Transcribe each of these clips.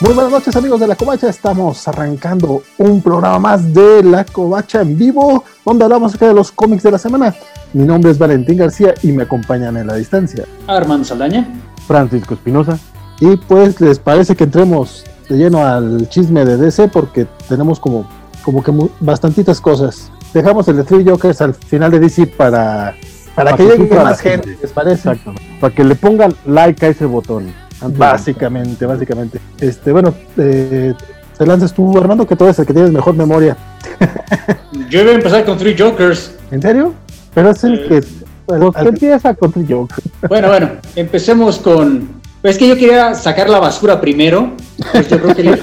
Muy buenas noches amigos de La Covacha, estamos arrancando un programa más de La Covacha en vivo, donde hablamos acerca de los cómics de la semana. Mi nombre es Valentín García y me acompañan en la distancia. Armando Saldaña. Francisco Espinosa. Y pues les parece que entremos de lleno al chisme de DC porque tenemos como, como que bastantitas cosas. Dejamos el de Three Jokers al final de DC para, para, que llegue más gente, ¿les parece? Exacto. Para que le pongan like a ese botón. Básicamente, básicamente. Este, bueno, eh, te lanzas tú, Armando, que tú eres el que tienes mejor memoria. Yo iba a empezar con Three Jokers. ¿En serio? Pero es el Eh, que. Pero, ¿Qué empieza con Three Jokers? Bueno, bueno, empecemos con. Es que yo quería sacar la basura primero. Pues yo creo que lo,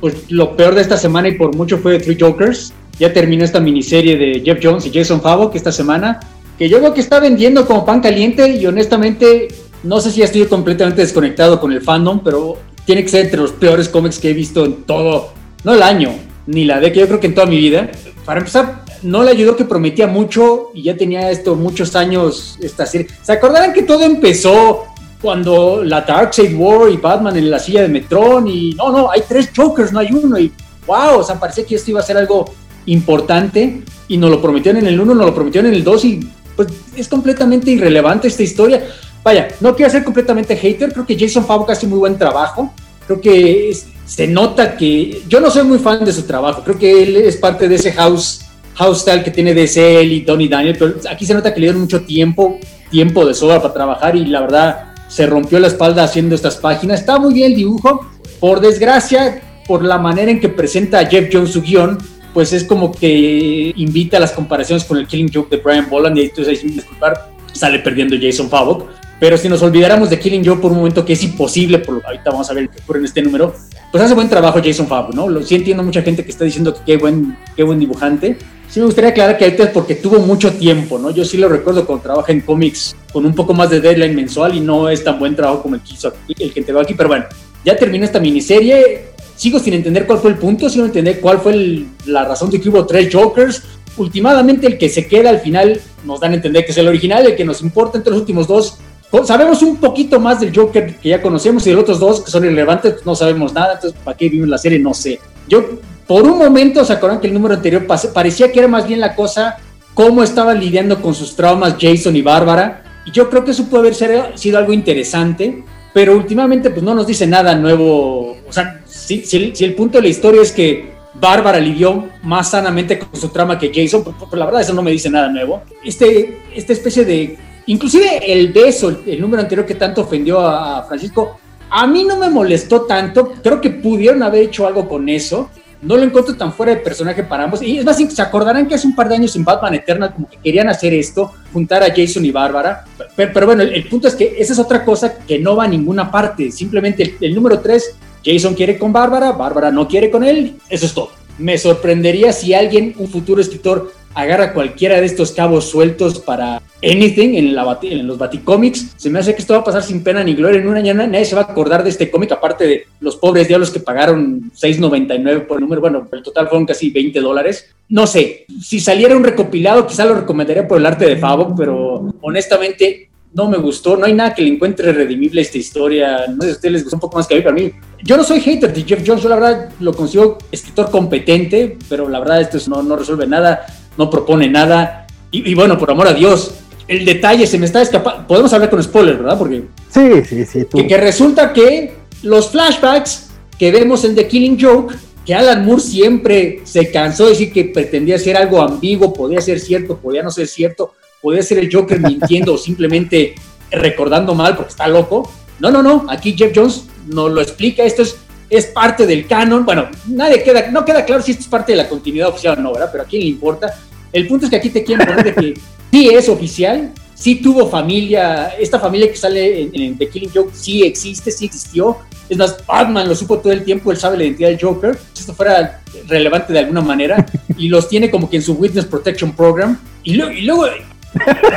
pues lo peor de esta semana y por mucho fue Three Jokers. Ya terminó esta miniserie de Jeff Jones y Jason Favok esta semana. Que yo veo que está vendiendo como pan caliente y honestamente no sé si estoy completamente desconectado con el fandom, pero tiene que ser entre los peores cómics que he visto en todo, no el año, ni la década, yo creo que en toda mi vida. Para empezar, no le ayudó que prometía mucho y ya tenía esto muchos años esta serie. ¿Se acordarán que todo empezó cuando la Darkseid War y Batman en la silla de Metrón y no, no, hay tres Jokers, no hay uno y wow, o sea, parecía que esto iba a ser algo importante y nos lo prometieron en el 1, nos lo prometieron en el 2 y pues es completamente irrelevante esta historia. Vaya, no quiero ser completamente hater, creo que Jason Favok hace muy buen trabajo, creo que se nota que yo no soy muy fan de su trabajo, creo que él es parte de ese house house style que tiene DC y Tony Daniel, pero aquí se nota que le dieron mucho tiempo, tiempo de sobra para trabajar y la verdad se rompió la espalda haciendo estas páginas. Está muy bien el dibujo, por desgracia, por la manera en que presenta a Jeff Jones su guion, pues es como que invita a las comparaciones con el Killing Joke de Brian Boland y entonces disculpar sale perdiendo Jason Favok. Pero si nos olvidáramos de Killing Joke por un momento que es imposible, por lo ahorita vamos a ver qué ocurre en este número, pues hace buen trabajo Jason Favok, ¿no? Lo, sí entiendo mucha gente que está diciendo que qué buen, qué buen dibujante. Sí me gustaría aclarar que ahorita es porque tuvo mucho tiempo, ¿no? Yo sí lo recuerdo cuando trabaja en cómics con un poco más de deadline mensual y no es tan buen trabajo como el que hizo aquí- el que veo aquí, pero bueno, ya terminó esta miniserie. Sigo sin entender cuál fue el punto, sin entender cuál fue el- la razón de que hubo tres Jokers. Últimamente el que se queda al final nos dan a entender que es el original, el que nos importa entre los últimos dos. Sabemos un poquito más del Joker que ya conocemos y de los otros dos que son irrelevantes pues no sabemos nada, entonces ¿para qué vimos la serie? No sé. Yo por un momento se acuerdan que el número anterior parecía que era más bien la cosa cómo estaban lidiando con sus traumas Jason y Bárbara. Y yo creo que eso puede haber sido algo interesante, pero últimamente pues no nos dice nada nuevo. O sea, si, si el, si el punto de la historia es que Bárbara lidió más sanamente con su trama que Jason, pues, pues, la verdad eso no me dice nada nuevo. Este, esta especie de... Inclusive el beso, el, número anterior que tanto ofendió a, Francisco, a mí no me molestó tanto. Creo que pudieron haber hecho algo con eso no lo encuentro tan fuera de personaje para ambos. Y es más, se acordarán que hace un par de años en Batman Eternal como que querían hacer esto, juntar a Jason y Bárbara. Pero, pero bueno, el, el, punto es que esa es otra cosa que no va a ninguna parte. Simplemente el, número 3, Jason quiere con Bárbara, Bárbara no quiere con él. Eso es todo. Me sorprendería si alguien, un futuro escritor, agarra cualquiera de estos cabos sueltos para anything en, la, los Baticomics. Se me hace que esto va a pasar sin pena ni gloria. En un año nadie se va a acordar de este cómic, aparte de los pobres diablos que pagaron 6.99 por el número. Bueno, el total fueron casi 20 dólares. No sé, si saliera un recopilado, quizá lo recomendaría por el arte de Favok, pero honestamente no me gustó. No hay nada que le encuentre redimible a esta historia. No sé si a ustedes les gustó un poco más que a mí, pero a mí. Yo no soy hater de Jeff Jones, yo la verdad lo consigo escritor competente, pero la verdad esto no, no resuelve nada no propone nada. Y, y, bueno, por amor a Dios, el detalle se me está escapando. Podemos hablar con spoilers, ¿verdad? Porque. Sí, sí, sí. Que, que, resulta que los flashbacks que vemos en The Killing Joke, que Alan Moore siempre se cansó de decir que pretendía ser algo ambiguo, podía ser cierto, podía no ser cierto, podía ser el Joker mintiendo o simplemente recordando mal porque está loco. No, no, no. Aquí Jeff Jones nos lo explica. Esto es es parte del canon. Bueno, nadie queda, no queda claro si esto es parte de la continuidad oficial o no, ¿verdad? Pero a quién le importa. El punto es que aquí te quieren poner de que sí es oficial, sí tuvo familia, esta familia que sale en, en The Killing Joke sí existe, sí existió. Es más, Batman lo supo todo el tiempo, él sabe la identidad del Joker, si esto fuera relevante de alguna manera, y los tiene como que en su Witness Protection Program. Y, lo, y luego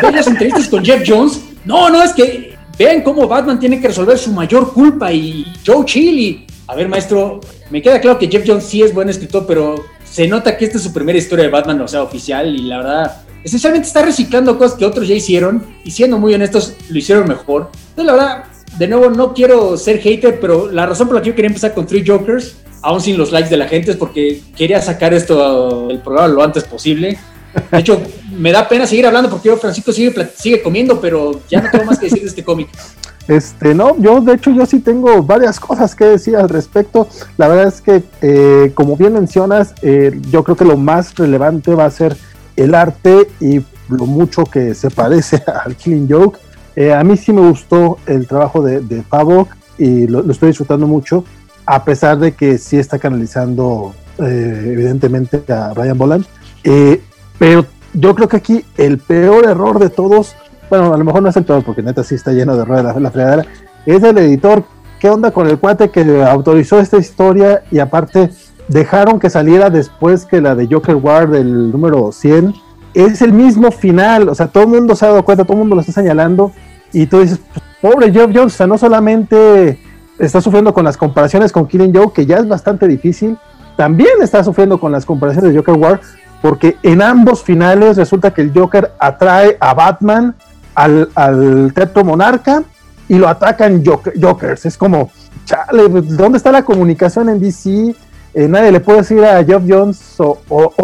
ven las entrevistas con Jeff Jones. No, no, es que vean cómo Batman tiene que resolver su mayor culpa y Joe Chill y a ver, maestro, me queda claro que Jeff Jones sí es buen escritor, pero se nota que esta es su primera historia de Batman, o sea, oficial, y la verdad, esencialmente está reciclando cosas que otros ya hicieron, y siendo muy honestos, lo hicieron mejor. Entonces, la verdad, de nuevo, no quiero ser hater, pero la razón por la que yo quería empezar con Three Jokers, aún sin los likes de la gente, es porque quería sacar esto del programa lo antes posible. De hecho, me da pena seguir hablando porque yo, Francisco sigue, sigue comiendo, pero ya no tengo más que decir de este cómic. Este, no, yo de hecho yo sí tengo varias cosas que decir al respecto. La verdad es que, eh, como bien mencionas, eh, yo creo que lo más relevante va a ser el arte y lo mucho que se parece al Killing Joke. Eh, a mí sí me gustó el trabajo de, de y lo, estoy disfrutando mucho, a pesar de que sí está canalizando evidentemente a Brian Boland. pero yo creo que aquí el peor error de todos bueno, a lo mejor no es el peor, porque neta sí está lleno de ruedas la, fregadera, es el editor. ¿Qué onda con el cuate que autorizó esta historia y aparte dejaron que saliera después que la de Joker War del número 100? Es el mismo final, o sea, todo el mundo se ha dado cuenta, todo el mundo lo está señalando y tú dices, pobre Geoff Jones, o sea, no solamente está sufriendo con las comparaciones con Killing Joe, que ya es bastante difícil, también está sufriendo con las comparaciones de Joker War, porque en ambos finales resulta que el Joker atrae a Batman al, al Monarca y lo atacan Jokers. Es como, chale, ¿dónde está la comunicación en DC? Eh, nadie le puede decir a Geoff Jones o,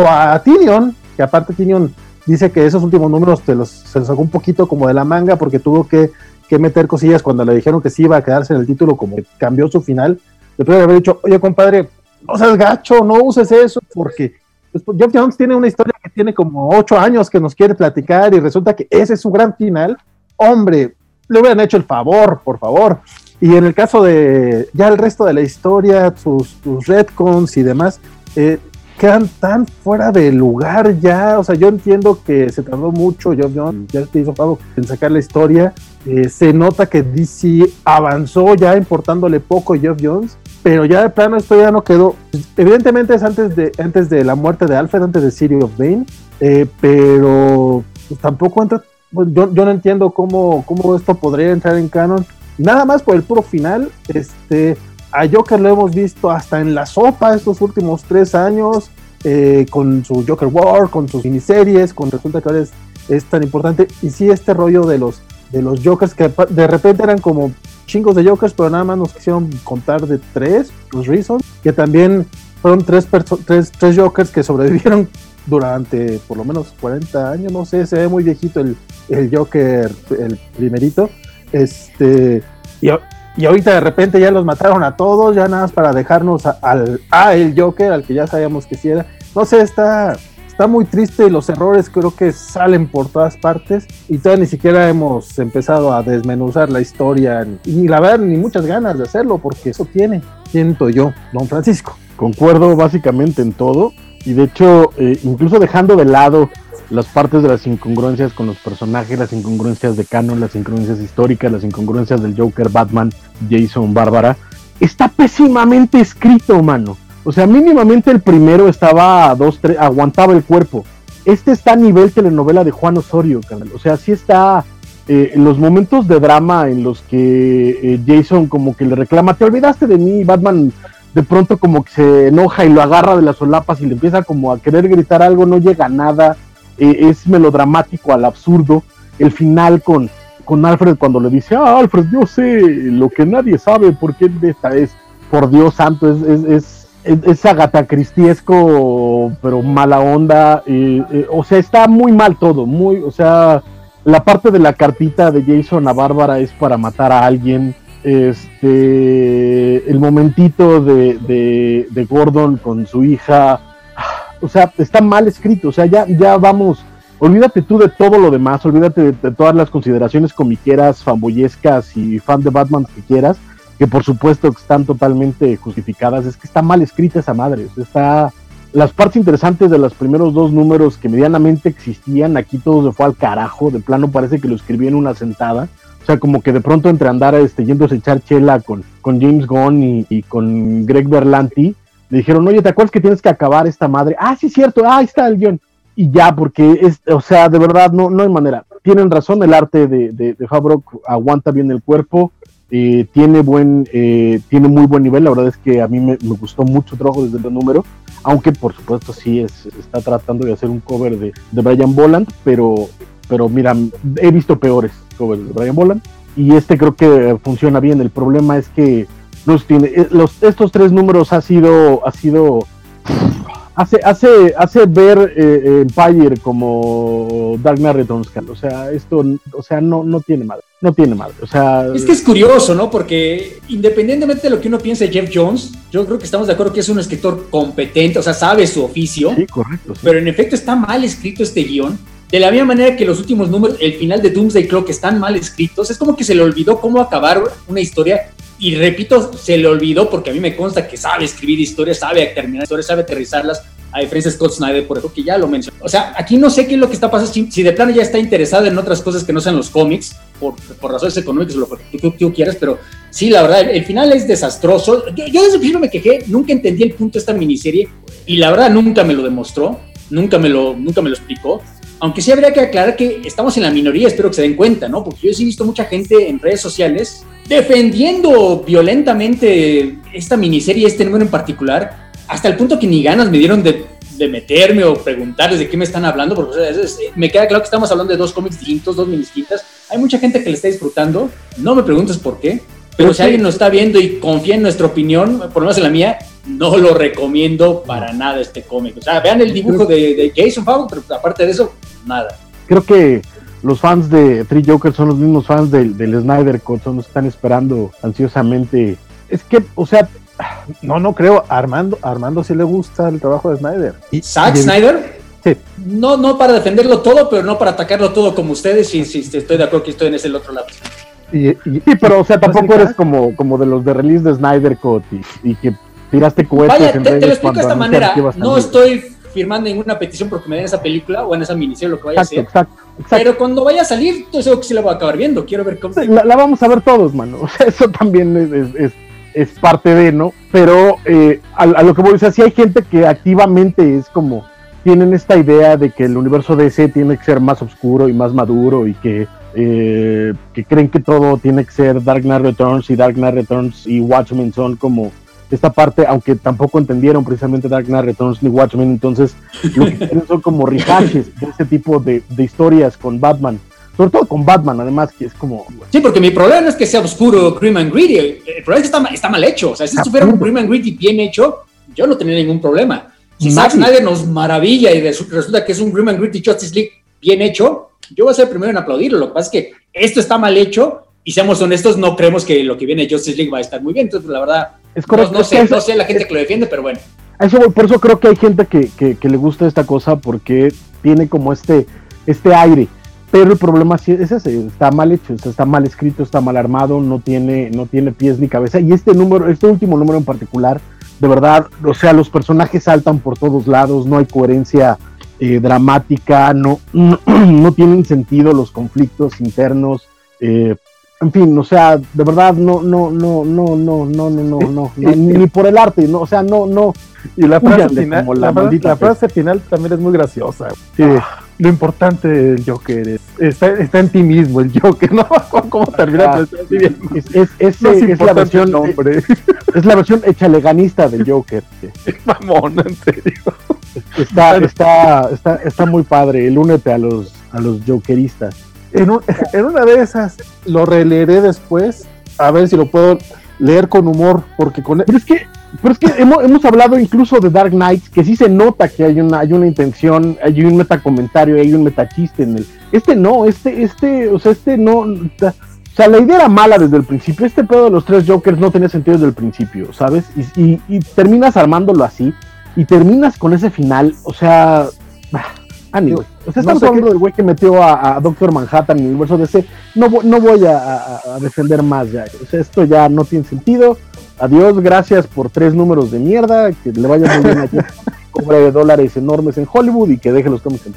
a Tyrion, que aparte Tyrion dice que esos últimos números te los, se los sacó un poquito como de la manga porque tuvo que, que, meter cosillas cuando le dijeron que sí iba a quedarse en el título, como cambió su final. Después de haber dicho, oye compadre, no seas gacho, no uses eso, porque pues, Geoff Jones tiene una historia que tiene como ocho años que nos quiere platicar y resulta que ese es su gran final. Hombre, le hubieran hecho el favor, por favor. Y en el caso de ya el resto de la historia, sus, sus retcons y demás, eh, quedan tan fuera de lugar ya. O sea, yo entiendo que se tardó mucho, Geoff Jones ya te hizo pago en sacar la historia. Eh, se nota que DC avanzó ya importándole poco a Geoff Jones pero ya de plano esto ya no quedó. Evidentemente es antes de, antes de la muerte de Alfred, antes de City of Bane, eh, pero pues, tampoco entra. Yo, yo, no entiendo cómo, cómo esto podría entrar en canon. Nada más por el puro final. Este, a Joker lo hemos visto hasta en la sopa estos últimos tres años, eh, con su Joker War, con sus miniseries, con resulta que ahora es, es tan importante. Y sí, este rollo de los, de los Jokers que de repente eran como chingos de Jokers, pero nada más nos quisieron contar de tres, los Reasons, que también fueron tres, tres, tres Jokers que sobrevivieron durante por lo menos 40 años, no sé, se ve muy viejito el, el Joker, el primerito. Este, y, y, ahorita de repente ya los mataron a todos, ya nada más para dejarnos al a el Joker, al que ya sabíamos que sí era. No sé, está, está muy triste los errores creo que salen por todas partes y todavía ni siquiera hemos empezado a desmenuzar la historia y la verdad ni muchas ganas de hacerlo porque eso tiene, siento yo, don Francisco. Concuerdo básicamente en todo y de hecho eh, incluso dejando de lado las partes de las incongruencias con los personajes, las incongruencias de canon, las incongruencias históricas, las incongruencias del Joker, Batman, Jason, Bárbara, está pésimamente escrito, mano. O sea, mínimamente el primero estaba a dos, tres, aguantaba el cuerpo. Este está a nivel telenovela de Juan Osorio, canal. O sea, sí está eh, en los momentos de drama en los que eh, Jason como que le reclama, te olvidaste de mí, Batman de pronto como que se enoja y lo agarra de las solapas y le empieza como a querer gritar algo, no llega a nada, eh, es melodramático al absurdo. El final con, con Alfred cuando le dice, ah, Alfred, yo sé lo que nadie sabe porque esta es, por Dios santo, es, es es, agatacristiesco, pero mala onda. o sea, está muy mal todo. Muy, o sea, la parte de la cartita de Jason a Bárbara es para matar a alguien. Este, el momentito de, de, Gordon con su hija. O sea, está mal escrito. O sea, ya, ya vamos. Olvídate tú de todo lo demás, olvídate de, todas las consideraciones comiqueras, fanboyescas y fan de Batman que quieras que por supuesto están totalmente justificadas, es que está mal escrita esa madre, está las partes interesantes de los primeros dos números que medianamente existían, aquí todo se fue al carajo, de plano parece que lo escribí en una sentada, o sea, como que de pronto entre andar este, yéndose a echar chela con, con James Gunn y, con Greg Berlanti, le dijeron, oye, ¿te acuerdas que tienes que acabar esta madre? Ah, sí, cierto, ah, ahí está el guion. Y ya, porque es, o sea, de verdad, no, no hay manera. Tienen razón, el arte de, de, de aguanta bien el cuerpo, eh, tiene buen eh, tiene muy buen nivel. La verdad es que a mí me, gustó mucho el trabajo desde el número aunque por supuesto sí es, está tratando de hacer un cover de, de Brian Boland pero pero mira he visto peores covers de Brian Boland y este creo que funciona bien. El problema es que los tiene, eh, los, estos tres números ha sido, ha sido hace, hace, hace ver eh, Empire como Dark Knight Returns, o sea, esto, o sea, no, no tiene madre, no tiene madre, o sea... Es que es curioso, ¿no? Porque independientemente de lo que uno piense de Jeff Jones, yo creo que estamos de acuerdo que es un escritor competente, o sea, sabe su oficio. Sí, correcto. Pero en efecto está mal escrito este guion. De la misma manera que los últimos números, el final de Doomsday Clock están mal escritos, es como que se le olvidó cómo acabar una historia y repito, se le olvidó porque a mí me consta que sabe escribir historias, sabe terminar historias, sabe aterrizarlas, a diferencia de Scott Snyder, por ejemplo, que ya lo mencionó. O sea, aquí no sé qué es lo que está pasando, si, de plano ya está interesado en otras cosas que no sean los cómics, por, por razones económicas o lo que tú, quieras, pero sí, la verdad, el, final es desastroso. Yo, yo, desde el principio me quejé, nunca entendí el punto de esta miniserie y la verdad nunca me lo demostró, nunca me lo, nunca me lo explicó. Aunque sí habría que aclarar que estamos en la minoría, espero que se den cuenta, ¿no? Porque yo sí he visto mucha gente en redes sociales defendiendo violentamente esta miniserie, este número en particular, hasta el punto que ni ganas me dieron de, meterme o preguntarles de qué me están hablando, porque me queda claro que estamos hablando de dos cómics distintos, dos minisquitas. Hay mucha gente que le está disfrutando, no me preguntes por qué, pero si alguien nos está viendo y confía en nuestra opinión, por lo menos en la mía, no lo recomiendo para nada este cómic. O sea, vean el dibujo de, de Jason Fowler, pero aparte de eso, nada. Creo que los fans de Three Jokers son los mismos fans del, del Snyder Cut, son los que están esperando ansiosamente. Es que, o sea, no, no creo. Armando, Armando sí le gusta el trabajo de Snyder. ¿Y Zack Snyder? Sí. No, no para defenderlo todo, pero no para atacarlo todo como ustedes. Y si estoy de acuerdo que estoy en ese otro lado. Y, sí, pero o sea, tampoco eres como, como de los de release de Snyder Cut y, que tiraste cohetes. Vaya, te, te, lo explico de esta manera. No estoy firmando ninguna petición porque me den esa película o en esa miniserie, lo que vaya a ser. Exacto, Pero cuando vaya a salir, yo sé que sí la voy a acabar viendo. Quiero ver cómo. La, vamos a ver todos, mano. O sea, eso también es, es, parte de, ¿no? Pero eh, a, lo que voy a decir, si hay gente que activamente es como. Tienen esta idea de que el universo DC tiene que ser más oscuro y más maduro y que eh, que creen que todo tiene que ser Dark Knight Returns y Dark Knight Returns y Watchmen son como esta parte, aunque tampoco entendieron precisamente Dark Knight Returns ni Watchmen, entonces lo que quieren son como rehashes de ese tipo de, historias con Batman. Sobre todo con Batman, además, que es como. Sí, porque mi problema no es que sea oscuro, grim and greedy. El problema es que está, mal hecho. O sea, si estuviera un grim and greedy bien hecho, yo no tendría ningún problema. Si Zack Snyder nos maravilla y resulta que es un grim and greedy Justice League bien hecho, yo voy a ser el primero en aplaudirlo. Lo que pasa es que esto está mal hecho y seamos honestos, no creemos que lo que viene de Justice League va a estar muy bien. Entonces, la verdad, es correcto. No, sé, no sé la gente que lo defiende, pero bueno. Eso, por eso creo que hay gente que, que, le gusta esta cosa porque tiene como este, este aire. Pero el problema es ese, está mal hecho, está mal escrito, está mal armado, no tiene, no tiene pies ni cabeza. Y este número, este último número en particular, de verdad, o sea, los personajes saltan por todos lados, no hay coherencia eh, dramática, no, no, tienen sentido los conflictos internos. Eh, en fin, o sea, de verdad, no, no, no, no, no, no, no, no, no, ni, por el arte, no, o sea, no, no. Y la frase final, la, frase final también es muy graciosa. Sí. Lo importante del Joker es, está, está, en ti mismo el Joker, ¿no? ¿Cómo termina? es, es, es, es la versión, nombre. es la versión echaleganista del Joker. Mamón, en serio. Está, está, está, está muy padre, el únete a los, a los Jokeristas. En, una de esas lo releeré después, a ver si lo puedo leer con humor, porque con... Pero es que, pero es que hemos, hablado incluso de Dark Knight, que sí se nota que hay una, hay una intención, hay un metacomentario, hay un metachiste en el... Este no, este, este, o sea, este no... O sea, la idea era mala desde el principio. Este pedo de los tres Jokers no tenía sentido desde el principio, ¿sabes? Y, y terminas armándolo así. Y terminas con ese final. O sea, Anyway, o sea, estamos hablando del güey que metió a, Doctor Manhattan en el universo DC. No, no voy a, defender más ya. O sea, esto ya no tiene sentido. Adiós, gracias por tres números de mierda. Que le vaya muy bien aquí. Cobre dólares enormes en Hollywood y que deje los cómics en.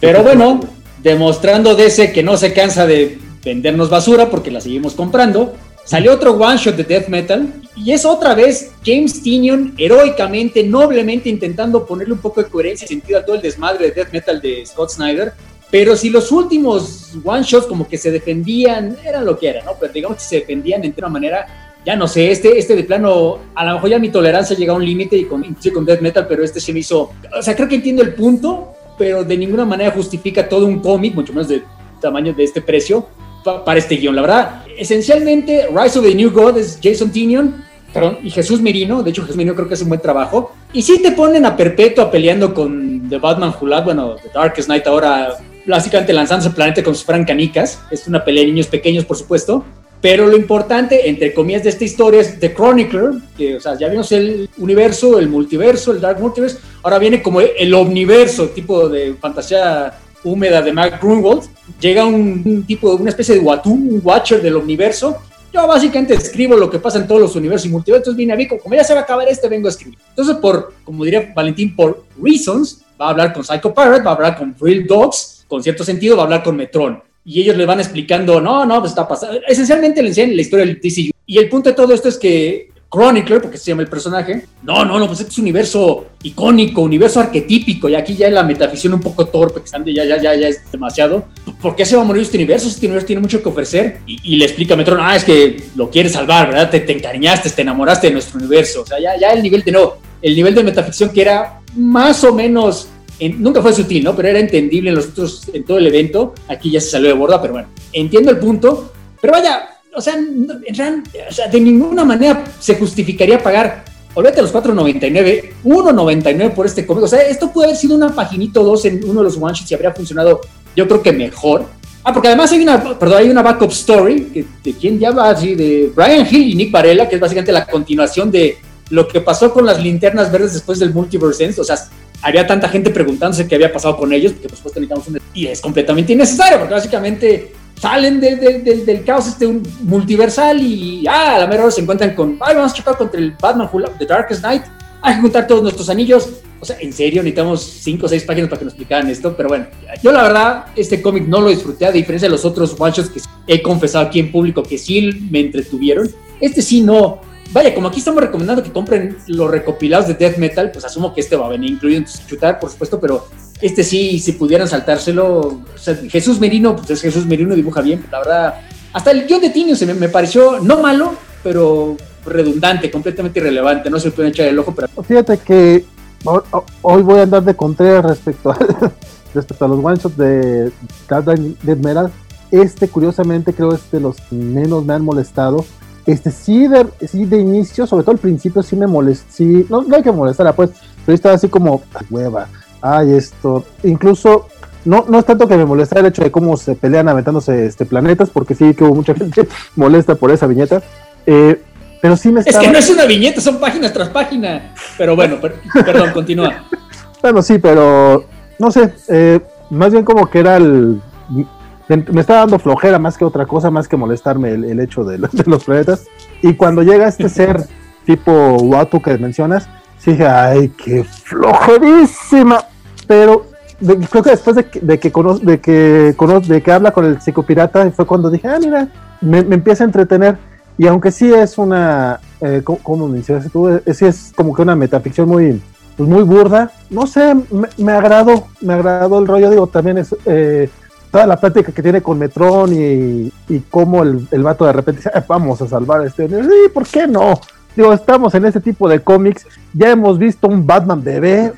Pero bueno, demostrando DC que no se cansa de vendernos basura porque la seguimos comprando. Salió otro one shot de Death Metal y es otra vez James Tinion heroicamente, noblemente intentando ponerle un poco de coherencia y sentido a todo el desmadre de Death Metal de Scott Snyder. Pero si los últimos one shots como que se defendían, era lo que era, ¿no? Pero digamos que se defendían de una manera, ya no sé, este, este de plano, a lo mejor ya mi tolerancia llega a un límite y con, con Death Metal, pero este se me hizo, o sea, creo que entiendo el punto, pero de ninguna manera justifica todo un cómic, mucho menos de tamaño de este precio, para este guion. La verdad, esencialmente, Rise of the New God es Jason Tinion perdón, y Jesús Merino, de hecho Jesús Merino creo que hace un buen trabajo, y si te ponen a Perpetua peleando con The Batman Hulat, bueno, The Darkest Night ahora básicamente lanzándose el planeta como si fueran canicas, es una pelea de niños pequeños por supuesto, pero lo importante, entre comillas, de esta historia es The Chronicler, que, o sea, ya vimos el universo, el multiverso, el Dark Multiverse, ahora viene como el omniverso, tipo de fantasía húmeda de Mark Grunwald. Llega un, un tipo, una especie de Watu, un Watcher del omniverso, yo básicamente escribo lo que pasa en todos los universos y multiversos. Vine a mí, como ya se va a acabar este, vengo a escribir. Entonces, por, como diría Valentín, por reasons, va a hablar con Psycho Pirate, va a hablar con Real Dogs, con cierto sentido, va a hablar con Metron. Y ellos le van explicando, no, no, pues está pasando. Esencialmente le enseñan la historia del DCU. Y el punto de todo esto es que Chronicler, porque se llama el personaje. No, no, no, pues este es un universo icónico, universo arquetípico, y aquí ya en la metafisión un poco torpe, que ya, ya, ya, ya es demasiado. ¿Por qué se va a morir este universo? Este universo tiene mucho que ofrecer. Y, le explica a Metron, ah, es que lo quieres salvar, ¿verdad? Te, te, encariñaste, te enamoraste de nuestro universo. O sea, ya, ya el nivel de, no, el nivel de metaficción que era más o menos nunca fue sutil, ¿no? Pero era entendible en los otros, en todo el evento. Aquí ya se salió de borda, pero bueno, entiendo el punto. Pero vaya, o sea, o sea, de ninguna manera se justificaría pagar, olvídate los 4.99, 1.99 por este cómic. O sea, esto puede haber sido una paginito o dos en uno de los one shots y habría funcionado, yo creo que mejor. Ah, porque además hay una, perdón, hay una backup story que, de quién va así, de Brian Hill y Nick Varela, que es básicamente la continuación de lo que pasó con las linternas verdes después del Multiverse O sea, había tanta gente preguntándose qué había pasado con ellos, porque por supuesto necesitamos un... Y es completamente innecesario, porque básicamente salen del caos este multiversal y ah, a la mera hora se encuentran con, ay, vamos a chocar contra el Batman The Darkest Night, hay que juntar todos nuestros anillos. O sea, en serio, necesitamos cinco o seis páginas para que nos explicaran esto, pero bueno, yo la verdad, este cómic no lo disfruté, a diferencia de los otros one shots que he confesado aquí en público que sí me entretuvieron. Este sí no. Vaya, como aquí estamos recomendando que compren los recopilados de Death Metal, pues asumo que este va a venir incluido en chutar, por supuesto, pero este sí, si pudieran saltárselo, Jesús Merino, pues Jesús Merino dibuja bien, la verdad. Hasta el guion de Tinio se me, pareció no malo, pero redundante, completamente irrelevante. No se puede echar el ojo, pero. Fíjate que hoy voy a andar de contraria respecto a, respecto a los one shots de Dead Metal. Este, curiosamente, creo es de los que menos me han molestado. Este sí de, sí de inicio, sobre todo al principio, sí me molestó. No hay que molestar, pues, pero estaba así como hueva ay, esto, incluso no, no es tanto que me molesta el hecho de cómo se pelean aventándose este, planetas, porque sí que hubo mucha gente molesta por esa viñeta. Eh, pero sí me estaba... Es que no es una viñeta, son páginas tras página. Pero bueno, perdón, continúa. Bueno, sí, pero no sé, eh, más bien como que era el... Me estaba dando flojera más que otra cosa, más que molestarme el, hecho de, de, los planetas. Y cuando llega este ser tipo Watu que mencionas, sí ay, qué flojerísima pero creo que después de que, de que, de, que de que habla con el psicopirata, fue cuando dije, ah, mira, me, empieza a entretener. Y aunque sí es una, eh, ¿cómo, me dices tú? Eh, sí es como que una metaficción muy, pues muy burda. No sé, me, agradó, me agradó el rollo. Digo, también es eh, toda la plática que tiene con Metrón y, y cómo el, el vato de repente dice, vamos a salvar a este. Sí, ¿por qué no? Digo, estamos en este tipo de cómics. Ya hemos visto un Batman bebé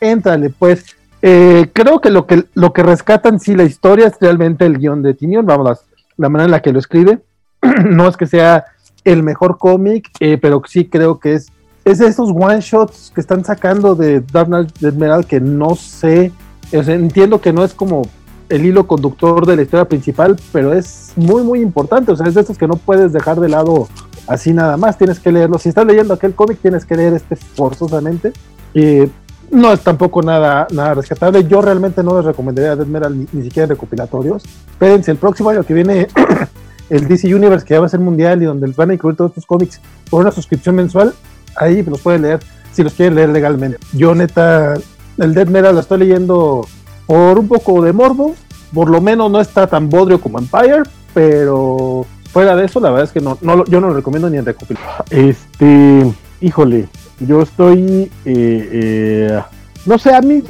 éntrale, pues. Eh, creo que lo que lo que rescatan sí la historia es realmente el guion de Tinion, vamos, la, manera en la que lo escribe. no es que sea el mejor cómic, eh, pero sí creo que es, es de esos one shots que están sacando de Dark Knight Admiral que no sé, entiendo que no es como el hilo conductor de la historia principal, pero es muy, muy importante. O sea, es de esos que no puedes dejar de lado así nada más. Tienes que leerlo. Si estás leyendo aquel cómic, tienes que leer este forzosamente. Eh, no es tampoco nada, nada rescatable. Yo realmente no les recomendaría Dead Metal ni, siquiera en recopilatorios. Espérense, el próximo año que viene el DC Universe, que ya va a ser mundial y donde les van a incluir todos estos cómics por una suscripción mensual, ahí los pueden leer si los quieren leer legalmente. Yo, neta, el Dead Metal lo estoy leyendo por un poco de morbo. Por lo menos no está tan bodrio como Empire, pero fuera de eso, la verdad es que no, no yo no lo recomiendo ni en recopilatorios. Este, híjole, yo estoy, eh, eh, no sé, a mí,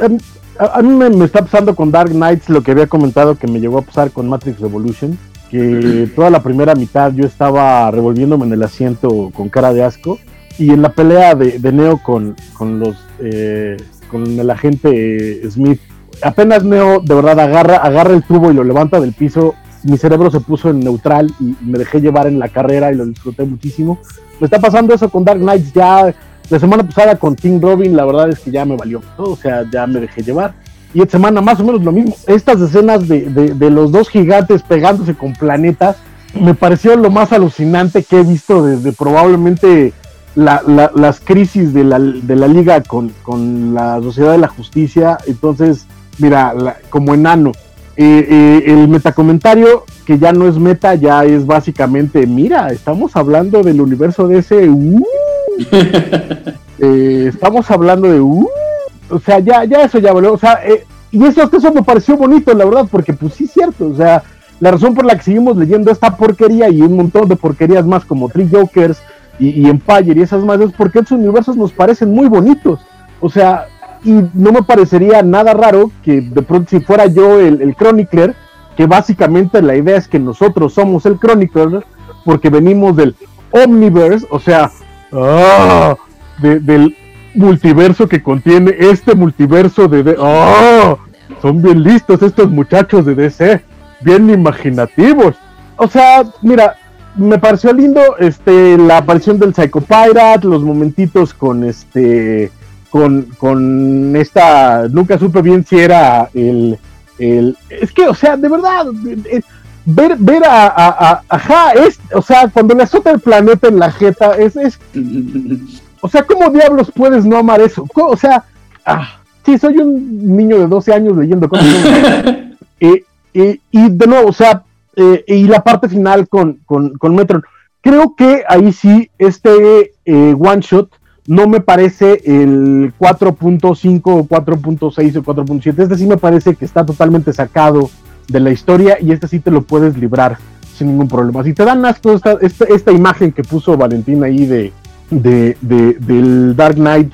a, mí me, está pasando con Dark Knights lo que había comentado que me llegó a pasar con Matrix Revolution, que toda la primera mitad yo estaba revolviéndome en el asiento con cara de asco y en la pelea de, Neo con, con los eh, con el agente Smith, apenas Neo de verdad agarra, agarra el tubo y lo levanta del piso, mi cerebro se puso en neutral y me dejé llevar en la carrera y lo disfruté muchísimo. Me está pasando eso con Dark Knights ya la semana pasada con King Robin, la verdad es que ya me valió, o sea, ya me dejé llevar. Y esta semana más o menos lo mismo. Estas escenas de, de, los dos gigantes pegándose con planetas me pareció lo más alucinante que he visto desde probablemente las crisis de la, de la liga con, con, la Sociedad de la Justicia. Entonces, mira, como enano. Eh, eh, el metacomentario, que ya no es meta, ya es básicamente, mira, estamos hablando del universo de ese... Uh, eh, estamos hablando de... Uh, o sea, ya, ya eso ya. O sea, y eso, eso me pareció bonito, la verdad, porque pues sí es cierto. O sea, la razón por la que seguimos leyendo esta porquería y un montón de porquerías más como Three Jokers y, Empire y esas más es porque esos universos nos parecen muy bonitos. O sea, y no me parecería nada raro que de pronto si fuera yo el, el Chronicler, que básicamente la idea es que nosotros somos el Chronicler porque venimos del Omniverse, o sea, ¡ah! del multiverso que contiene este multiverso de... ¡Oh! Son bien listos estos muchachos de DC bien imaginativos. O sea, mira, me pareció lindo este la aparición del Psycho Pirate, los momentitos con este con, con esta nunca supe bien si era el, el es que o sea, de verdad eh, ver ver a, a, ajá, es, o sea, cuando le azota el planeta en la jeta es es o sea, ¿cómo diablos puedes no amar eso? O sea, ah, sí, soy un niño de 12 años leyendo cosas. eh, y, de nuevo, o sea, eh, y la parte final con, con, con, Metron. Creo que ahí sí, este eh, one shot no me parece el 4.5 o 4.6 o 4.7. Este sí me parece que está totalmente sacado de la historia y este sí te lo puedes librar sin ningún problema. Si te dan asco esta, esta, esta imagen que puso Valentín ahí de, de, del Dark Knight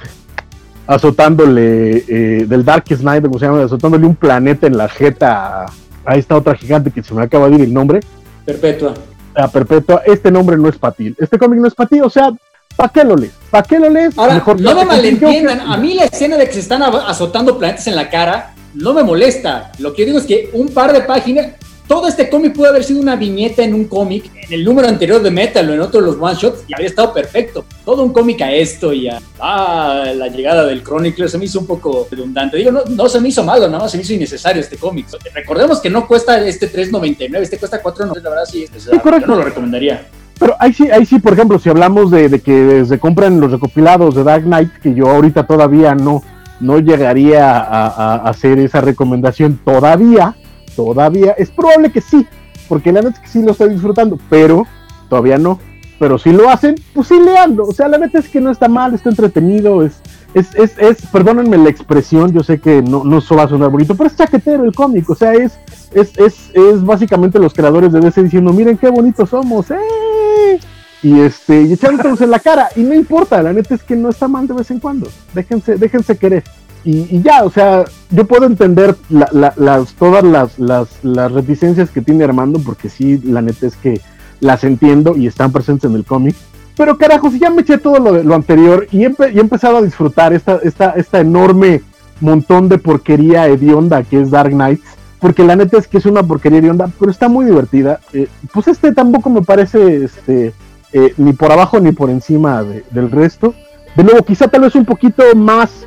azotándole, eh, del Dark Knight, como se llama, azotándole un planeta en la jeta a esta otra gigante que se me acaba de ir el nombre. Perpetua. A Perpetua, este nombre no es para ti. Este cómic no es para ti, o sea, ¿para qué lo lees? ¿Para qué lo lees? Ahora, no me malentiendan, a mí la escena de que se están azotando planetas en la cara no me molesta. Lo que yo digo es que un par de páginas, todo este cómic pudo haber sido una viñeta en un cómic, en el número anterior de Metal o en otro de los one shots, y habría estado perfecto. Todo un cómic a esto y a ah, la llegada del Chronicler se me hizo un poco redundante. Digo, no, no se me hizo malo, nada más se me hizo innecesario este cómic. Recordemos que no cuesta este 3.99, este cuesta 4.99, la verdad sí, este, correcto. no lo recomendaría. Pero ahí sí, ahí sí, por ejemplo, si hablamos de, que se compran los recopilados de Dark Knight, que yo ahorita todavía no, no llegaría a, hacer esa recomendación todavía, Todavía es probable que sí, porque la neta es que sí lo estoy disfrutando, pero todavía no. Pero si lo hacen, pues sí leando. O sea, la neta es que no está mal, está entretenido, es, es, es, es perdónenme la expresión, yo sé que no, no va a sonar bonito, pero es chaquetero el cómic, o sea, es, es, es, es básicamente los creadores de DC diciendo, miren qué bonitos somos, ¡eh! Y este, y echándonos en la cara, y no importa, la neta es que no está mal de vez en cuando, déjense, déjense querer y, ya, o sea, yo puedo entender las, todas las, las, reticencias que tiene Armando, porque sí, la neta es que las entiendo y están presentes en el cómic. Pero carajo, si ya me eché todo lo, lo anterior y he, empezado a disfrutar esta, esta, esta enorme montón de porquería hedionda que es Dark Knight, porque la neta es que es una porquería hedionda, pero está muy divertida. Eh, pues este tampoco me parece este, eh, ni por abajo ni por encima del resto. De nuevo, quizá tal vez un poquito más,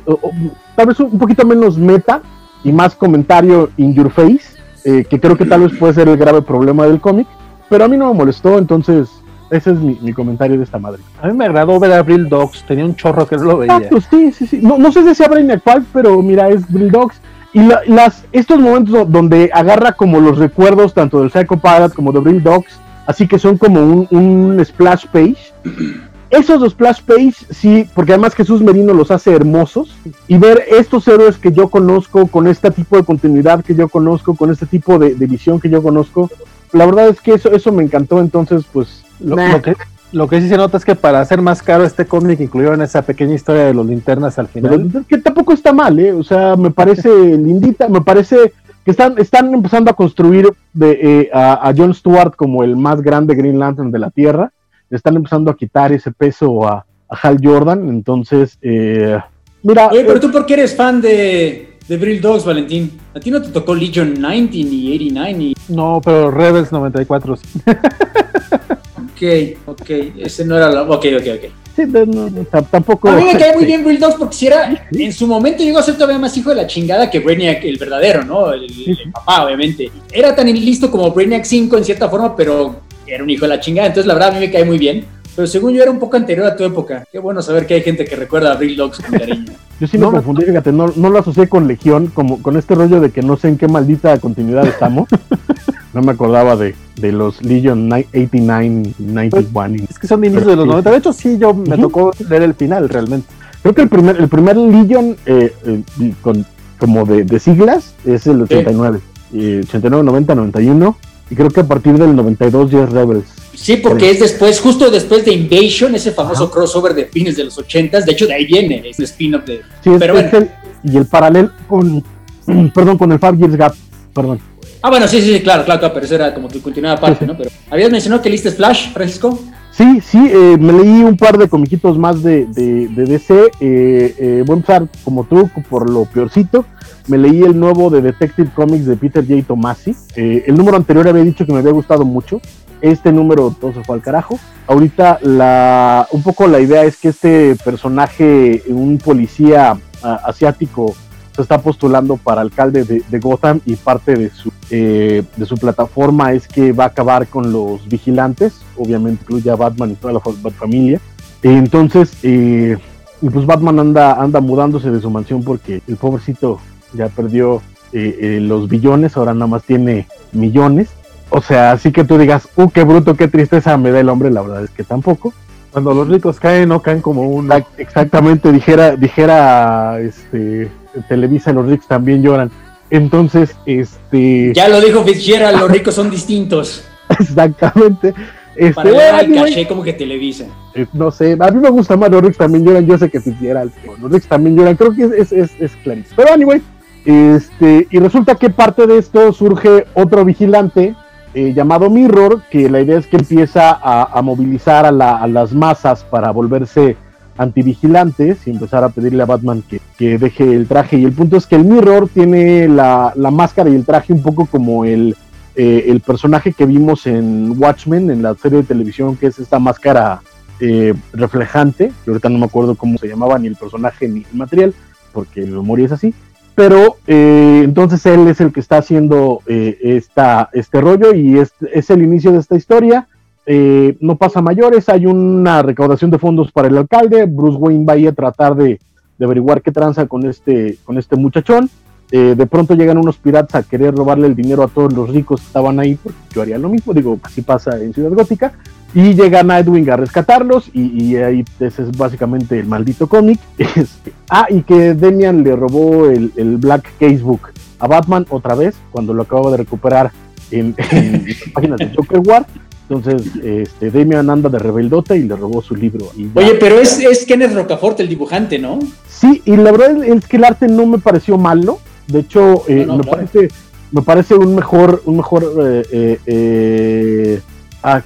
tal vez un poquito menos meta y más comentario in your face, eh, que creo que tal vez puede ser el grave problema del cómic, pero a mí no me molestó, entonces ese es mi, comentario de esta madre. A mí me agradó ver a Brill Dogs, tenía un chorro que no lo veía. Exacto, sí, sí, sí. No, no sé si sea Brainiac cual, pero mira, es Brill Dogs. Y las, estos momentos donde agarra como los recuerdos tanto del Psycho Pirate como de Brill Dogs, así que son como un, un splash page esos dos splash page, sí, porque además Jesús Merino los hace hermosos. Y ver estos héroes que yo conozco, con este tipo de continuidad que yo conozco, con este tipo de, visión que yo conozco, la verdad es que eso, eso me encantó. Entonces, pues. Lo, que, lo que sí se nota es que para hacer más caro este cómic incluyeron esa pequeña historia de los linternas al final. que tampoco está mal, ¿eh? O sea, me parece lindita, me parece que están, están empezando a construir de, eh, a, a Jon Stewart como el más grande Green Lantern de la Tierra están empezando a quitar ese peso a, Hal Jordan, entonces, eh, mira... Oye, pero tú por qué eres fan de, de Brill Dogs, Valentín. A ti no te tocó Legion 90 ni 89 ni... No, pero Rebels 94 sí. Ok, ok, ese no era la... Ok, ok, ok. Sí, no, no, no, tampoco. A mí me cae muy bien Brill Dogs porque si era, en su momento llegó a ser todavía más hijo de la chingada que Brainiac, el verdadero, ¿no? El, el papá, obviamente. Era tan listo como Brainiac 5 en cierta forma, pero era un hijo de la chingada. Entonces, la verdad, a mí me cae muy bien. Pero según yo era un poco anterior a tu época. Qué bueno saber que hay gente que recuerda a Brill Dogs con cariño. Yo sí No, me confundí, fíjate, no, no lo asocié con Legión, como con este rollo de que no sé en qué maldita continuidad estamos. no me acordaba de, de los Legion ni- 89, 91. y- Es que son de inicio de los 90. De hecho, sí, yo me Ujú. tocó leer el final realmente. Creo que el primer, el primer Legion eh, eh, con, como de, de siglas es el 89. eh, 89, 90, 91. Y creo que a partir del 92 ya es Rebels. Sí, porque es después, justo después de Invasion, ese famoso crossover de fines de los 80s. De hecho, de ahí viene ese spin-off de. Sí, es, Pero es el- y el paralelo con, perdón, con el Five Years Gap. Perdón. Ah, bueno, sí, sí, claro, claro, claro, pero eso era como que continuaba aparte, ¿no? Pero habías mencionado que leíste Flash, Francisco. Sí, sí, eh, me leí un par de comiquitos más de, de, de DC. Eh, eh, voy a empezar como tú, por lo peorcito. Me leí el nuevo de Detective Comics de Peter J. Tomasi. Eh, el número anterior había dicho que me había gustado mucho. Este número todo se fue al carajo. Ahorita la, un poco la idea es que este personaje, un policía ah, asiático, se está postulando para alcalde de, de Gotham y parte de su, eh, de su plataforma es que va a acabar con los vigilantes, obviamente incluye a Batman y toda la fa- familia. entonces, eh, y pues Batman anda, anda mudándose de su mansión porque el pobrecito ya perdió eh, eh, los billones, ahora nada más tiene millones. O sea, así que tú digas, uh, qué bruto, qué tristeza me da el hombre, la verdad es que tampoco. Cuando los ricos caen, no caen como uno. Exact- Exactamente, dijera, dijera este Televisa, los ricos también lloran. Entonces, este Ya lo dijo Fitzgerald, los ricos son distintos. exactamente. Este, Para el caché como que Televisa. eh, no sé, a mí me gusta más los ricos también lloran, yo sé que Fitzgerald, pero los ricos también lloran, creo que es, es, es. Pero anyway, este, y resulta que parte de esto surge otro vigilante eh, llamado Mirror, que la idea es que empieza a, a movilizar a, la- a las masas para volverse antivigilantes y empezar a pedirle a Batman que, que deje el traje. Y el punto es que el Mirror tiene la, la máscara y el traje un poco como el, eh, el personaje que vimos en Watchmen, en la serie de televisión, que es esta máscara eh, reflejante, que ahorita no me acuerdo cómo se llamaba, ni el personaje ni el material, porque mi memoria es así. Pero eh, entonces él es el que está haciendo eh, esta, este rollo y es, es el inicio de esta historia. Eh, no pasa a mayores, hay una recaudación de fondos para el alcalde. Bruce Wayne va ahí a tratar de, averiguar qué tranza con este, con este muchachón. Eh, de pronto llegan unos piratas a querer robarle el dinero a todos los ricos que estaban ahí, porque yo haría lo mismo, digo, así pasa en Ciudad Gótica. Y llega Nightwing a rescatarlos, y, ahí ese es básicamente el maldito cómic. Este, ah, y que Demian le robó el, el Black Casebook a Batman otra vez, cuando lo acababa de recuperar en, páginas de Joker War. Entonces, este, Damian anda de rebeldota y le robó su libro. Oye, pero es, es Kenneth Rocafort el dibujante, ¿no? Sí, y la verdad es que el arte no me pareció malo. De hecho, eh, No, no, me claro. parece me parece un mejor un mejor eh, eh, eh, ah,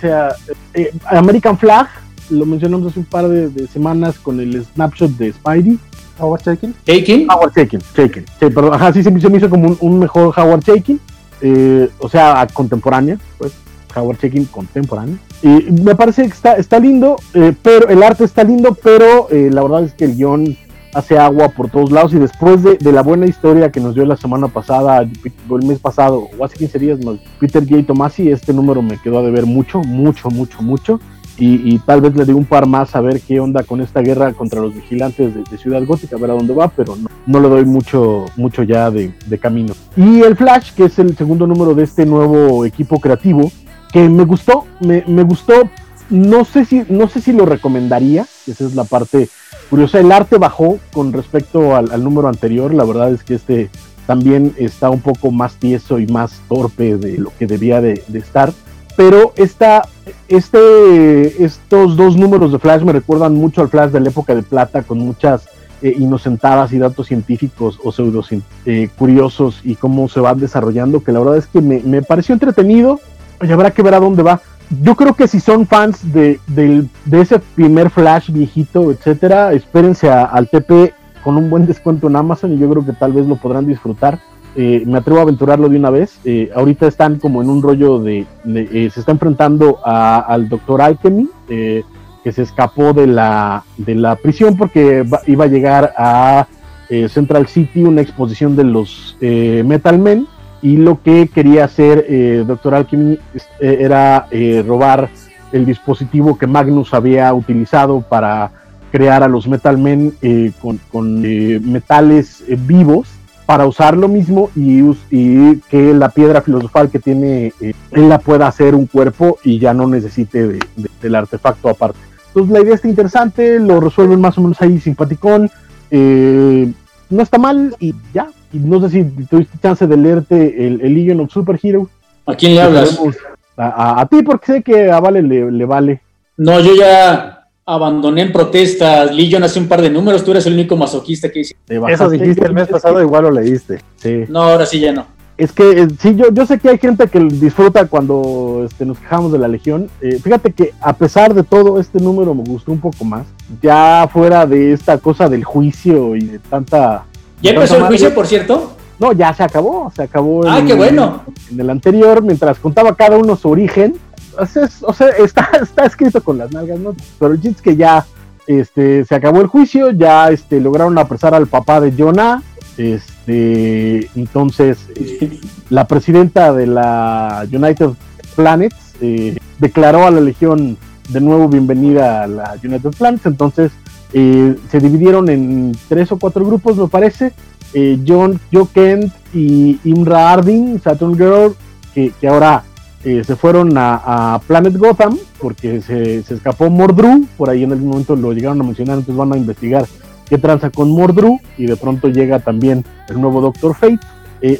sea, eh, American Flag. Lo mencionamos hace un par de, de semanas con el snapshot de Spidey. Howard Chaykin. Taken. Howard Shakin, Shakin. Sí, perdón, ajá, sí se me, hizo como un, un mejor Howard Shakin. eh, o sea, a contemporánea, pues. Howard Shakin contemporáneo. Y me parece que está, está lindo, eh, pero el arte está lindo, pero eh, la verdad es que el guion hace agua por todos lados y después de, de la buena historia que nos dio la semana pasada, el mes pasado, o hace 15 días más, Peter J. Tomasi, este número me quedó a deber mucho, mucho, mucho, mucho. Y, y tal vez le digo un par más a ver qué onda con esta guerra contra los vigilantes de, de Ciudad Gótica, a ver a dónde va, pero no, no le doy mucho, mucho ya de, de camino. Y el Flash, que es el segundo número de este nuevo equipo creativo, que me gustó, me, me gustó, no sé si, no sé si lo recomendaría, esa es la parte curiosa, el arte bajó con respecto al, número anterior, la verdad es que este también está un poco más tieso y más torpe de lo que debía de, estar, pero esta, este, estos dos números de Flash me recuerdan mucho al Flash de la época de plata, con muchas eh, inocentadas y datos científicos o pseudo eh, y cómo se van desarrollando, que la verdad es que me, me pareció entretenido, y habrá que ver a dónde va. Yo creo que si son fans de, del- de ese primer Flash viejito, etcétera, espérense al TP con un buen descuento en Amazon y yo creo que tal vez lo podrán disfrutar. Eh, me atrevo a aventurarlo de una vez. Eh, ahorita están como en un rollo de, de se está enfrentando a, al Doctor Alchemy, que se escapó de la, de la prisión porque iba a llegar a Central City, una exposición de los Metal Men y lo que quería hacer eh, Doctor Alchemy eh, era eh, robar el dispositivo que Magnus había utilizado para crear a los Metal Men eh, con, metales vivos para usar lo mismo y, que la piedra filosofal que tiene él la pueda hacer un cuerpo y ya no necesite del artefacto aparte. Entonces la idea está interesante, lo resuelven más o menos ahí simpaticón, no está mal y ya, no sé si tuviste chance de leerte el, el Legion of Super Hero. ¿A quién le hablas? A, ti, porque sé que a Vale le, vale. No, yo ya abandoné en protestas. Legion hace un par de números, tú eres el único masoquista que hice. Eso dijiste el mes pasado, igual lo leíste. Sí. No, ahora sí ya no. Es que eh, sí, yo, yo sé que hay gente que disfruta cuando este, nos quejamos de la Legión. Eh, fíjate que a pesar de todo, este número me gustó un poco más. Ya fuera de esta cosa del juicio y de tanta ¿Ya empezó el juicio, por cierto? No, ya se acabó, se acabó. Ah, qué bueno. En el anterior, mientras contaba cada uno su origen, o sea, está, está escrito con las nalgas, ¿no? Pero el es que ya este, se acabó el juicio, ya este, lograron apresar al papá de Jonah. Este, entonces, eh, la presidenta de la United Planets eh, declaró a la Legión de nuevo bienvenida a la United Planets. Entonces, eh, se dividieron en tres o cuatro grupos, me parece. Eh, John, Joe Kent y Imra Arding, Saturn Girl, que, ahora eh, se fueron a, Planet Gotham porque se, escapó Mordru. Por ahí en algún momento lo llegaron a mencionar, entonces van a investigar qué tranza con Mordru. Y de pronto llega también el nuevo Doctor Fate.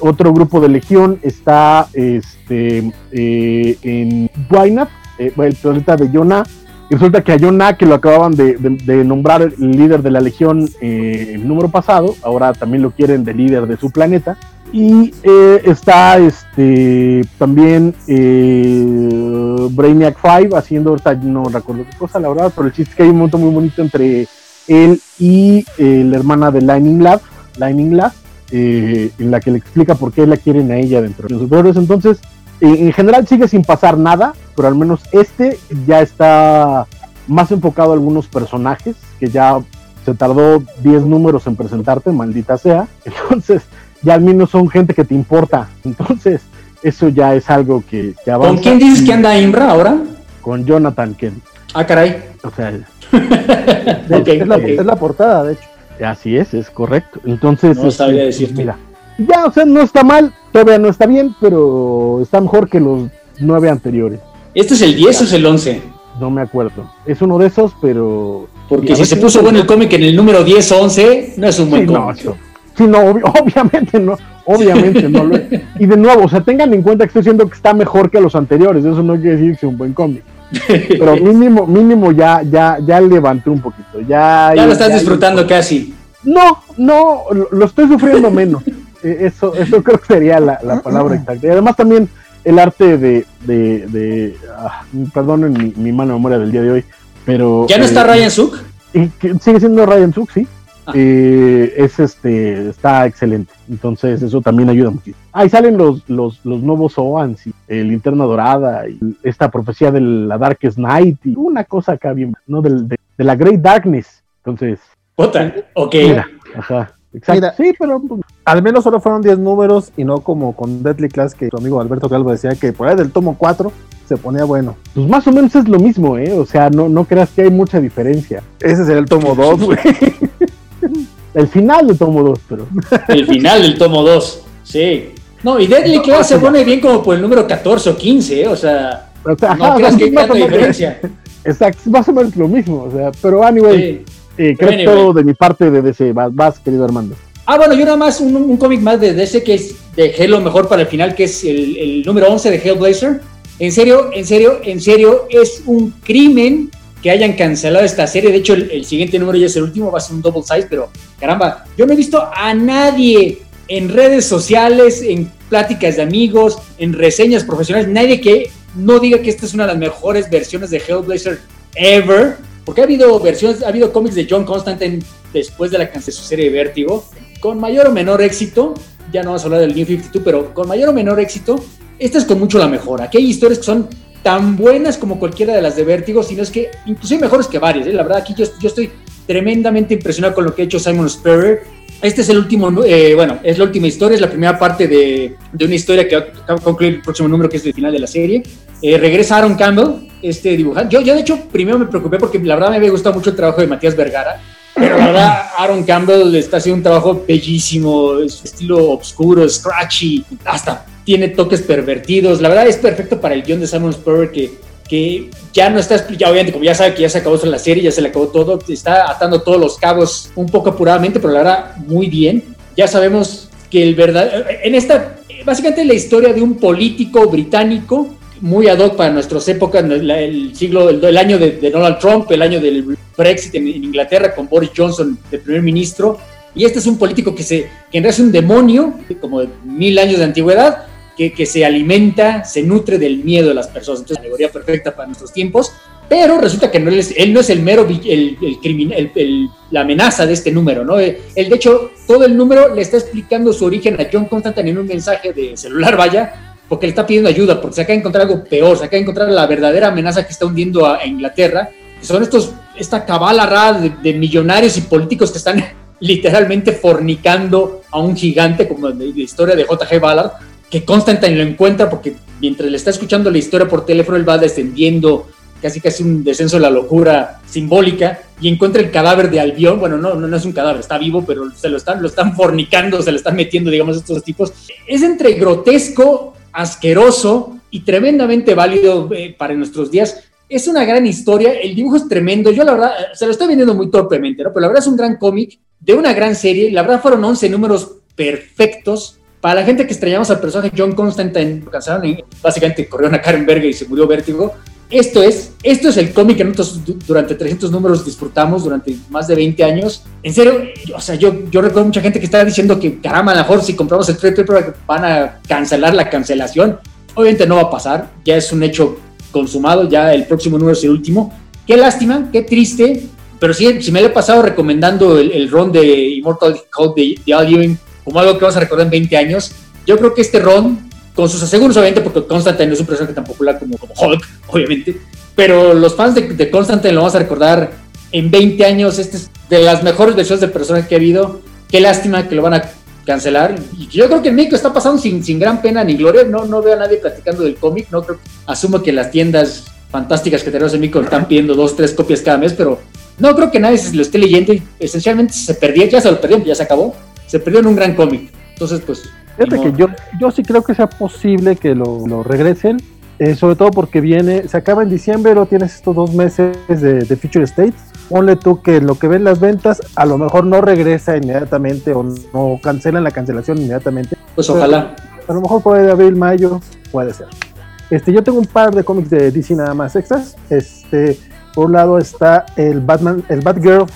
otro grupo de Legión está este, en Wynat, el planeta de Jonah y resulta que a John que lo acababan de, nombrar el líder de la Legión eh, el número pasado, ahora también lo quieren de líder de su planeta. Y eh, está este también eh, Brainiac 5 haciendo, ahorita no recuerdo qué cosa, la verdad, pero el chiste es que hay un momento muy bonito entre él y la hermana de Lightning Lab, Lightning Lab, en la que le explica por qué la quieren a ella dentro de los superiores. Entonces, en general sigue sin pasar nada, pero al menos este ya está más enfocado a algunos personajes que ya se tardó 10 números en presentarte, maldita sea. Entonces, ya al menos son gente que te importa. Entonces, eso ya es algo que, que avanza. ¿Con quién dices que anda Imbra ahora? Con Jonathan Kent. Ah, caray. O sea, es, la, portada, de hecho. Así es, es correcto. Entonces, no sabía este, decirte. Mira, ya, o sea, no está mal, todavía no está bien, pero está mejor que los nueve anteriores. ¿Este es el 10 o es el 11? No me acuerdo. Es uno de esos, pero. Porque si se puso bueno el cómic en el número 10 o 11, no es un buen cómic. No, sí, no, obviamente no. Obviamente no. y de nuevo, o sea, tengan en cuenta que estoy diciendo que está mejor que los anteriores. Eso no quiere decir que sea un buen cómic. Pero mínimo, mínimo ya, ya, ya levanté un poquito. Ya, ya lo estás disfrutando casi. No, no, lo estoy sufriendo menos. Eh, eso, eso creo que sería la, palabra exacta. Y además también el arte de, de, de ah, perdonen mi, mi, mala memoria del día de hoy, pero... ¿Ya no está eh, Ryan Suk? Sigue siendo Ryan Suk, sí. Ah. Eh, es este, está excelente. Entonces, eso también ayuda mucho. Ahí salen los, los, los nuevos Oans y el Linterna Dorada y esta profecía de la Darkest Night y una cosa acá bien, ¿no? De, de, la Great Darkness. Entonces. Puta, ok. ajá. Exacto. sí, pero pues, al menos solo fueron 10 números y no como con Deadly Class que tu amigo Alberto Calvo decía que por ahí del tomo 4 se ponía bueno. Pues más o menos es lo mismo, ¿eh? O sea, no, no creas que hay mucha diferencia. Ese es el tomo 2, güey. el final del tomo 2, pero. El final del tomo 2, sí. No, y Deadly Class se pone bien como por el número 14 o 15, ¿eh? O sea, no creas que hay tanta diferencia. Exacto, más o menos lo mismo, o sea, pero anyway. Eh, creo que todo de mi parte de DC. Vas, querido Armando. Ah, bueno, yo nada más un, cómic más de DC que es de Halo mejor para el final, que es el, número 11 de Hellblazer. En serio, en serio, en serio, es un crimen que hayan cancelado esta serie. De hecho, el, siguiente número ya es el último, va a ser un double size, pero caramba, yo no he visto a nadie en redes sociales, en pláticas de amigos, en reseñas profesionales, nadie que no diga que esta es una de las mejores versiones de Hellblazer ever. Porque ha habido versiones, ha habido cómics de John Constantine después de la cancelación de su serie de Vértigo, con mayor o menor éxito, ya no vamos a hablar del New 52, pero con mayor o menor éxito, esta es con mucho la mejor. Aquí hay historias que son tan buenas como cualquiera de las de Vértigo, sino es que inclusive mejores que varias. ¿eh? La verdad, aquí yo, yo, estoy tremendamente impresionado con lo que ha hecho Simon Sperrer. Este es el último, eh, bueno, es la última historia, es la primera parte de, de una historia que va a concluir el próximo número, que es el final de la serie. Eh, regresa Aaron Campbell, este dibujante. Yo, yo, de hecho, primero me preocupé porque la verdad me había gustado mucho el trabajo de Matías Vergara. Pero la verdad, Aaron Campbell está haciendo un trabajo bellísimo, es estilo oscuro, scratchy, hasta tiene toques pervertidos. La verdad es perfecto para el guion de Simon Spurrier que, que ya no está, ya obviamente como ya sabe que ya se acabó la serie, ya se le acabó todo, está atando todos los cabos un poco apuradamente, pero la verdad muy bien. Ya sabemos que el verdad, en esta, básicamente la historia de un político británico muy ad hoc para nuestras épocas, el siglo, el, año de, Donald Trump, el año del Brexit en, Inglaterra con Boris Johnson de primer ministro. Y este es un político que, se, que en realidad es un demonio, como de mil años de antigüedad, que, que se alimenta, se nutre del miedo de las personas. Entonces, alegoría perfecta para nuestros tiempos. Pero resulta que no es, él no es el mero, el, criminal, la amenaza de este número, ¿no? Él, de hecho, todo el número le está explicando su origen a John Constantine en un mensaje de celular, vaya, porque le está pidiendo ayuda, porque se acaba de encontrar algo peor, se acaba de encontrar la verdadera amenaza que está hundiendo a, Inglaterra, que son estos, esta cabala rara de, de, millonarios y políticos que están literalmente fornicando a un gigante, como la historia de J.G. Ballard, que Constantine lo encuentra porque mientras le está escuchando la historia por teléfono, él va descendiendo casi casi un descenso de la locura simbólica y encuentra el cadáver de Albión, bueno, no, no, no es un cadáver, está vivo, pero se lo están, lo están fornicando, se le están metiendo, digamos, estos tipos. Es entre grotesco, asqueroso y tremendamente válido eh, para nuestros días. Es una gran historia, el dibujo es tremendo, yo la verdad, se lo estoy vendiendo muy torpemente, ¿no? Pero la verdad es un gran cómic de una gran serie, la verdad fueron 11 números perfectos, para la gente que extrañamos al personaje John Constantine, lo y básicamente corrieron a Karen Berger y se murió Vértigo. Esto es, esto es el cómic que nosotros durante 300 números disfrutamos durante más de 20 años. En serio, o sea, yo, yo recuerdo mucha gente que estaba diciendo que, caramba, a lo mejor si compramos el trade van a cancelar la cancelación. Obviamente no va a pasar, ya es un hecho consumado, ya el próximo número es el último. Qué lástima, qué triste, pero sí, si me lo he pasado recomendando el, el ron de Immortal Hulk de, de Al Ewing como algo que vamos a recordar en 20 años. Yo creo que este Ron, con sus aseguros, obviamente, porque Constantine es un personaje tan popular como, como Hulk, obviamente, pero los fans de, de, Constantine lo vamos a recordar en 20 años. Este es de las mejores versiones de personaje que ha habido. Qué lástima que lo van a cancelar. Y yo creo que en México está pasando sin, sin gran pena ni gloria. No, no veo a nadie platicando del cómic. No creo, asumo que las tiendas fantásticas que tenemos en México están pidiendo dos, tres copias cada mes, pero no creo que nadie se lo esté leyendo y esencialmente se perdió, ya se lo perdieron, ya se acabó se perdió en un gran cómic. Entonces, pues. Fíjate que yo, yo sí creo que sea posible que lo, lo regresen, eh, sobre todo porque viene, se acaba en diciembre, lo tienes estos dos meses de, de Future States. Ponle tú que lo que ven las ventas, a lo mejor no regresa inmediatamente o no cancelan la cancelación inmediatamente. Pues ojalá. A lo mejor puede abril, mayo, puede ser. Este, yo tengo un par de cómics de DC nada más extras. Este, por un lado está el Batman, el Batgirl,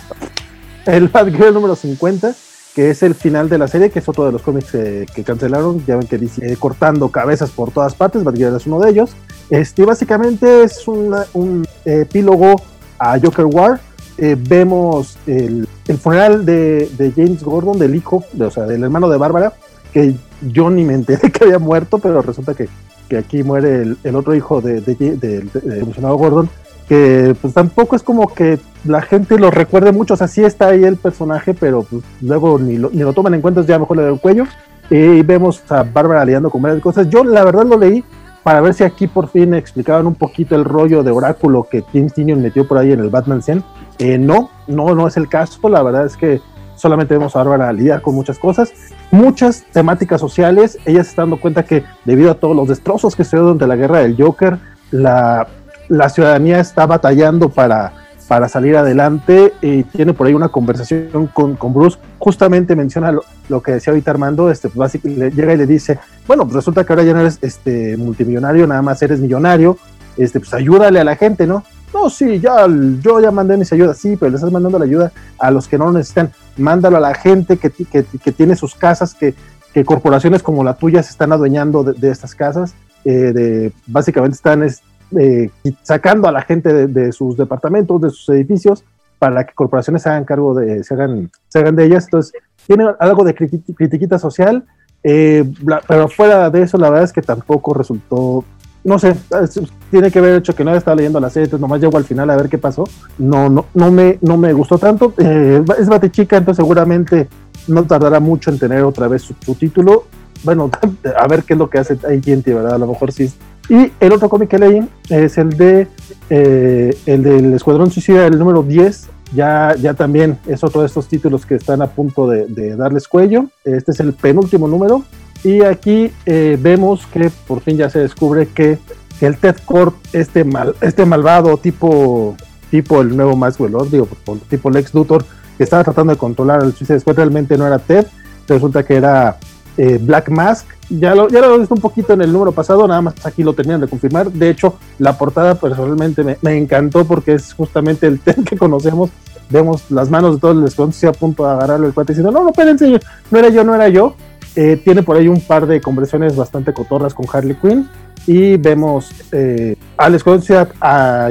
el Batgirl número 50 que es el final de la serie, que es otro de los cómics eh, que cancelaron, ya ven que dice eh, cortando cabezas por todas partes, Batgirl es uno de ellos. Este, básicamente es un epílogo a Joker War. Eh, vemos el, el funeral de, de, James Gordon, del hijo, de, o sea, del hermano de Bárbara, que yo ni me enteré que había muerto, pero resulta que, que aquí muere el, el, otro hijo de, de, Gordon, que pues tampoco es como que la gente lo recuerde mucho, o sea, sí está ahí el personaje, pero pues luego ni lo, ni lo toman en cuenta, ya mejor le doy el cuello. Y vemos a Bárbara liando con varias cosas. Yo la verdad lo leí para ver si aquí por fin explicaban un poquito el rollo de oráculo que Tim Tinion metió por ahí en el Batman 100. Eh, no, no, no es el caso, la verdad es que solamente vemos a Bárbara lidiar con muchas cosas, muchas temáticas sociales, ella se está dando cuenta que debido a todos los destrozos que se dio durante la guerra del Joker, la la ciudadanía está batallando para, para salir adelante y tiene por ahí una conversación con, con Bruce, justamente menciona lo, que decía ahorita Armando, este, pues básicamente llega y le dice, bueno, pues resulta que ahora ya no eres este, multimillonario, nada más eres millonario, este, pues ayúdale a la gente, ¿no? No, sí, ya, yo ya mandé mis ayudas, sí, pero le estás mandando la ayuda a los que no lo necesitan, mándalo a la gente que, que, que tiene sus casas, que, que corporaciones como la tuya se están adueñando de, estas casas, eh, de, básicamente están... eh, sacando a la gente de, sus departamentos, de sus edificios, para que corporaciones se hagan cargo de, se hagan, se hagan de ellas. Entonces, tiene algo de critiquita social, eh, pero fuera de eso, la verdad es que tampoco resultó no sé, tiene que ver hecho que no estaba leyendo la serie, nomás llego al final a ver qué pasó. No, no, no me, no me gustó tanto. Eh, es Bate Chica, entonces seguramente no tardará mucho en tener otra vez su, título. Bueno, a ver qué es lo que hace AT&T, ¿verdad? A lo mejor sí. Y el otro cómic que leí es el de eh, el del Escuadrón Suicida, el número 10. Ya, ya también es otro de estos títulos que están a punto de, de darles cuello. Este es el penúltimo número y aquí eh, vemos que por fin ya se descubre que, el Ted Corp, este, mal, este malvado tipo, tipo el nuevo Maxwell digo, tipo Lex Luthor, que estaba tratando de controlar al Suicide Squad, realmente no era Ted, resulta que era eh, Black Mask. Ya lo, ya lo visto un poquito en el número pasado, nada más aquí lo tenían de confirmar. De hecho, la portada personalmente me, me encantó porque es justamente el Ted que conocemos. Vemos las manos de todos los desconocidos a punto de agarrarlo el cuate diciendo, no, no, espérense, no era yo, no era yo eh, tiene por ahí un par de conversaciones bastante cotorras con Harley Quinn. Y vemos eh, a Alex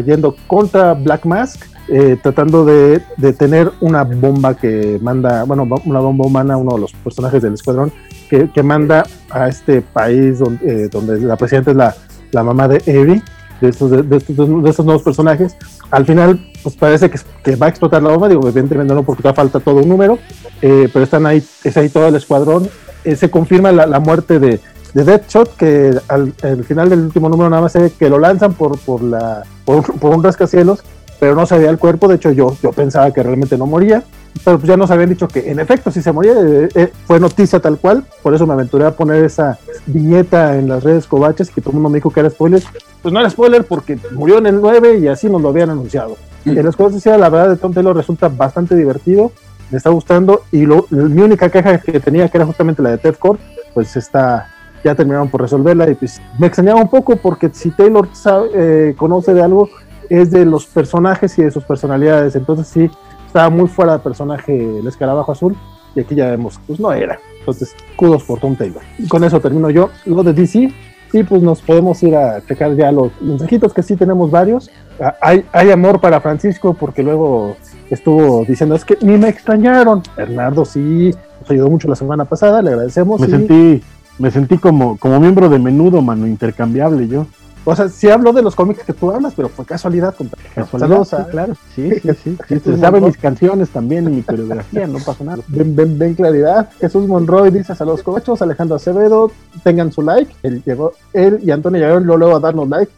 yendo contra Black Mask, eh, tratando de, de, tener una bomba que manda, bueno, una bomba humana, uno de los personajes del escuadrón, que, que manda a este país donde, donde la presidenta es la, la mamá de Evie, de estos, de, estos, nuevos personajes. Al final, pues parece que, que, va a explotar la bomba, digo, evidentemente no, porque falta todo un número, pero están ahí, es ahí todo el escuadrón eh, se confirma la, muerte de, de Deadshot, que al, final del último número nada más se ve que lo lanzan por, por, la, por, un rascacielos, pero no se veía el cuerpo, de hecho yo, yo pensaba que realmente no moría, pero pues ya nos habían dicho que en efecto si se moría, eh, eh, fue noticia tal cual, por eso me aventuré a poner esa viñeta en las redes covaches que todo el mundo me dijo que era spoiler, pues no era spoiler porque murió en el 9 y así nos lo habían anunciado. Mm. En las cosas decía, la verdad de Tom Taylor resulta bastante divertido, me está gustando y lo, mi única queja que tenía, que era justamente la de Ted Core, pues está, ya terminaron por resolverla y pues me extrañaba un poco porque si Taylor sabe, eh, conoce de algo es de los personajes y de sus personalidades, entonces sí, estaba muy fuera de personaje el escarabajo azul y aquí ya vemos, pues no era. Entonces, kudos por Tom Taylor. Y con eso termino yo lo de DC y pues nos podemos ir a checar ya los mensajitos que sí tenemos varios. Ah, hay, hay amor para Francisco porque luego estuvo diciendo, es que ni me extrañaron. Bernardo sí, nos ayudó mucho la semana pasada, le agradecemos. Me sentí, me sentí como, como miembro de menudo, mano, intercambiable yo. O sea, sí hablo de los cómics que tú hablas, pero fue casualidad. Casualidad, sí, claro. Sí, sí, sí. sí, saben mis canciones también y mi coreografía, no pasa nada. Ven, ven, ven claridad. Jesús Monroy dice saludos cobachos, Alejandro Acevedo, tengan su like. Él llegó, él y Antonio llegaron luego a darnos like.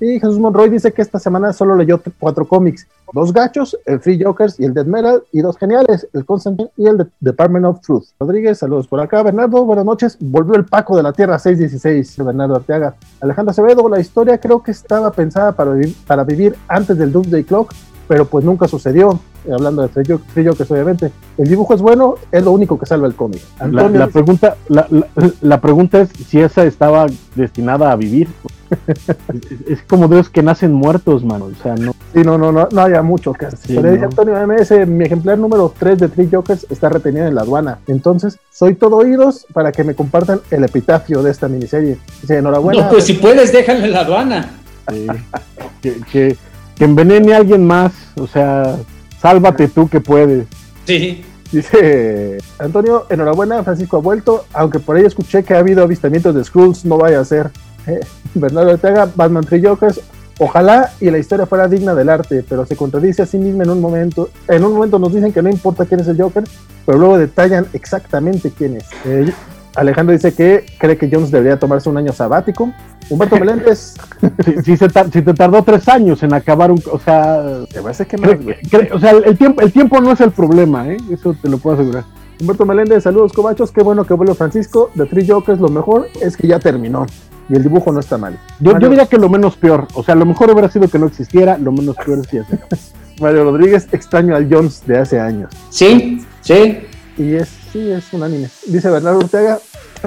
Y Jesús Monroy dice que esta semana solo leyó cuatro cómics: dos gachos, el Free Jokers y el Dead Metal, y dos geniales, el Constantine y el Department of Truth. Rodríguez, saludos por acá. Bernardo, buenas noches. Volvió el Paco de la Tierra 616, Bernardo Arteaga. Alejandro Acevedo, la historia creo que estaba pensada para vivir, para vivir antes del Doomsday Clock, pero pues nunca sucedió. Hablando de Free Jokers, obviamente. El dibujo es bueno, es lo único que salva el cómic. La, pregunta, la, la pregunta es si esa estaba destinada a vivir es, como de los que nacen muertos, mano. O sea, no. Sí, no, no, no, no haya mucho que hacer. Pero Antonio MS, mi ejemplar número 3 de Three Jokers está retenido en la aduana. Entonces, soy todo oídos para que me compartan el epitafio de esta miniserie. Dice, enhorabuena. No, pues si puedes, déjalo en la aduana. que, que, que envenene a alguien más. O sea, sálvate tú que puedes. Sí. Dice Antonio, enhorabuena, Francisco ha vuelto, aunque por ahí escuché que ha habido avistamientos de Skrulls, no vaya a ser. Bernardo Ortega, Batman Three Jokers, ojalá y la historia fuera digna del arte, pero se contradice a sí misma en un momento. En un momento nos dicen que no importa quién es el Joker, pero luego detallan exactamente quién es. Eh, Alejandro dice que cree que Jones debería tomarse un año sabático. Humberto Meléndez. si, se si, te tardó tres años en acabar un. O sea. Te parece que más, O sea, el, tiempo, el tiempo no es el problema, ¿eh? Eso te lo puedo asegurar. Humberto Meléndez, saludos, cobachos. Qué bueno que vuelve Francisco. De Three Jokers, lo mejor es que ya terminó y el dibujo no está mal. Yo, yo, diría que lo menos peor, o sea, lo mejor hubiera sido que no existiera, lo menos peor es que Mario Rodríguez, extraño al Jones de hace años. Sí, sí. Y es, sí, es un anime. Dice Bernardo Ortega,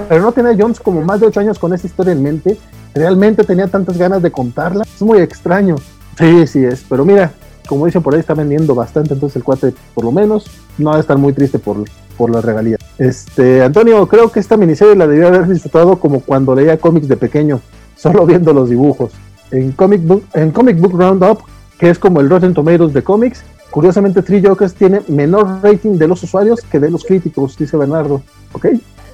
pero no tiene Jones como más de ocho años con esta historia en mente. Realmente tenía tantas ganas de contarla. Es muy extraño. Sí, sí es. Pero mira, como dicen por ahí, está vendiendo bastante, entonces el cuate, por lo menos, no va a estar muy triste por, por la regalía. Este, Antonio, creo que esta miniserie la debía haber disfrutado como cuando leía cómics de pequeño, solo viendo los dibujos. En Comic Book, en Comic Book Roundup, que es como el Rotten Tomatoes de cómics, Curiosamente, Three Jokers tiene menor rating de los usuarios que de los críticos, dice Bernardo. ¿Ok?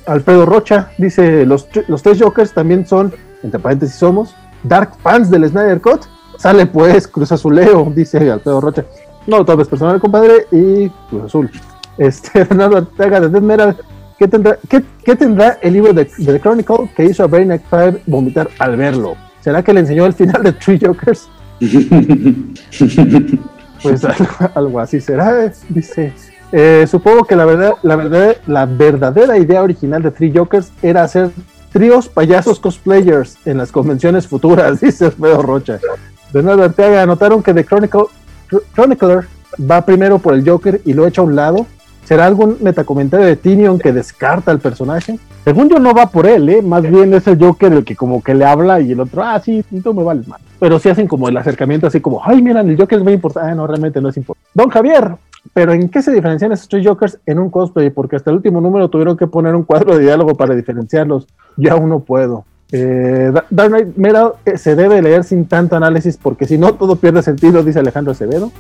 Alfredo Rocha dice, los, los tres Jokers también son, entre paréntesis somos, dark fans del Snyder Cut. Sale pues Cruz Azuleo, dice Alfredo Rocha. No, todo es personal, compadre, y Cruz Azul. Este, Bernardo Arteaga de Dead Metal, ¿qué tendrá, qué, qué tendrá el libro de, de The Chronicle que hizo a Brainiac 5 vomitar al verlo? ¿Será que le enseñó el final de Three Jokers? Pues algo, algo así será, dice. Eh, supongo que la verdad, la verdad, la verdadera idea original de Three Jokers era hacer tríos payasos cosplayers en las convenciones futuras, dice Alfredo Rocha. Bernardo Arteaga anotaron que The Chronicle, Chronicler va primero por el Joker y lo echa a un lado. ¿Será algún metacomentario de Tinion que descarta al personaje? Según yo no va por él, ¿eh? Más bien es el Joker el que como que le habla y el otro, ah, sí, tú me vales mal. Pero sí hacen como el acercamiento así como, ay, miran, el Joker es muy importante. Ah, no, realmente no es importante. Don Javier, pero ¿en qué se diferencian esos tres Jokers en un cosplay? Porque hasta el último número tuvieron que poner un cuadro de diálogo para diferenciarlos. Yo aún no puedo. Eh, Da- Dark Knight eh, se debe leer sin tanto análisis porque si no todo pierde sentido, dice Alejandro Acevedo.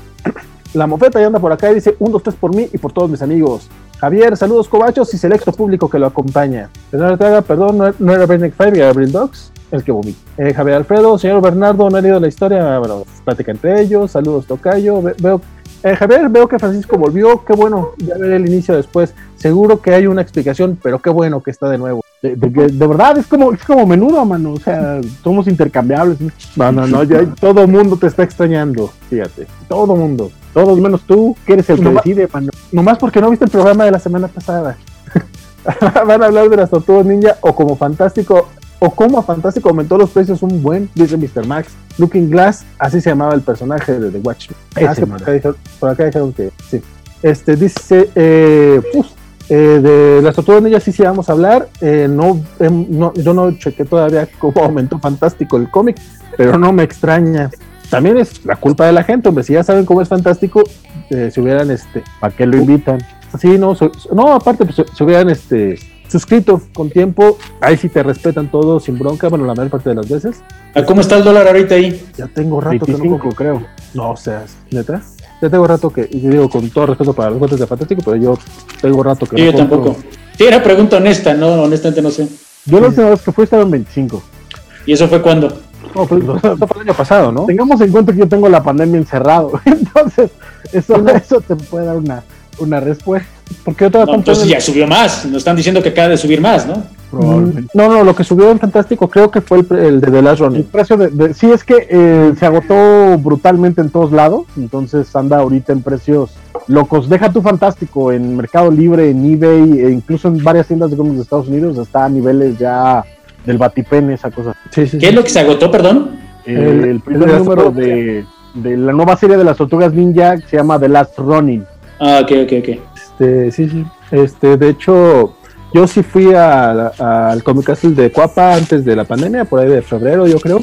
La mofeta ya anda por acá y dice un, dos, tres por mí y por todos mis amigos. Javier, saludos cobachos y selecto público que lo acompaña. Perdón, no, no era Bernick Five, era Brill Dogs, el que vomita. Eh, Javier Alfredo, señor Bernardo, no ha leído la historia, bueno, plática entre ellos, saludos Tocayo, Ve- veo eh, Javier, veo que Francisco volvió, qué bueno, ya veré el inicio después. Seguro que hay una explicación, pero qué bueno que está de nuevo. De, de verdad, es como, es como menudo, mano. O sea, somos intercambiables. ¿no? No, no, ya todo el mundo te está extrañando, fíjate, todo el mundo. Todos menos tú, que eres el que decide, mano. Nomás porque no viste el programa de la semana pasada. Van a hablar de las tortugas ninja o como fantástico o como a fantástico aumentó los precios un buen, dice Mr. Max. Looking Glass, así se llamaba el personaje de The Watchmen. Ah, que por, acá dijeron, por acá dijeron que sí. Este dice, eh, uf, eh, de las tortugas ninja sí sí vamos a hablar. Eh, no, em, no, yo no chequé todavía cómo aumentó fantástico el cómic, pero no me extraña. También es la culpa de la gente, hombre. Si ya saben cómo es fantástico, eh, si hubieran este, ¿Para qué lo invitan? Sí, no, su- no, aparte, pues se, se hubieran este, suscrito con tiempo, ahí sí te respetan todo sin bronca, bueno, la mayor parte de las veces. ¿A ¿Cómo está el dólar ahorita ahí? Ya tengo rato que no 25, compro. creo. No, o sea, neta. Ya tengo rato que, y yo digo con todo respeto para los cuentos de Fantástico, pero yo tengo rato que Sí, no yo compro. tampoco. Sí, era pregunta honesta, no, honestamente no sé. Yo la última vez que fui estaba en 25. ¿Y eso fue cuándo? No, pues, fue el año pasado, ¿no? Tengamos en cuenta que yo tengo la pandemia encerrado. Entonces, eso, eso te puede dar una, una respuesta. Porque todavía No, entonces el- ya subió más. Nos están diciendo que acaba de subir más, ¿no? Probablemente. No, no, lo que subió en Fantástico creo que fue el, el de The Last El Ronin. precio de, de- sí es que eh, se agotó brutalmente en todos lados, entonces anda ahorita en precios locos. Deja tu fantástico en Mercado Libre, en eBay, e incluso en varias tiendas de cómics de Estados Unidos está a niveles ya del batipene, esa cosa. Sí, sí, ¿Qué es lo que se agotó, perdón? El, El- el primer el número de, de la nueva serie de las tortugas ninja se llama The Last Running. Ah, ok, ok, ok. Este, sí, sí. Este, de hecho, yo sí fui a al Comic Castle de Cuapa antes de la pandemia, por ahí de febrero, yo creo.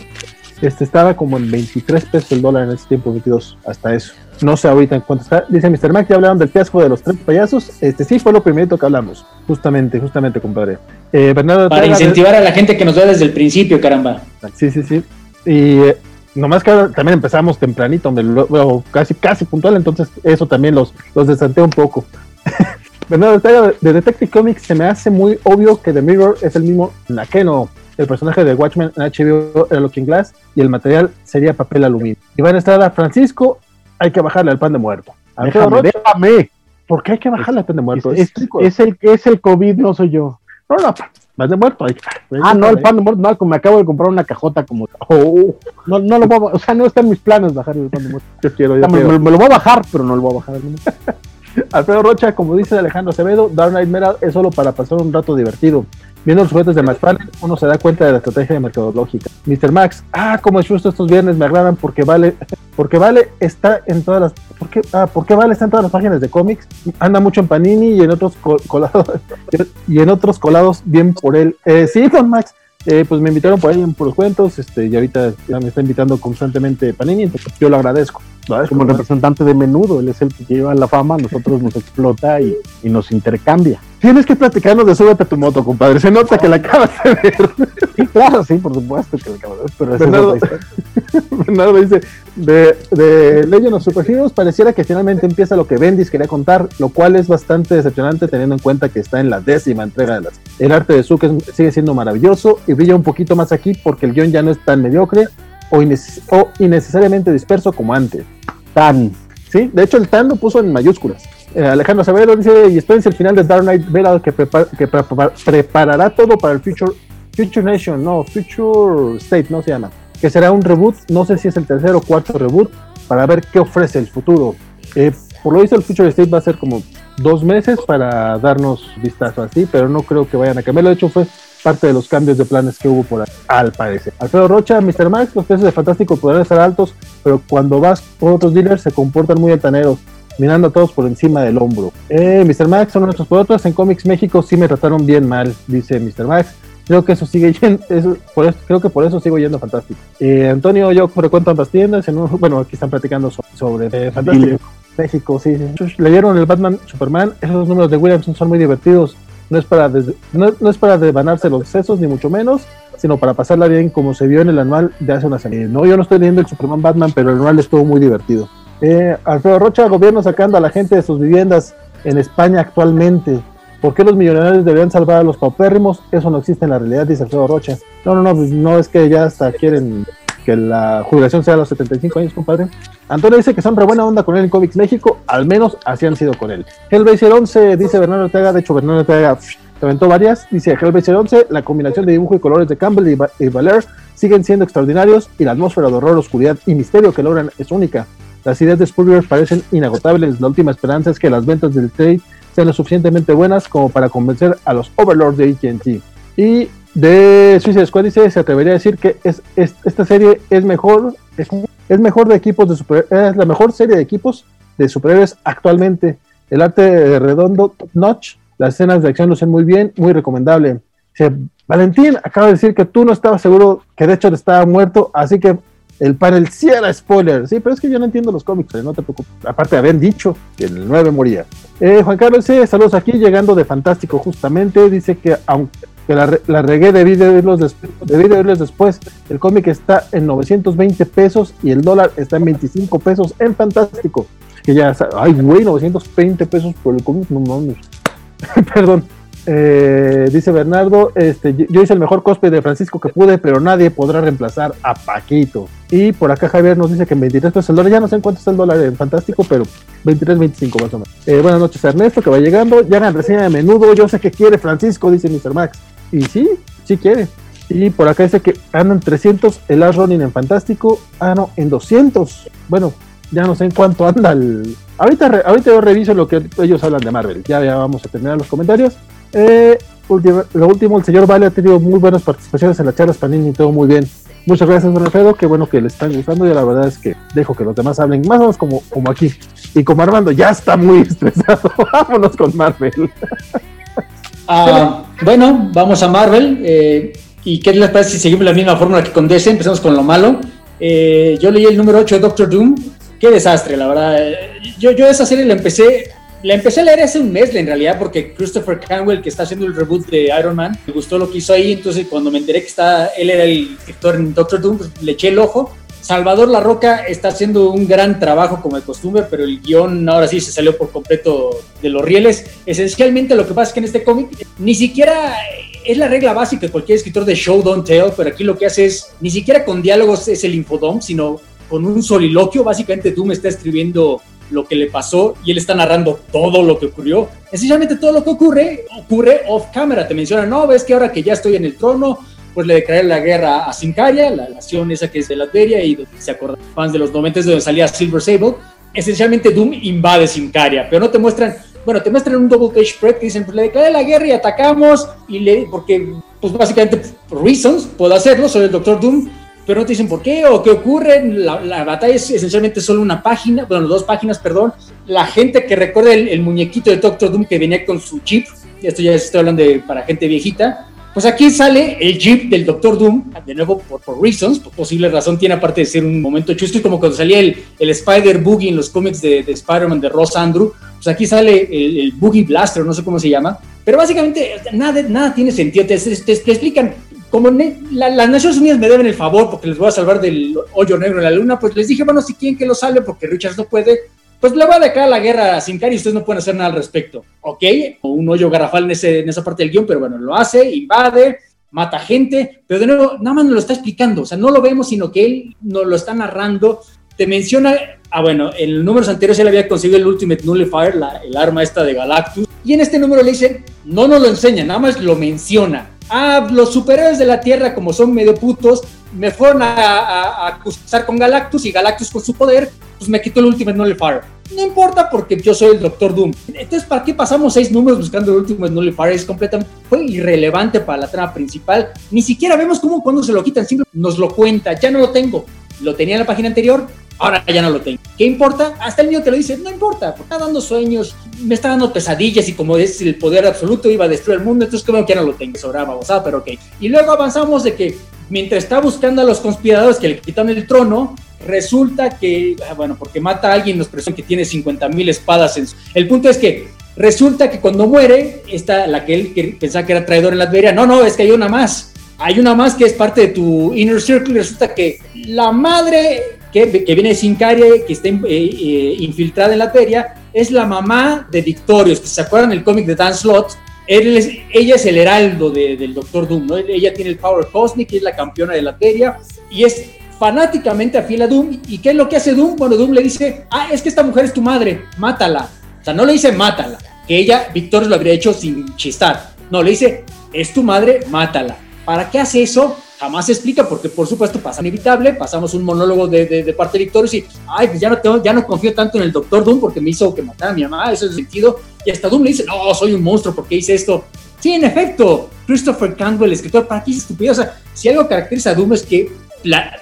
Este estaba como en 23 pesos el dólar en ese tiempo, 22, hasta eso. No sé ahorita en cuánto está. Dice Mr. Mac, ya hablaron del fiasco de los tres payasos. Este sí fue lo primero que hablamos. Justamente, justamente, compadre. Eh, Bernardo Para incentivar a la gente que nos vea desde el principio, caramba. Sí, sí, sí. Y eh, nomás que ahora también empezamos tempranito, lo- bueno, casi, casi puntual, entonces eso también los, los desantea un poco. Bernardo de, de Detective Comics se me hace muy obvio que The Mirror es el mismo Nakeno. El personaje de Watchmen en HBO era Looking Glass y el material sería papel aluminio. Iván Estrada, Francisco, hay que bajarle al pan de muerto. Alfredo Déjame, Rocha, déjame. ¿Por qué hay que bajarle al pan de muerto? Es, es- es el, es el COVID, no soy yo. no, no, pan de muerto. hay- Ah, no, el pan de muerto, no, como me acabo de comprar una cajota como... Oh, No, no lo voy a, o sea, no está en mis planes bajar el pan de muerto. yo quiero, O yo sea, me, quiero. me- me lo voy a bajar, pero no lo voy a bajar. ¿no? Alfredo Rocha, como dice Alejandro Acevedo, Dark Knight Metal es solo para pasar un rato divertido. Viendo los juguetes de McFarlane, uno se da cuenta de la estrategia mercadológica. Mr. Max, ah, como es justo estos viernes me agradan porque vale, porque vale está en todas las, ¿por qué? Ah, porque vale está en todas las páginas de cómics, anda mucho en Panini y en otros co- colados y en otros colados bien por él. Eh, sí, Don Max, eh, pues me invitaron por ahí en puros cuentos, este, y ahorita me está invitando constantemente Panini, entonces yo lo agradezco. Agradezco, Como representante de menudo, él es el que lleva la fama, nosotros nos explota y, y nos intercambia. Tienes que platicarnos de súbete a tu moto, compadre. Se nota que la acabas de ver. Sí, claro, sí, por supuesto que lo acabo de ver, pero esa es Bernardo, otra historia. Bernardo dice, de, de Legend of Superheroes pareciera que finalmente empieza lo que Bendis quería contar, lo cual es bastante decepcionante teniendo en cuenta que está en la décima entrega de las. El arte de Zuck sigue siendo maravilloso y brilla un poquito más aquí porque el guion ya no es tan mediocre o, innecesariamente disperso como antes. Tan. Sí, de hecho el tan lo puso en mayúsculas. Eh, Alejandro Sabero dice, y espérense el final de Dark Knight Metal que, que preparará todo para el Future, Future Nation, no, Future State, no se llama que será un reboot, no sé si es el tercero o cuarto reboot, para ver qué ofrece el futuro. Eh, por lo visto el Future State va a ser como dos meses para darnos vistazo así, pero no creo que vayan a cambiarlo. De hecho fue parte de los cambios de planes que hubo por ahí, al parecer. Alfredo Rocha, Mr. Max, los precios de Fantástico podrán estar altos, pero cuando vas por otros dealers se comportan muy altaneros, mirando a todos por encima del hombro. Eh, Mr. Max son nuestros productos, en Comics México sí me trataron bien mal, dice Mr. Max. Creo que eso sigue yendo, por creo que por eso sigo yendo Fantástico. Eh, Antonio, yo frecuento ambas tiendas, en bueno, aquí están platicando sobre, eh, Fantástico. México, sí, sí. Leyeron el Batman Superman, esos números de Williamson son muy divertidos. No es para no, es para devanarse los excesos, ni mucho menos, sino para pasarla bien como se vio en el anual de hace una semana. no, yo no estoy leyendo el Superman Batman, pero el anual estuvo muy divertido. Eh, Alfredo Rocha, gobierno sacando a la gente de sus viviendas en España actualmente. ¿Por qué los millonarios deberían salvar a los paupérrimos? Eso no existe en la realidad, dice Alfredo Rocha. No, no, no, pues no es que ya hasta quieren que la jubilación sea a los 75 años, compadre. Antonio dice que son re buena onda con él en Comics México, al menos así han sido con él. Hellblazer 11, dice Bernardo Ortega, de hecho Bernardo Ortega te aventó varias, dice Hellblazer 11, la combinación de dibujo y colores de Campbell y, Valer siguen siendo extraordinarios y la atmósfera de horror, oscuridad y misterio que logran es única. Las ideas de Spurrier parecen inagotables, la última esperanza es que las ventas del trade sean lo suficientemente buenas como para convencer a los overlords de AT&T. Y de Suicide Squad dice, se atrevería a decir que es, esta serie es mejor, es, mejor de equipos de super, es la mejor serie de equipos de superhéroes actualmente. El arte redondo, notch, las escenas de acción lucen muy bien, muy recomendable. Valentín acaba de decir que tú no estabas seguro que de hecho estaba muerto, así que el panel sí era spoiler, sí, pero es que yo no entiendo los cómics, no te preocupes. Aparte de haber dicho que el 9 moría. Eh, Juan Carlos C, saludos aquí, llegando de Fantástico justamente, dice que aunque la, la regué debí de, verlos debí de verlos después, el cómic está en 920 pesos y el dólar está en 25 pesos en Fantástico. Que ya, ay güey, 920 pesos por el cómic, no mames. Perdón. Eh, dice Bernardo, este, yo hice el mejor cosplay de Francisco que pude, pero nadie podrá reemplazar a Paquito. Y por acá Javier nos dice que en 23 pesos el dólar, ya no sé en cuánto está el dólar en Fantástico, pero 23, 25 más o menos. Eh, buenas noches Ernesto, que va llegando. Ya reseña de menudo, yo sé que quiere Francisco, dice Mr. Max. Y sí, sí quiere. Y por acá dice que andan 300 el Last Running en Fantástico. Ah, no, en 200. Bueno, ya no sé en cuánto anda el... Ahorita, ahorita yo reviso lo que ellos hablan de Marvel. Ya, ya vamos a terminar los comentarios. Eh, lo último, el señor Vale ha tenido muy buenas participaciones en la charla Panini y todo muy bien. Muchas gracias, don. Qué bueno que le están gustando. Y la verdad es que dejo que los demás hablen más o menos como, como aquí. Y como Armando ya está muy estresado, vámonos con Marvel. Ah, bueno, vamos a Marvel. Eh, ¿Y qué les parece si seguimos la misma fórmula que con DC? Empezamos con lo malo. Eh, yo leí el número 8 de Doctor Doom. Qué desastre, la verdad. Yo, yo esa serie la empecé la empecé a leer hace un mes en realidad porque Christopher Canwell, que está haciendo el reboot de Iron Man, me gustó lo que hizo ahí, entonces cuando me enteré que está, él era el escritor en Doctor Doom, pues, le eché el ojo. Salvador La Roca está haciendo un gran trabajo como de costumbre, pero el guion ahora sí se salió por completo de los rieles. Esencialmente lo que pasa es que en este cómic ni siquiera es la regla básica de cualquier escritor de show don't tell, pero aquí lo que hace es ni siquiera con diálogos es el infodom, sino con un soliloquio. Básicamente Doom está escribiendo lo que le pasó y él está narrando todo lo que ocurrió. Esencialmente todo lo que ocurre, ocurre off camera. Te menciona, no, ves que ahora que ya estoy en el trono, pues le declaré la guerra a Sincaria, la nación esa que es de Latveria y se acuerdan fans de los 90 donde salía Silver Sable. Esencialmente Doom invade Sincaria, pero no te muestran, bueno, te muestran un double page spread que dicen, pues le declaré la guerra y atacamos y le, porque pues básicamente por reasons puedo hacerlo, soy el Doctor Doom pero no te dicen por qué o qué ocurre. La, batalla es esencialmente solo una página, bueno, dos páginas, perdón. La gente que recuerda el, muñequito de Doctor Doom que venía con su chip, esto ya estoy hablando de, para gente viejita, pues aquí sale el jeep del Doctor Doom, de nuevo por, por reasons, por posible razón, tiene aparte de ser un momento chusco, como cuando salía el, el Spider Boogie en los cómics de, de Spider-Man de Ross Andrew, pues aquí sale el, el, Boogie Blaster, no sé cómo se llama, pero básicamente nada, nada tiene sentido, te, te, te explican como las Naciones Unidas me deben el favor porque les voy a salvar del hoyo negro en la luna, pues les dije, bueno, si quieren que lo salve porque Richards no puede, pues le voy a declarar la guerra a Sin y ustedes no pueden hacer nada al respecto. Ok, un hoyo garrafal en, ese, en esa parte del guion, pero bueno, lo hace, invade, mata gente, pero de nuevo, nada más nos lo está explicando, o sea, no lo vemos, sino que él nos lo está narrando. Te menciona, ah, bueno, en números anteriores él había conseguido el Ultimate Nullifier, el arma esta de Galactus, y en este número le dice, no nos lo enseña, nada más lo menciona. Ah, los superhéroes de la Tierra, como son medio putos, me fueron a, acusar con Galactus y Galactus con su poder, pues me quitó el Ultimate Nullifier. No importa porque yo soy el Doctor Doom. Entonces, ¿para qué pasamos seis números buscando el Ultimate Nullifier? Es completamente fue irrelevante para la trama principal. Ni siquiera vemos cómo cuando se lo quitan, simplemente nos lo cuenta. Ya no lo tengo. Lo tenía en la página anterior, ahora ya no lo tengo. ¿Qué importa? Hasta el niño te lo dice, no importa, porque está dando sueños, me está dando pesadillas y como es el poder absoluto iba a destruir el mundo, entonces creo que ya no lo tengo. Sobraba, a, pero ok. Y luego avanzamos de que mientras está buscando a los conspiradores que le quitan el trono, resulta que, ah, bueno, porque mata a alguien, nos presume que tiene 50 mil espadas. En su... El punto es que resulta que cuando muere, está la que él pensaba que era traidor en la Adveria, no, no, es que hay una más. Hay una más que es parte de tu inner circle y resulta que la madre que, viene de Sincaria, que está eh, eh, infiltrada en la Adveria, es la mamá de Victorious, que se acuerdan el cómic de Dan Slott, ella es el heraldo del Doctor Doom, ¿no? Ella tiene el Power Cosmic, es la campeona de la Teria y es fanáticamente afín a Doom. ¿Y qué es lo que hace Doom? Bueno, Doom le dice, ah, es que esta mujer es tu madre, mátala. O sea, no le dice mátala, que ella, Victorious lo habría hecho sin chistar. No, le dice, es tu madre, mátala. ¿Para qué hace eso? Jamás se explica porque por supuesto pasa inevitable, pasamos un monólogo de, de, parte de Victorious y, ay, pues ya no, tengo, ya no confío tanto en el Doctor Doom porque me hizo que matara a mi mamá, eso es el sentido, y hasta Doom le dice, no, soy un monstruo porque hice esto. Sí, en efecto, Christopher Campbell, el escritor, ¿para qué es estúpido? O sea, si algo caracteriza a Doom es que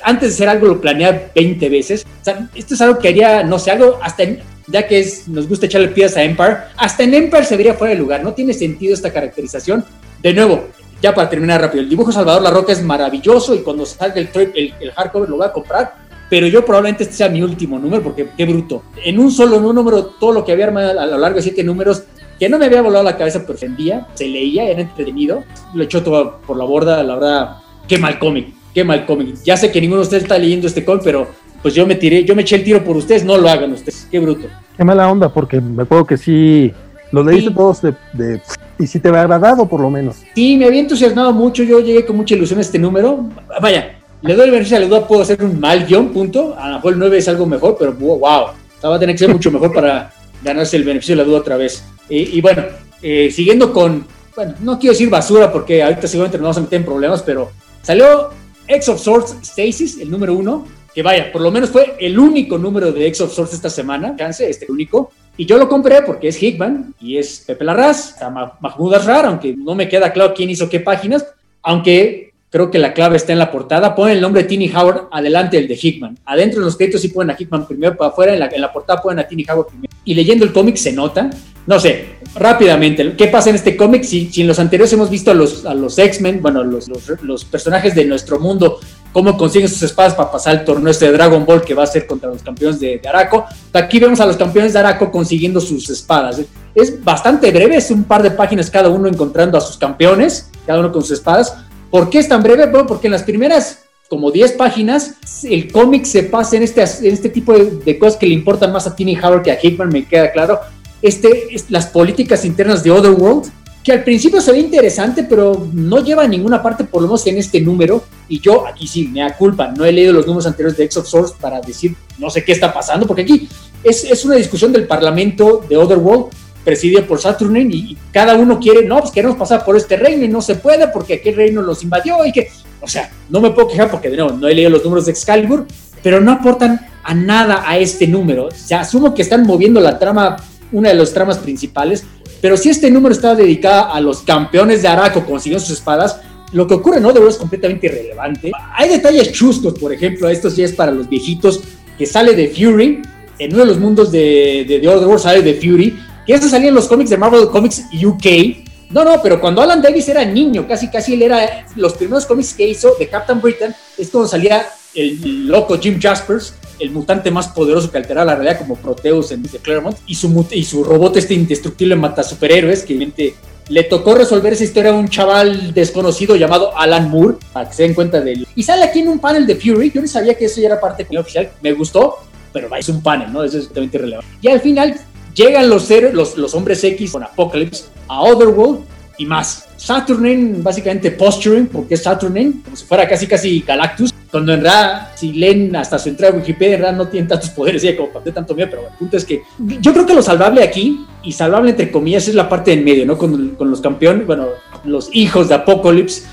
antes de hacer algo lo planea 20 veces. O sea, esto es algo que haría, no sé, algo hasta ya que es, nos gusta echarle piedras a Empire, hasta en Empire se vería fuera de lugar. No tiene sentido esta caracterización. De nuevo, ya para terminar rápido, el dibujo Salvador La Roca es maravilloso y cuando salga el, el, el hardcover lo voy a comprar, pero yo probablemente este sea mi último número porque qué bruto. En un solo número, todo lo que había armado a lo largo de siete números, que no me había volado la cabeza, pero se se leía, era entretenido, lo echó todo por la borda, la verdad, qué mal cómic, qué mal cómic. Ya sé que ninguno de ustedes está leyendo este cómic, pero pues yo me tiré, yo me eché el tiro por ustedes, no lo hagan ustedes, qué bruto. Qué mala onda, porque me acuerdo que sí, lo leíste todos de y si te ha agradado por lo menos. Sí, me había entusiasmado mucho, yo llegué con mucha ilusión a este número. Vaya, le doy el beneficio de la duda, puedo hacer un mal guion, punto. A lo mejor el 9 es algo mejor, pero wow, va a tener que ser mucho mejor para ganarse el beneficio de la duda otra vez. Y, bueno, eh, siguiendo con, bueno, no quiero decir basura porque ahorita seguramente nos vamos a meter en problemas, pero salió X of Swords Stasis, el número uno, que vaya, por lo menos fue el único número de X of Swords esta semana, chance, este único. Y yo lo compré porque es Hickman y es Pepe Larraz, Mahmoud Asrar, aunque no me queda claro quién hizo qué páginas, aunque creo que la clave está en la portada. Ponen el nombre de Tiny Howard adelante el de Hickman. Adentro en los créditos sí ponen a Hickman primero, para afuera en la, en la portada ponen a Tiny Howard primero. Y leyendo el cómic se nota, no sé, rápidamente, ¿qué pasa en este cómic? Si, si, en los anteriores hemos visto a los, a los X-Men, bueno, los, los, los, personajes de nuestro mundo cómo consiguen sus espadas para pasar el torneo este de Dragon Ball que va a ser contra los campeones de, de Araco. Aquí vemos a los campeones de Araco consiguiendo sus espadas. Es bastante breve, es un par de páginas cada uno encontrando a sus campeones, cada uno con sus espadas. ¿Por qué es tan breve? Bueno, porque en las primeras como 10 páginas, el cómic se pasa en este, en este tipo de, de, cosas que le importan más a Tiny Howard que a Hickman, me queda claro. Este, las políticas internas de Otherworld, que al principio se ve interesante, pero no lleva a ninguna parte, por lo menos en este número. Y yo aquí sí, me da culpa, no he leído los números anteriores de X of Source para decir no sé qué está pasando, porque aquí es, es una discusión del Parlamento de Otherworld, presidido por Saturnine, y, cada uno quiere, no, pues queremos pasar por este reino y no se puede porque aquel reino los invadió y que, o sea, no me puedo quejar porque no, no he leído los números de Excalibur, pero no aportan a nada a este número. O sea, asumo que están moviendo la trama, una de las tramas principales, pero si este número está dedicado a los campeones de Araco consiguiendo sus espadas, lo que ocurre en Otherworld es completamente irrelevante. Hay detalles chuscos, por ejemplo, estos ya es para los viejitos, que sale de Fury, en uno de los mundos de, de, de Otherworld sale de Fury, que eso salía en los cómics de Marvel Comics UK. No, no, pero cuando Alan Davis era niño, casi casi él era, los primeros cómics que hizo de Captain Britain, es cuando salía el loco Jim Jaspers, el mutante más poderoso que altera la realidad como Proteus en The Claremont, y su, y su robot este indestructible mata superhéroes que evidentemente le tocó resolver esa historia a un chaval desconocido llamado Alan Moore, para que se den cuenta de él. Y sale aquí en un panel de Fury, yo no sabía que eso ya era parte oficial, me gustó, pero es un panel, ¿no? Eso es totalmente irrelevante. Y al final llegan los, los, los hombres X con Apocalypse a Otherworld y más. Saturnine, básicamente posturing, porque es Saturnine, como si fuera casi casi Galactus, cuando en realidad, si leen hasta su entrada a Wikipedia, en realidad no tienen tantos poderes, ya como de tanto miedo, pero el punto es que yo creo que lo salvable aquí, y salvable entre comillas, es la parte en medio, ¿no? Con, con los campeones, bueno, los hijos de Apocalypse,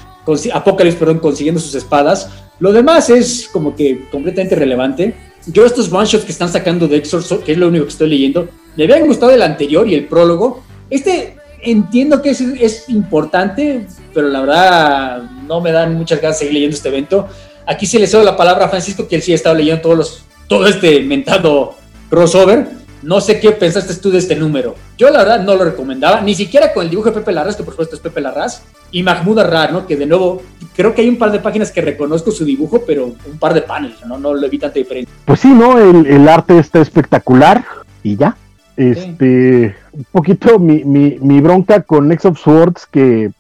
Apocalypse, perdón, consiguiendo sus espadas. Lo demás es como que completamente relevante. Yo estos one shots que están sacando de Exor, que es lo único que estoy leyendo, me habían gustado el anterior y el prólogo. Este entiendo que es, es, importante, pero la verdad no me dan muchas ganas de seguir leyendo este evento. Aquí sí le cedo la palabra a Francisco, que él sí ha estado leyendo todos los, todo este mentado crossover. No sé qué pensaste tú de este número. Yo la verdad no lo recomendaba, ni siquiera con el dibujo de Pepe Larraz, que por supuesto es Pepe Larraz, y Mahmoud Arrar, ¿no? Que de nuevo, creo que hay un par de páginas que reconozco su dibujo, pero un par de paneles, ¿no? No le vi tanta diferencia. Pues sí, ¿no? El, el arte está espectacular y ya. Este, un poquito mi, mi, mi, bronca con Next of Swords, que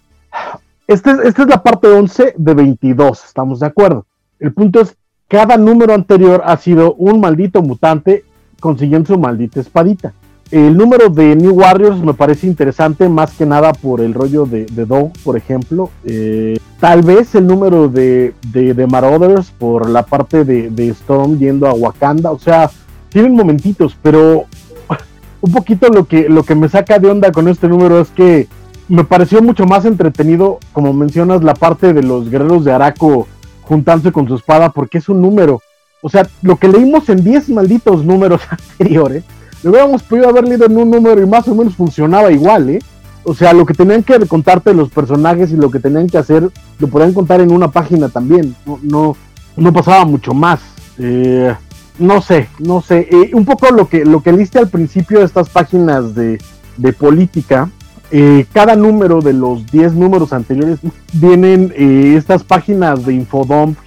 esta es, esta es la parte 11 de 22, estamos de acuerdo. El punto es, cada número anterior ha sido un maldito mutante consiguiendo su maldita espadita. El número de New Warriors me parece interesante más que nada por el rollo de, de Dog, por ejemplo. Eh, tal vez el número de, de, de, Marauders por la parte de, de Storm yendo a Wakanda. O sea, tienen momentitos, pero un poquito lo que, lo que me saca de onda con este número es que me pareció mucho más entretenido, como mencionas, la parte de los guerreros de Araco juntándose con su espada, porque es un número. O sea, lo que leímos en 10 malditos números anteriores, lo hubiéramos podido haber leído en un número y más o menos funcionaba igual, ¿eh? O sea, lo que tenían que contarte los personajes y lo que tenían que hacer, lo podían contar en una página también. No, no, no pasaba mucho más. Eh, no sé, no sé. Eh, un poco lo que, lo que liste al principio de estas páginas de, de política, eh, cada número de los 10 números anteriores vienen eh, estas páginas de Infodump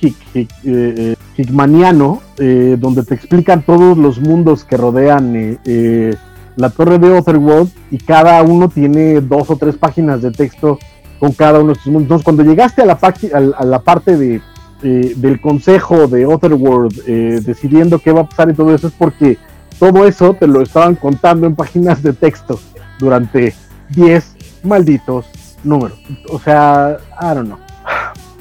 Hickmaniano, donde te explican todos los mundos que rodean la torre de Otherworld y cada uno tiene dos o tres páginas de texto con cada uno de estos mundos. Entonces, cuando llegaste a la, a la parte de eh, del consejo de Otherworld eh, decidiendo qué va a pasar y todo eso es porque todo eso te lo estaban contando en páginas de texto durante 10 malditos números. O sea, I don't know.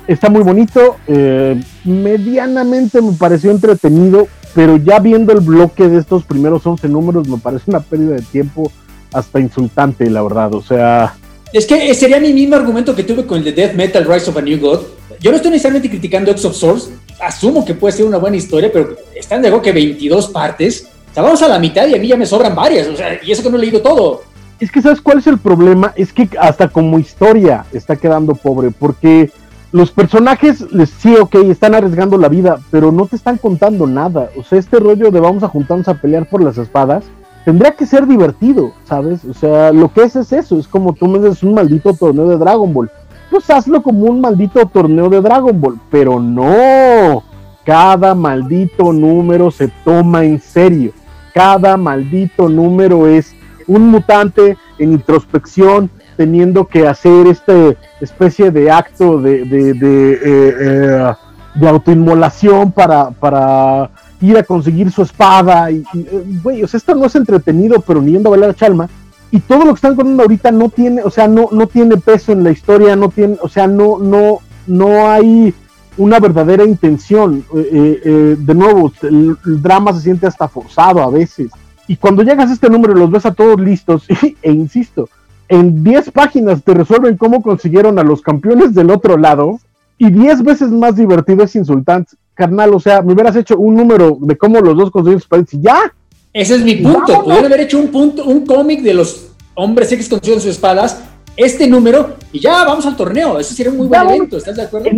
Está muy bonito, eh, medianamente me pareció entretenido, pero ya viendo el bloque de estos primeros 11 números me parece una pérdida de tiempo hasta insultante, la verdad. O sea... Es que sería mi mismo argumento que tuve con el de Death Metal Rise of a New God yo no estoy necesariamente criticando X of Source, asumo que puede ser una buena historia, pero están de que 22 partes, o sea, vamos a la mitad y a mí ya me sobran varias, o sea, y eso que no he leído todo. Es que, ¿sabes cuál es el problema? Es que hasta como historia está quedando pobre, porque los personajes, sí, ok, están arriesgando la vida, pero no te están contando nada. O sea, este rollo de vamos a juntarnos a pelear por las espadas, tendría que ser divertido, ¿sabes? O sea, lo que es es eso, es como tú me dices un maldito torneo de Dragon Ball pues hazlo como un maldito torneo de Dragon Ball. Pero no, cada maldito número se toma en serio. Cada maldito número es un mutante en introspección, teniendo que hacer este especie de acto de, de, eh, eh, de autoinmolación para, para ir a conseguir su espada. Y, eh, güey, o sea, esto no es entretenido, pero ni yendo a bailar chalma y todo lo que están contando ahorita no tiene, o sea, no, no tiene peso en la historia, no tiene, o sea, no, no, no hay una verdadera intención. De nuevo, el, drama se siente hasta forzado a veces. Y cuando llegas a este número y los ves a todos listos, e insisto, en 10 páginas te resuelven cómo consiguieron a los campeones del otro lado, y 10 veces más divertido es insultante. Carnal, o sea, me hubieras hecho un número de cómo los dos consiguieron sus padres y ya, ese es mi punto. Pudieron haber hecho un punto, un cómic de los hombres X con sus espadas, este número, y ya vamos al torneo. Eso sería un muy buen evento, ¿estás de acuerdo?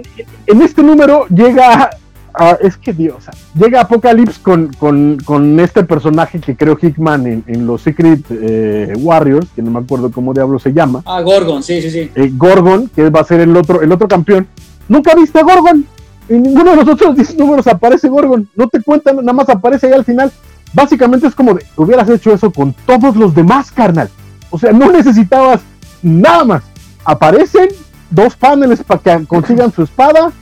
En, este número llega a, es que Dios, llega Apocalypse con, con, con, este personaje que creo Hickman en, los Secret eh, Warriors, que no me acuerdo cómo diablo se llama. Ah, Gorgon, sí, sí, sí. Eh, Gorgon, que va a ser el otro, el otro campeón. Nunca viste a Gorgon. En ninguno de los otros 10 números aparece Gorgon. No te cuentan, nada más aparece ahí al final. Básicamente es como de, hubieras hecho eso con todos los demás, carnal. O sea, no necesitabas nada más. Aparecen dos paneles para que consigan su espada.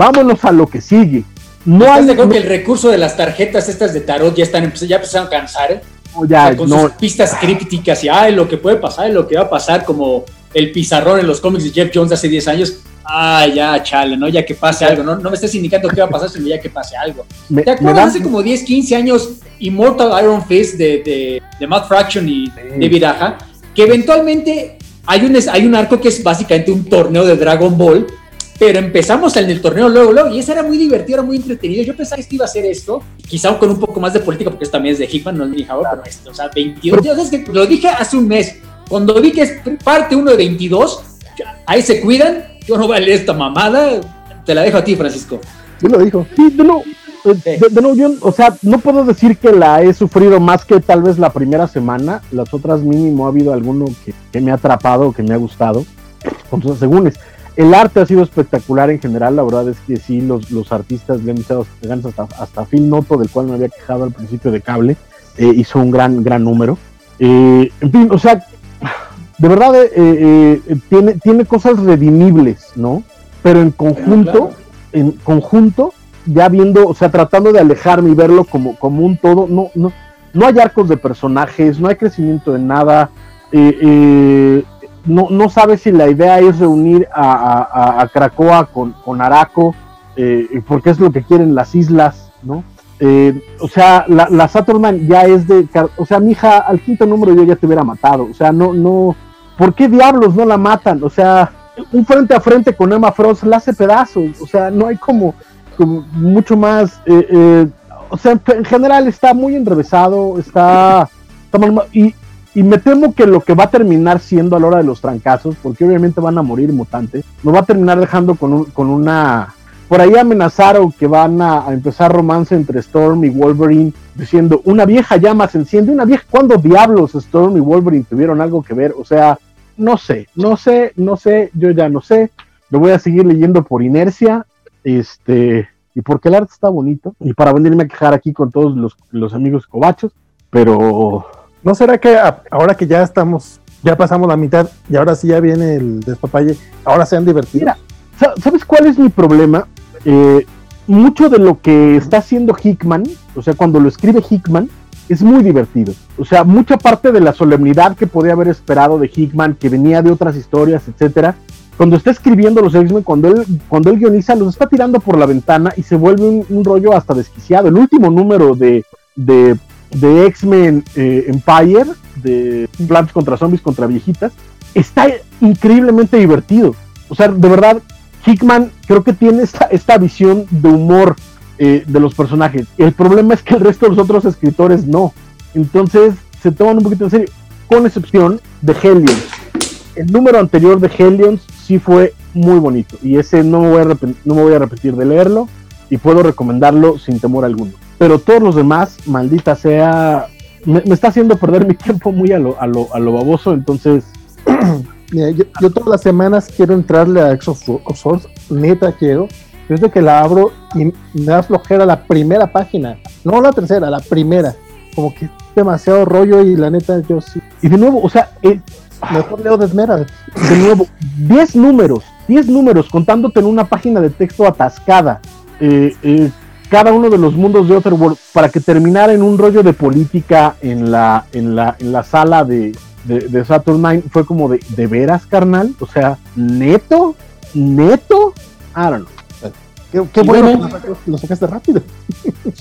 Vámonos a lo que sigue. No hay. que el recurso de las tarjetas estas de tarot ya están ya empezaron a cansar? ¿eh? ya, con sus pistas crípticas y ay, lo que puede pasar y lo que va a pasar, como el pizarrón en los cómics de Jeff Jones hace 10 años. Ay, ya, chale, ¿no? Ya que pase algo, ¿no? No me estés indicando qué va a pasar, sino ya que pase algo. ¿Te acuerdas hace como 10, 15 años Immortal Iron Fist de, de, Matt Fraction y David Aja? Que eventualmente hay un, hay un arco que es básicamente un torneo de Dragon Ball pero empezamos en el torneo luego, luego, y eso era muy divertido, era muy entretenido. Yo pensaba que esto iba a ser esto, quizá con un poco más de política, porque esto también es de Hickman, no es de pero esto, o sea, 22. Yo, es que lo dije hace un mes, cuando vi que es parte uno de 22, ahí se cuidan, yo no voy a leer esta mamada, te la dejo a ti, Francisco. Yo lo dijo. Sí, de nuevo, eh, de, nuevo yo, o sea, no puedo decir que la he sufrido más que tal vez la primera semana, las otras mínimo ha habido alguno que, que me ha atrapado, que me ha gustado, con sus asegúnes. El arte ha sido espectacular en general, la verdad es que sí, los, los artistas han echado hasta, hasta Phil Noto, del cual me había quejado al principio de cable, eh, hizo un gran, gran número. Eh, en fin, o sea, de verdad eh, tiene, tiene cosas redimibles, ¿no? Pero en conjunto, en conjunto, ya viendo, o sea, tratando de alejarme y verlo como, como un todo, no, no, no hay arcos de personajes, no hay crecimiento de nada. Eh, no, no sabe si la idea es reunir a, a, Cracoa con, con Araco, eh, porque es lo que quieren las islas, ¿no? Eh, o sea, la, la Saturnman ya es de. O sea, mi hija, al quinto número yo ya te hubiera matado. O sea, no, no. ¿Por qué diablos no la matan? O sea, un frente a frente con Emma Frost la hace pedazos. O sea, no hay como, mucho más. Eh, o sea, en general está muy enrevesado, está. está mal, y, y me temo que lo que va a terminar siendo a la hora de los trancazos, porque obviamente van a morir mutantes, nos va a terminar dejando con, con una... Por ahí amenazaron que van a, empezar romance entre Storm y Wolverine, diciendo, una vieja llama se enciende, una vieja, ¿cuándo diablos Storm y Wolverine tuvieron algo que ver? O sea, no sé, no sé, no sé, yo ya no sé, lo voy a seguir leyendo por inercia, este, y porque el arte está bonito, y para venirme a quejar aquí con todos los, los amigos cobachos, pero ¿No será que ahora que ya estamos, ya pasamos la mitad y ahora sí ya viene el despapalle, ahora se han divertido? Mira, ¿sabes cuál es mi problema? Eh, mucho de lo que está haciendo Hickman, o sea, cuando lo escribe Hickman, es muy divertido. O sea, mucha parte de la solemnidad que podía haber esperado de Hickman, que venía de otras historias, etcétera, cuando está escribiendo los X-Men, cuando él, cuando él guioniza, los está tirando por la ventana y se vuelve un, rollo hasta desquiciado. El último número de, de de X-Men eh, Empire, de Plantas contra Zombies contra Viejitas, está increíblemente divertido. O sea, de verdad, Hickman creo que tiene esta, visión de humor eh, de los personajes. El problema es que el resto de los otros escritores no. Entonces se toman un poquito en serio, con excepción de Hellions. El número anterior de Hellions sí fue muy bonito y ese no me voy a repetir de leerlo y puedo recomendarlo sin temor alguno pero todos los demás, maldita sea, me, está haciendo perder mi tiempo muy a lo, a lo, a lo baboso, entonces... yo, todas las semanas quiero entrarle a of, Source, neta quiero, desde que la abro y me da flojera la primera página, no la tercera, la primera, como que demasiado rollo y la neta yo sí. Y de nuevo, o sea, eh, mejor leo Desmera. De nuevo, 10 números, 10 números contándote en una página de texto atascada. Eh, eh, cada uno de los mundos de Otherworld para que terminara en un rollo de política en la, en la, en la sala de, de, Saturn fue como de, ¿de veras, carnal? O sea, neto, neto, I don't know. Qué, bueno, lo sacaste rápido.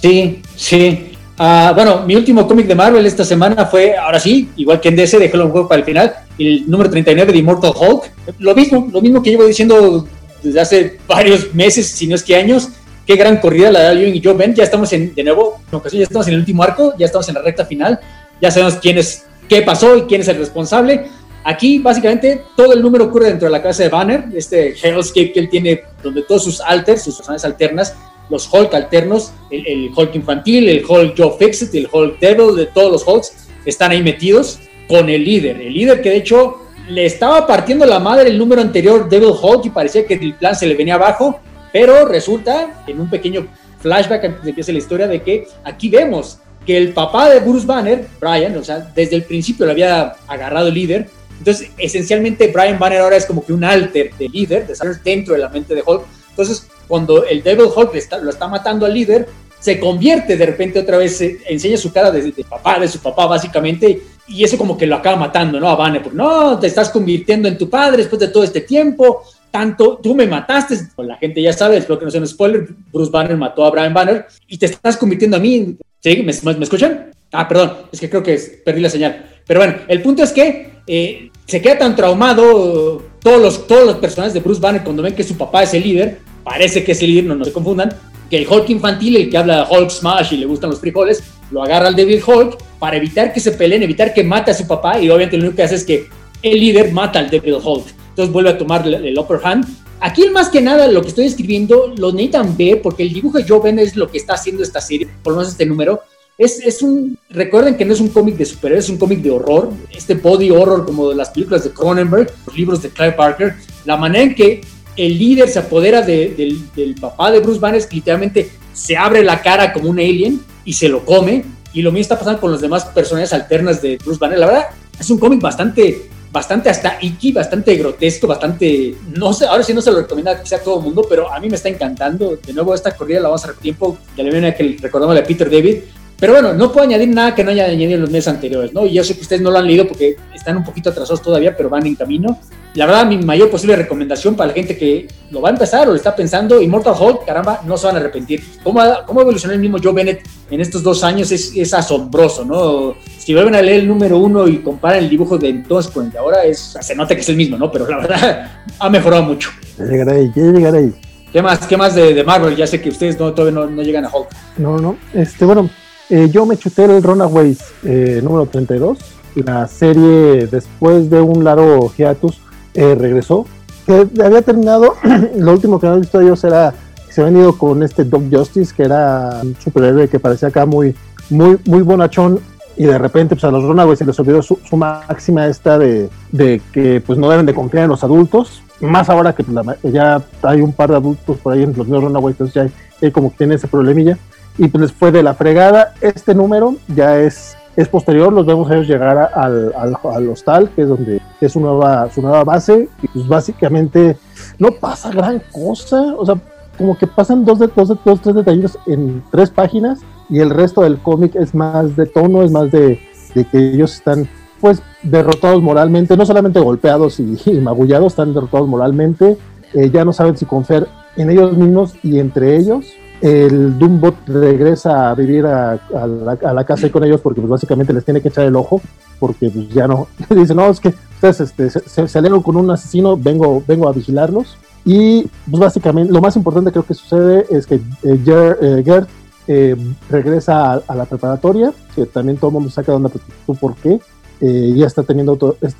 Sí, sí. Ah, bueno, mi último cómic de Marvel esta semana fue, ahora sí, igual que en DC, dejé un juego para el final, el número 39 de Immortal Hulk. Lo mismo, lo mismo que llevo diciendo desde hace varios meses, si no es que años qué gran corrida la de Ewing y Joe Ben. Ya estamos en, de nuevo, ya estamos en el último arco, ya estamos en la recta final, ya sabemos quién es, qué pasó y quién es el responsable. Aquí, básicamente, todo el número ocurre dentro de la casa de Banner, este Hellscape que él tiene, donde todos sus alters, sus personajes alternas, los Hulk alternos, el, Hulk infantil, el Hulk Joe Fixit, el Hulk Devil, de todos los Hulks, están ahí metidos con el líder. El líder que de hecho le estaba partiendo la madre el número anterior, Devil Hulk, y parecía que el plan se le venía abajo. Pero resulta, en un pequeño flashback de empiece la historia, de que aquí vemos que el papá de Bruce Banner, Brian, o sea, desde el principio lo había agarrado el líder, Entonces, esencialmente, Brian Banner ahora es como que un alter de líder, de estar dentro de la mente de Hulk. Entonces, cuando el Devil Hulk lo está matando al líder, se convierte de repente otra vez, enseña su cara de, papá, de su papá básicamente, y eso como que lo acaba matando, ¿no? A Banner, porque no, te estás convirtiendo en tu padre después de todo este tiempo, tanto, tú me mataste, la gente ya sabe, espero que no sea un spoiler, Bruce Banner mató a Brian Banner, y te estás convirtiendo a mí, ¿sí? ¿Me, me, escuchan? Ah, perdón, es que creo que perdí la señal. Pero bueno, el punto es que eh, se queda tan traumado todos los, todos los personajes de Bruce Banner cuando ven que su papá es el líder, parece que es el líder, no, no se confundan, que el Hulk infantil, el que habla Hulk Smash y le gustan los frijoles, lo agarra al Devil Hulk para evitar que se peleen, evitar que mate a su papá y obviamente lo único que hace es que el líder mata al Devil Hulk. Entonces vuelve a tomar el, upper hand. Aquí más que nada lo que estoy escribiendo lo necesitan ver porque el dibujo de Joe Ben es lo que está haciendo esta serie, por lo menos este número. Es, es un, recuerden que no es un cómic de superhéroes, es un cómic de horror, este body horror como de las películas de Cronenberg, los libros de Clive Barker, la manera en que el líder se apodera del, papá de Bruce Banner, que literalmente se abre la cara como un alien y se lo come. Y lo mismo está pasando con las demás personajes alternas de Bruce Banner. La verdad, es un cómic bastante, bastante hasta icky, bastante grotesco, bastante. No sé, ahora sí no se lo recomienda quizá a todo el mundo, pero a mí me está encantando. De nuevo, esta corrida la vamos a hacer tiempo. Ya le viene que recordamos a Peter David. Pero bueno, no puedo añadir nada que no haya añadido en los meses anteriores, ¿no? Y yo sé que ustedes no lo han leído porque están un poquito atrasados todavía, pero van en camino. La verdad, mi mayor posible recomendación para la gente que lo va a empezar o lo está pensando, Immortal Hulk, caramba, no se van a arrepentir. ¿Cómo, cómo evolucionó el mismo Joe Bennett en estos dos años? Es, es asombroso, ¿no? Si vuelven a leer el número uno y comparan el dibujo de entonces con el de ahora, es, se nota que es el mismo, ¿no? Pero la verdad, ha mejorado mucho. Ya llegaré, ya llegaré. ¿Qué más, qué más de, de Marvel? Ya sé que ustedes no, todavía no, no llegan a Hulk. No, no. Este, bueno, eh, yo me chuté el Runaways eh, número 32. La serie, después de un largo hiatus, eh, regresó. Que había terminado, lo último que había visto ellos era que se habían ido con este Dog Justice, que era un superhéroe que parecía acá muy, muy, muy bonachón. Y de repente, pues a los Runaways se les olvidó su, máxima esta de, de, que pues no deben de confiar en los adultos. Más ahora que pues, ya hay un par de adultos por ahí en los nuevos Runaways, entonces ya hay como que tiene ese problemilla y pues les de la fregada. Este número ya es, es posterior, los vemos ellos llegar al, al, hostal, que es donde es su nueva, su nueva base, y pues básicamente no pasa gran cosa, o sea, como que pasan dos, de, dos, dos tres detalles en tres páginas y el resto del cómic es más de tono, es más de, de que ellos están pues derrotados moralmente, no solamente golpeados y, magullados, están derrotados moralmente, eh, ya no saben si confiar en ellos mismos y entre ellos, el Doombot regresa a vivir a, la, casa y con ellos porque pues, básicamente les tiene que echar el ojo porque pues, ya no, dice, no, es que ustedes este, se, salieron con un asesino, vengo, vengo a vigilarlos. Y pues básicamente lo más importante creo que sucede es que eh, eh, Gert eh, regresa a, la preparatoria, que también todo el mundo saca de onda, tú por qué. ya está teniendo todo, es,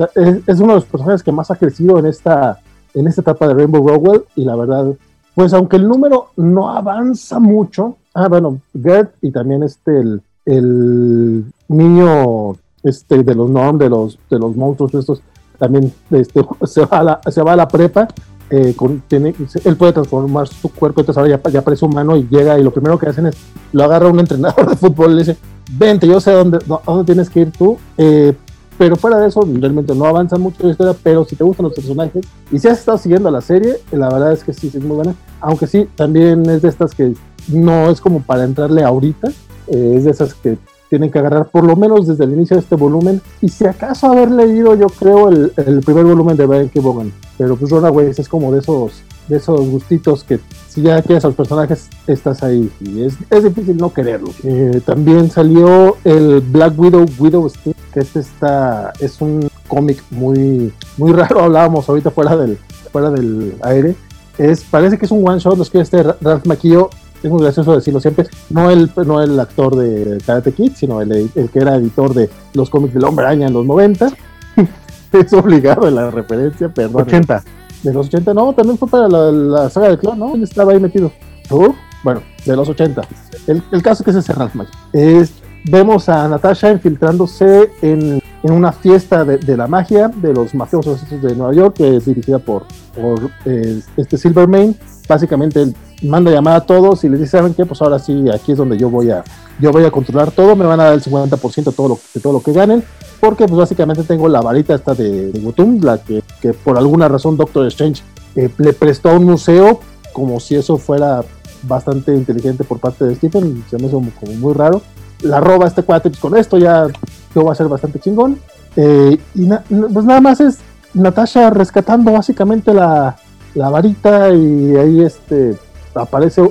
es, uno de los personajes que más ha crecido en esta, en esta etapa de Rainbow Rowell y la verdad pues aunque el número no avanza mucho, ah, bueno, Gert y también este, el, niño este, de los Norm, de los, de los monstruos estos, también este, se, va a la, se va a la prepa, eh, tiene, él puede transformar su cuerpo, entonces ahora ya, ya, parece humano y llega y lo primero que hacen es, lo agarra un entrenador de fútbol y le dice, vente, yo sé dónde, dónde tienes que ir tú, eh, pero fuera de eso, realmente no avanza mucho la historia, pero si te gustan los personajes y si has estado siguiendo la serie, la verdad es que sí, es muy buena. Aunque sí, también es de estas que no es como para entrarle ahorita, eh, es de esas que tienen que agarrar por lo menos desde el inicio de este volumen y si acaso haber leído yo creo el, el primer volumen de Brian K. Pero pues Runaways es como de esos de esos gustitos que si ya quieres a los personajes, estás ahí. Y es, es difícil no quererlo. Eh, también salió el Black Widow, Widow Sting, que este está, es un cómic muy, muy raro. Hablábamos ahorita fuera del, fuera del aire. Es, parece que es un one shot, los que este Ralph Macchio es muy gracioso decirlo siempre, no el, no el actor de Karate Kid, sino el, el que era editor de los cómics del Hombre Araña en los 90. es obligado en la referencia, perdón. 80. De los 80, no, también fue para la, saga de clon, ¿no? Él estaba ahí metido. Bueno, de los 80. El, el caso que es ese Ralph Es, vemos a Natasha infiltrándose en en una fiesta de, la magia de los mafiosos de Nueva York, que es dirigida por, por eh, este Silvermane. Básicamente él manda llamar a todos y les dice, ¿saben qué? Pues ahora sí, aquí es donde yo voy a, yo voy a controlar todo, me van a dar el 50% de todo, lo, de todo lo que ganen, porque pues básicamente tengo la varita esta de, de la que, que, por alguna razón Doctor Strange eh, le prestó a un museo como si eso fuera bastante inteligente por parte de Stephen, se me hizo como muy raro. La roba este cuate, pues con esto ya yo voy a ser bastante chingón. Eh, y pues nada más es Natasha rescatando básicamente la, la varita y ahí este aparece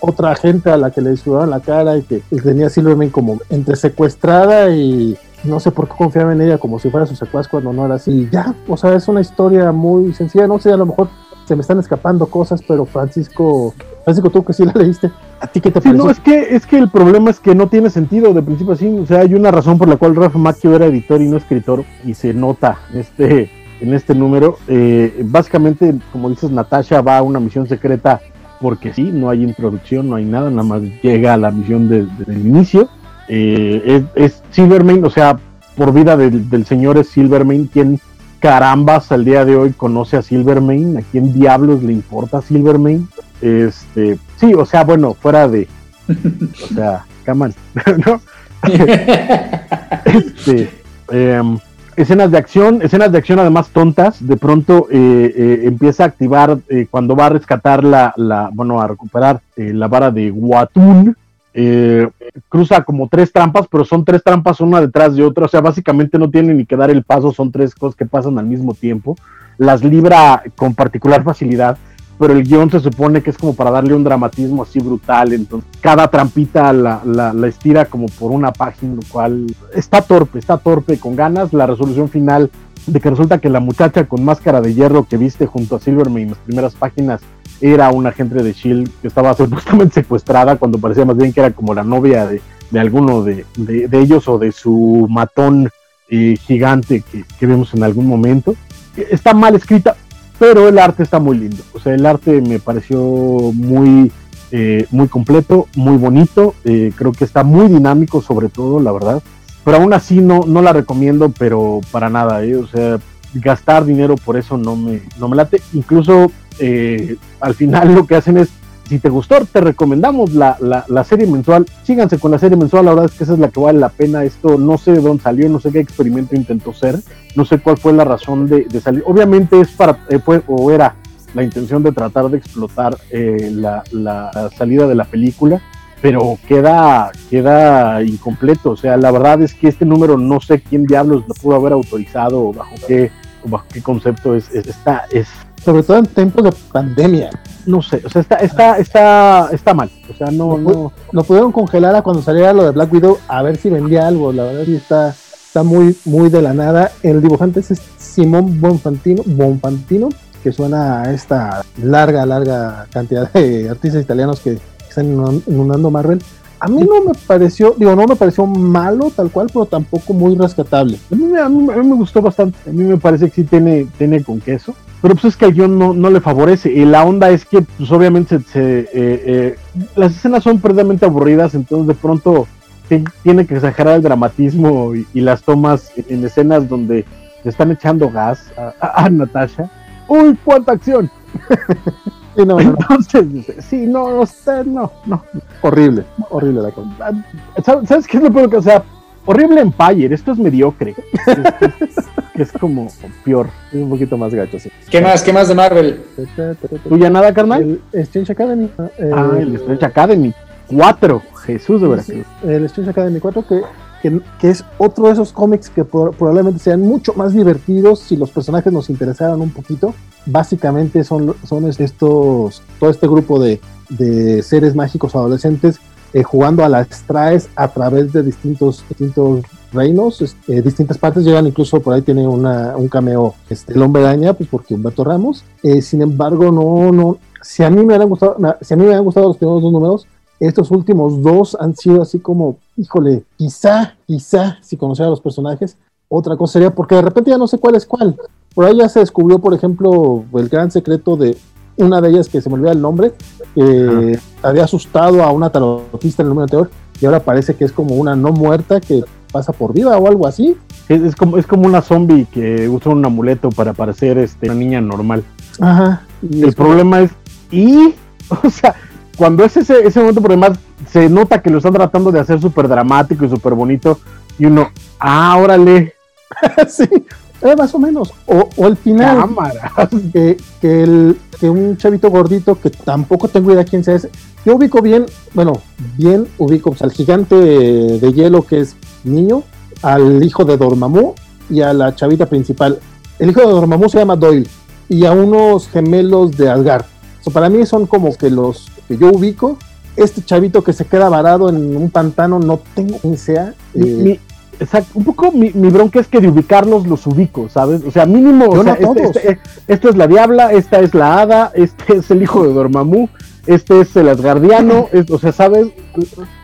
otra gente a la que le en la cara y que tenía Silverman como entre secuestrada y no sé por qué confiaba en ella como si fuera su secuaz cuando no era así. Ya, o sea, es una historia muy sencilla, no sé, a lo mejor se me están escapando cosas, pero Francisco, Francisco, tú que sí la leíste, ¿a ti qué te sí, No, es que, es que el problema es que no tiene sentido de principio así, o sea, hay una razón por la cual Rafa Macchio era editor y no escritor, y se nota este, en este número. Eh, básicamente, como dices, Natasha va a una misión secreta porque sí, no hay introducción, no hay nada, nada más llega a la misión desde el inicio. Eh, es, Silverman, o sea, por vida del, del señor es Silverman quien carambas al día de hoy conoce a Silvermane, a quién diablos le importa Silvermane. Este, sí, o sea, bueno, fuera de, o sea, come ¿no? este, em, escenas de acción, escenas de acción además tontas, de pronto eh, eh, empieza a activar eh, cuando va a rescatar la, la bueno, a recuperar la vara de Watun, eh, cruza como tres trampas, pero son tres trampas una detrás de otra, o sea, básicamente no tiene ni que dar el paso, son tres cosas que pasan al mismo tiempo, las libra con particular facilidad, pero el guion se supone que es como para darle un dramatismo así brutal, entonces cada trampita la, la, estira como por una página, lo cual está torpe, está torpe, con ganas, la resolución final de que resulta que la muchacha con máscara de hierro que viste junto a Silverman en las primeras páginas era una agente de Shield que estaba supuestamente secuestrada cuando parecía más bien que era como la novia de, alguno de, ellos o de su matón eh, gigante que, vemos en algún momento. Está mal escrita, pero el arte está muy lindo. O sea, el arte me pareció muy, eh, muy completo, muy bonito. Eh, creo que está muy dinámico, sobre todo, la verdad. Pero aún así no, no la recomiendo, pero para nada. O sea, gastar dinero por eso no me, no me late. Incluso eh, al final lo que hacen es, si te gustó, te recomendamos la, la, serie mensual. Síganse con la serie mensual, la verdad es que esa es la que vale la pena. Esto no sé de dónde salió, no sé qué experimento intentó ser, no sé cuál fue la razón de, salir. Obviamente es para, eh, o era la intención de tratar de explotar eh, la, la salida de la película pero queda, queda incompleto. O sea, la verdad es que este número no sé quién diablos lo pudo haber autorizado o bajo qué, bajo qué concepto es, está, es. Sobre todo en tiempos de pandemia. No sé, o sea, está, está, está, está mal. O sea, no, no, no. pudieron congelar a cuando saliera lo de Black Widow a ver si vendía algo. La verdad sí está, está muy, muy de la nada. El dibujante es Simón Bonfantino, Bonfantino, que suena a esta larga, larga cantidad de artistas italianos que están inundando Marvel. A mí no me pareció, digo, no me pareció malo tal cual, pero tampoco muy rescatable. A mí, a mí, me gustó bastante. A mí me parece que sí tiene, tiene con queso. Pero pues es que al guion no, no le favorece. Y la onda es que, pues obviamente, se, eh, eh, las escenas son precisamente aburridas, entonces de pronto tiene que exagerar el dramatismo y, las tomas en escenas donde le están echando gas a, a Natasha. ¡Uy, cuánta acción! Sí, no, Entonces, sí, no, usted no, no. Horrible, horrible la cosa. ¿Sabes qué es lo peor que, o sea, horrible Empire, esto es mediocre. es, como peor, es un poquito más gacho, sí. ¿Qué más, qué más de Marvel? ¿Tuya nada, carnal? El Strange Academy. ah, el Strange Academy 4, Jesús de verdad. El Strange Academy 4 que que, es otro de esos cómics que probablemente sean mucho más divertidos si los personajes nos interesaran un poquito. Básicamente son, son estos, todo este grupo de, de seres mágicos adolescentes eh, jugando a las traes a través de distintos, distintos reinos, eh, distintas partes, llegan incluso por ahí tiene una, un cameo este, el hombre araña, pues porque Humberto Ramos. Eh, sin embargo, no, no, si a mí me han gustado, si a mí me han gustado los primeros dos números, estos últimos dos han sido así como, híjole, quizá, quizá, si conociera a los personajes, otra cosa sería, porque de repente ya no sé cuál es cuál. Por ahí ya se descubrió, por ejemplo, el gran secreto de una de ellas que se me olvida el nombre, había asustado a una tarotista en el número anterior, y ahora parece que es como una no muerta que pasa por viva o algo así. Es, es como, es como una zombie que usa un amuleto para parecer este, una niña normal. Ajá. Y el problema es, y, o sea, cuando es ese, ese momento, por demás, se nota que lo están tratando de hacer súper dramático y súper bonito, y uno, ah, órale. sí, eh, más o menos. O, o el final. Cámara. Que, que, el, que un chavito gordito que tampoco tengo idea quién sea ese. Yo ubico bien, bueno, bien ubico pues, al gigante de hielo que es niño, al hijo de Dormammu y a la chavita principal. El hijo de Dormammu se llama Doyle y a unos gemelos de Asgard. So, para mí son como que los que yo ubico. Este chavito que se queda varado en un pantano, no tengo quién sea. Mi- mi- exacto, un poco mi, mi bronca es que de ubicarlos los ubico, ¿sabes? O sea, mínimo, o Yo sea, no este, este- esta es la diabla, esta es la hada, este es el hijo de Dormammu, este es el asgardiano, es- o sea, ¿sabes?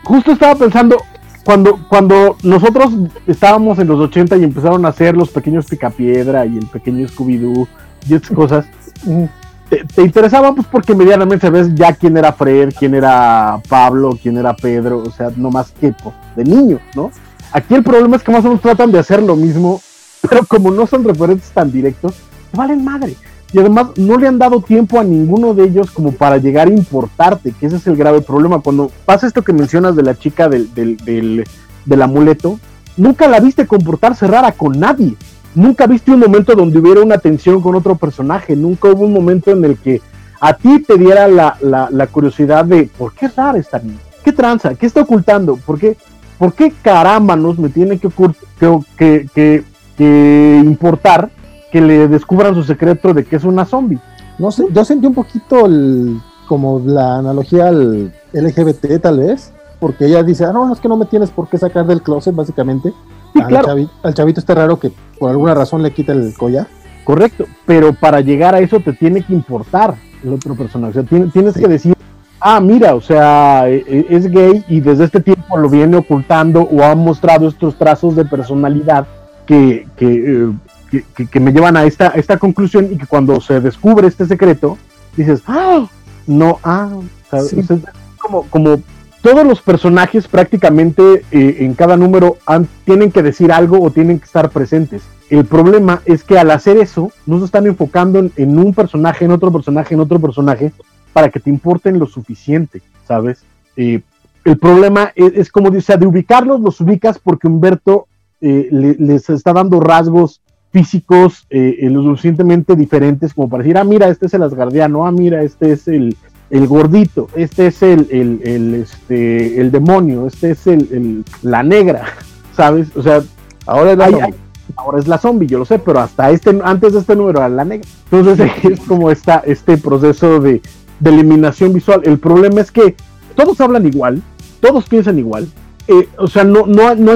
Justo estaba pensando, cuando, cuando nosotros estábamos en los 80 y empezaron a hacer los pequeños Picapiedra y el pequeño Scooby-Doo y estas cosas, mm, te, te interesaba pues porque medianamente sabes ya quién era Fred, quién era Pablo, quién era Pedro, o sea, no más que pues, de niño, ¿no? Aquí el problema es que más o menos tratan de hacer lo mismo, pero como no son referentes tan directos, valen madre. Y además no le han dado tiempo a ninguno de ellos como para llegar a importarte, que ese es el grave problema. Cuando pasa esto que mencionas de la chica del, del, del, amuleto, nunca la viste comportarse rara con nadie. Nunca viste un momento donde hubiera una tensión con otro personaje. Nunca hubo un momento en el que a ti te diera la, la, la curiosidad de por qué es rara esta niña. ¿Qué tranza? ¿Qué está ocultando? ¿Por qué, por qué carámbanos me tiene que, que, que, importar que le descubran su secreto de que es una zombie? no sé, yo sentí un poquito el, como la analogía al LGBT tal vez, porque ella dice, ah, no, es que no me tienes por qué sacar del closet básicamente. Sí, al, claro. chavi- al chavito este raro que por alguna razón le quita el collar. Correcto, pero para llegar a eso te tiene que importar el otro personaje. O sea, tiene- tienes que decir, ah, mira, o sea, e- e- es gay y desde este tiempo lo viene ocultando o ha mostrado estos trazos de personalidad que, que, eh, que- que- que me llevan a esta, esta conclusión y que cuando se descubre este secreto, dices, ah, no, ah. O sea, como, como todos los personajes prácticamente eh, en cada número han- tienen que decir algo o tienen que estar presentes. El problema es que al hacer eso, no se están enfocando en, en un personaje, en otro personaje, en otro personaje, para que te importen lo suficiente, ¿sabes? Eh, el problema es, es como dice, o sea, de ubicarlos, los ubicas porque Humberto eh, le- les está dando rasgos físicos eh, eh, lo suficientemente diferentes como para decir, ah, mira, este es el asgardiano, ah, mira, este es el, el gordito, este es el, el, el, este, el demonio, este es el, el- la negra, ¿sabes? O sea, Ahora es la zombie. ahora es la zombie, yo lo sé, pero hasta este, antes de este número era la negra. Entonces es como esta, este proceso de, de eliminación visual. El problema es que todos hablan igual, todos piensan igual, eh, o sea, no, no, no,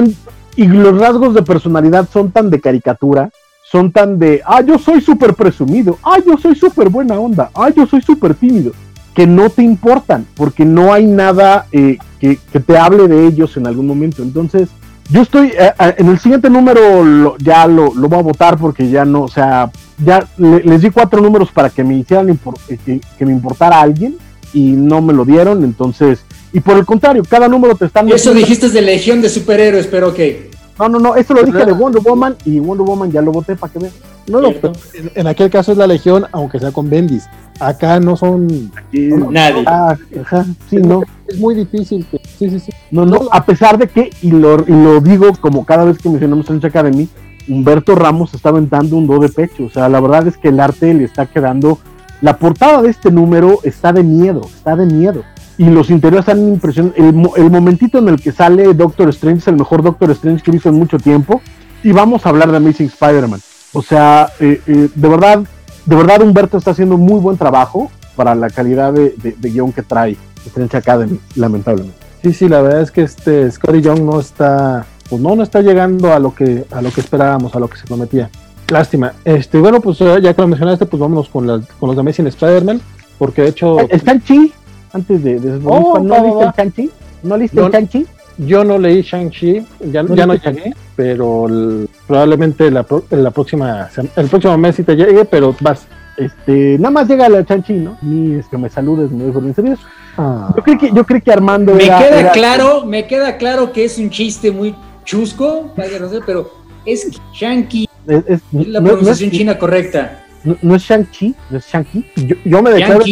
y los rasgos de personalidad son tan de caricatura, son tan de, ah, yo soy súper presumido, ah, yo soy súper buena onda, ah, yo soy súper tímido, que no te importan, porque no hay nada eh, que, que te hable de ellos en algún momento. Entonces, yo estoy eh, eh, en el siguiente número lo- ya lo, lo voy a votar porque ya no, o sea, ya le- les di cuatro números para que me hicieran impor- eh, que, que me importara alguien y no me lo dieron, entonces, y por el contrario, cada número te están Eso dijiste de Legión de Superhéroes, pero que No, no, no, eso lo dije de Wonder Woman y Wonder Woman ya lo voté para que vean. No, no, pero en, en aquel caso es la Legión, aunque sea con Bendis. Acá no son. Aquí- nadie. Ah, ajá, sí, no. Es muy difícil. Que, sí, sí, sí. No, no, a pesar de que, y lo, y lo digo como cada vez que mencionamos Trench Academy, Humberto Ramos está aventando un do de pecho. O sea, la verdad es que el arte le está quedando. La portada de este número está de miedo, está de miedo. Y los interiores. El, mo- el momentito en el que sale Doctor Strange es el mejor Doctor Strange que he visto en mucho tiempo. Y vamos a hablar de Amazing Spider-Man. O sea, eh, eh, de verdad, de verdad Humberto está haciendo muy buen trabajo para la calidad de, de- de guion que trae Strange Academy, lamentablemente. Sí, sí, la verdad es que este Scotty Young no está, pues no, no está llegando a lo que, a lo que esperábamos, a lo que se prometía. Lástima. Este, bueno, pues eh, ya que lo mencionaste, pues vámonos con, las con los de Amazing Spider-Man, porque de hecho El Chanchi, antes de, de Oh, ¿no leíste el Chanchi? ¿No leíste el Chanchi? yo no leí Shang-Chi, ya, ¿No ya no llegué, pero el- probablemente la, la próxima, el próximo mes sí te llegue, pero vas. Este, nada más llega el Chanchi, ¿no? Ni es que me saludes, me dejo bien servido. Ah, Yo creí que, yo creí que Armando me era- queda era- claro, me queda claro que es un chiste muy chusco, vaya, no sé, pero es Shang-Chi. Es, es- Es la no pronunciación es- china correcta. No, no es Shang-Chi, no es Shang-Chi. Yo, yo me declaro.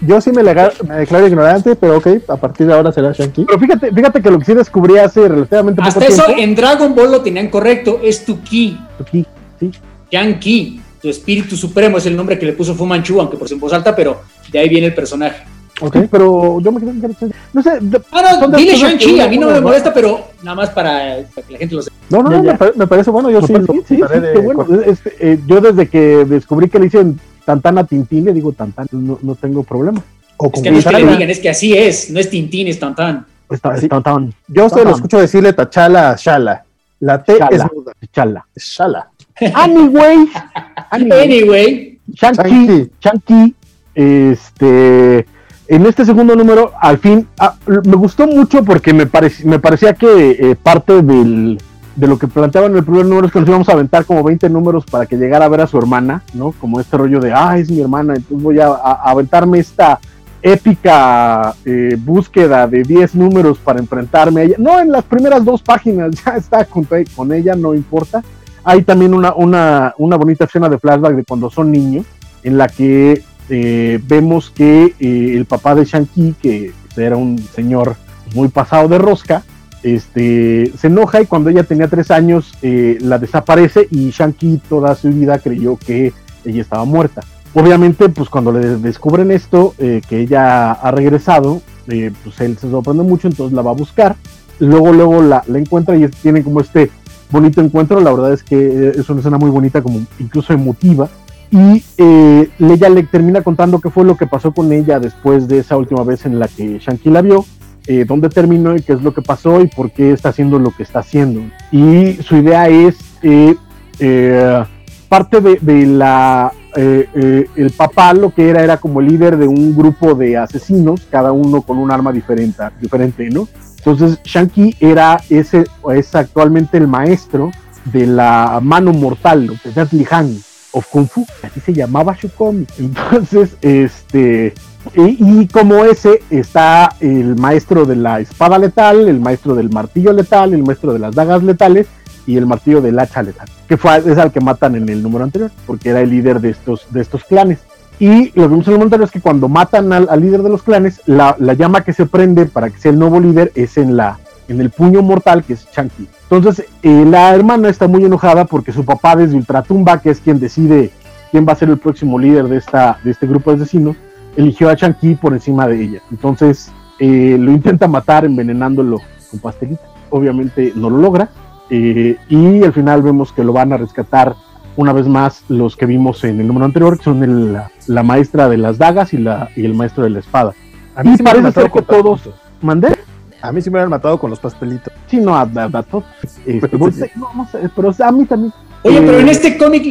Yo sí me, declaro ignorante, pero ok, a partir de ahora será Shanky. Pero fíjate, fíjate que lo que sí descubrí hace relativamente poco Hasta eso tiempo. en Dragon Ball lo tenían correcto, es tu ki, Aquí, sí. Yang-Ki, tu espíritu supremo es el nombre que le puso Fu Manchu, aunque por su en voz alta, pero de ahí viene el personaje. Ok, pero yo me quedé en. No sé, dile Shang-Chi, a mí no me molesta, pero nada más para, para que la gente lo sepa. No, no, Ya, no, ya. Me, pare- me parece bueno. Yo sí, sí, sí, trataré sí, de qué bueno. cortar. Este, eh, yo desde que descubrí que le dicen Tantana Tintín, le digo Tantán, no, no tengo problema. O Es como que no es que le digan, es que así es, no es Tintín, es Tantán. Es Tantán, Yo a usted lo escucho decirle Tachala a Shala. La T Shala. es muda. Chala. Es Shala. Anyway, anyway, Anyway, Shang-Chi. Shang-Chi, este, en este segundo número, al fin, ah, me gustó mucho porque me, parec- me parecía que eh, parte de lo que planteaban en el primer número es que nos íbamos a aventar como 20 números para que llegara a ver a su hermana, ¿no? Como este rollo de, ah, es mi hermana, entonces voy a, aventarme esta épica eh, búsqueda de 10 números para enfrentarme a ella. No, en las primeras dos páginas ya está con, con ella, no importa. Hay también una, una, una bonita escena de flashback de cuando son niños, en la que eh, vemos que eh, el papá de Shang-Chi, que era un señor muy pasado de rosca, este, se enoja y cuando ella tenía tres años eh, la desaparece y Shang-Chi toda su vida creyó que ella estaba muerta. Obviamente, pues cuando le descubren esto, eh, que ella ha regresado, pues él se sorprende mucho, entonces la va a buscar. Luego, luego la, encuentra y tienen como este bonito encuentro. La verdad es que es una escena muy bonita, como incluso emotiva. Y eh, ella le termina contando qué fue lo que pasó con ella después de esa última vez en la que Shanky la vio, eh, dónde terminó y qué es lo que pasó y por qué está haciendo lo que está haciendo. Y su idea es eh, eh, parte de, de la eh, eh, el papá lo que era era como líder de un grupo de asesinos, cada uno con un arma diferente, diferente ¿no? Entonces Shanky era ese, es actualmente el maestro de la mano mortal, de Deadly Hand of Kung Fu, así se llamaba su. Entonces, este, y, como ese está el maestro de la espada letal, el maestro del martillo letal, el maestro de las dagas letales y el martillo del hacha letal, que fue es al que matan en el número anterior, porque era el líder de estos, de estos clanes. Y lo que vimos en el es que cuando matan al, al líder de los clanes, la, la, llama que se prende para que sea el nuevo líder es en la en el puño mortal que es Chanqui. Entonces, eh, la hermana está muy enojada porque su papá desde Ultratumba, que es quien decide quién va a ser el próximo líder de, esta, de este grupo de asesinos, eligió a Chanqui por encima de ella. Entonces, eh, lo intenta matar envenenándolo con pastelita. Obviamente no lo logra. Eh, y al final vemos que lo van a rescatar una vez más los que vimos en el número anterior, que son el, la, la, maestra de las dagas y, la, y el maestro de la espada. A mí y parece ser que todos... ¿Mandé? A mí sí me hubieran matado con los pastelitos. Sí, no, a, a, a todos. Este, pero, sí. no, no sé, pero a mí también. Oye, eh, pero en este cómic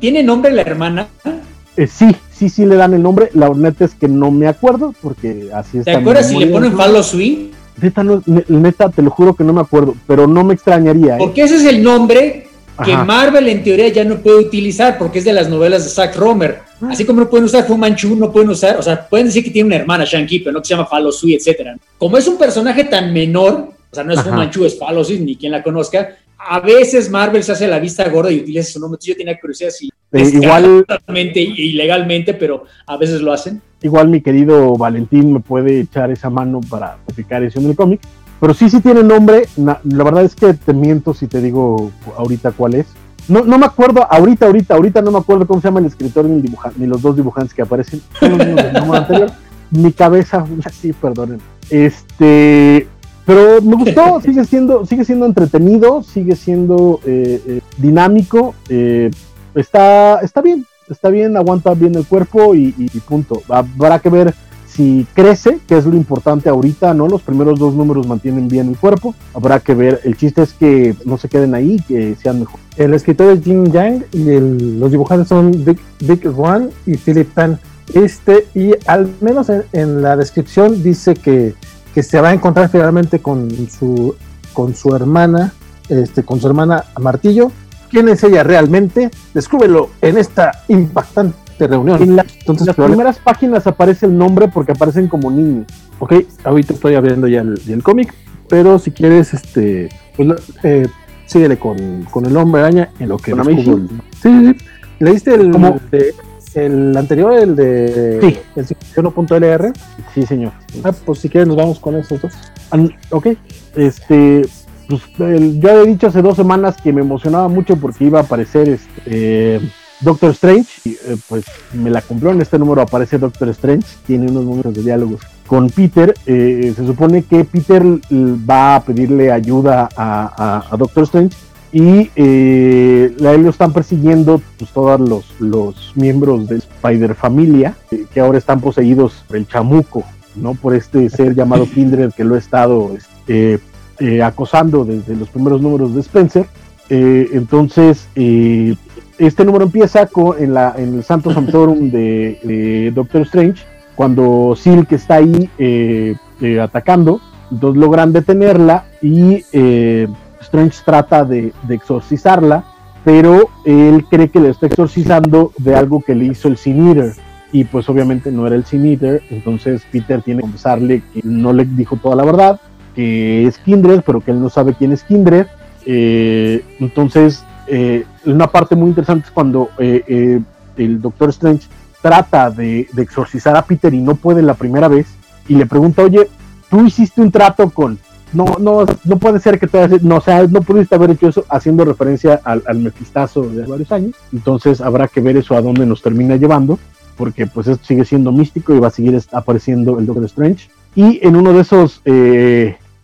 ¿tiene nombre la hermana? Eh, sí, sí, sí le dan el nombre. La neta es que no me acuerdo porque así está. ¿Te acuerdas si le ponen Follow Sweet? Neta, no, neta, te lo juro que no me acuerdo, pero no me extrañaría. ¿eh? Porque ese es el nombre que Ajá. Marvel en teoría ya no puede utilizar porque es de las novelas de Zack Romer. Ah. Así como no pueden usar Fu Manchu, no pueden usar, o sea, pueden decir que tiene una hermana, Shang-Chi, pero no que se llama Falo Sui, etc. Como es un personaje tan menor, o sea, no es Fu Manchu, es Falo Sui, ni quien la conozca, a veces Marvel se hace la vista gorda y utiliza su nombre. Entonces yo tenía curiosidad si eh, igual ilegalmente, pero a veces lo hacen. Igual mi querido Valentín me puede echar esa mano para publicar eso en el cómic. Pero sí, sí tiene nombre. La verdad es que te miento si te digo ahorita cuál es. No, no me acuerdo, ahorita, ahorita, ahorita no me acuerdo cómo se llama el escritor ni, el dibujante, ni los dos dibujantes que aparecen. Son los mismos del número anterior. Mi cabeza, sí, perdonen. Este, pero me gustó, sigue siendo, sigue siendo entretenido, sigue siendo eh, eh, dinámico, eh, está, está bien, está bien, aguanta bien el cuerpo y, y, y punto. Habrá que ver si crece, que es lo importante ahorita, ¿no? Los primeros dos números mantienen bien el cuerpo. Habrá que ver. El chiste es que no se queden ahí, que sean mejor. El escritor es Jim Yang y los dibujantes son Dick, Dick Juan y Philip Tan. Este, y al menos en, en, la descripción dice que, que se va a encontrar finalmente con su, con su hermana, este, con su hermana Martillo. ¿Quién es ella realmente? Descúbrelo en esta impactante reunión. En, la, Entonces, en las primeras páginas aparece el nombre porque aparecen como niños. Ok, ahorita estoy abriendo ya el, el cómic, pero si quieres, este, Pues eh, síguele con, con el hombre araña en lo que el- Sí, sí, sí. ¿Leíste el, ¿Cómo? de- el anterior, el de Sí. el 51.lr? Sí, señor. Ah, pues si quieres nos vamos con esos dos. An- ok, este, pues el- yo había dicho hace dos semanas que me emocionaba mucho porque iba a aparecer este, eh, Doctor Strange, y eh, pues me la cumplió, en este número aparece Doctor Strange, tiene unos momentos de diálogos con Peter, eh, se supone que Peter va a pedirle ayuda a, a- a Doctor Strange y eh, a él lo están persiguiendo pues, todos los, los miembros de Spider Familia, eh, que ahora están poseídos por el chamuco, ¿no? Por este ser llamado Kindred que lo ha estado este, acosando desde los primeros números de Spencer. Entonces, eh, este número empieza en, la, en el Santo Santorum de, de Doctor Strange, cuando Silk está ahí eh, eh, atacando, entonces logran detenerla y eh, Strange trata de, de exorcizarla, pero él cree que le está exorcizando de algo que le hizo el Sin Eater y pues obviamente no era el Sin Eater, entonces Peter tiene que confesarle que no le dijo toda la verdad, que es Kindred, pero que él no sabe quién es Kindred. Eh, entonces, eh, una parte muy interesante es cuando eh, eh, el Doctor Strange trata de, exorcizar a Peter y no puede la primera vez, y le pregunta, oye, tú hiciste un trato con... No, no, no puede ser que hayas, no, o sea, no pudiste haber hecho eso haciendo referencia al, al mefistazo de hace varios años. Entonces habrá que ver eso a dónde nos termina llevando porque pues esto sigue siendo místico y va a seguir apareciendo el Doctor Strange. Y en uno de esos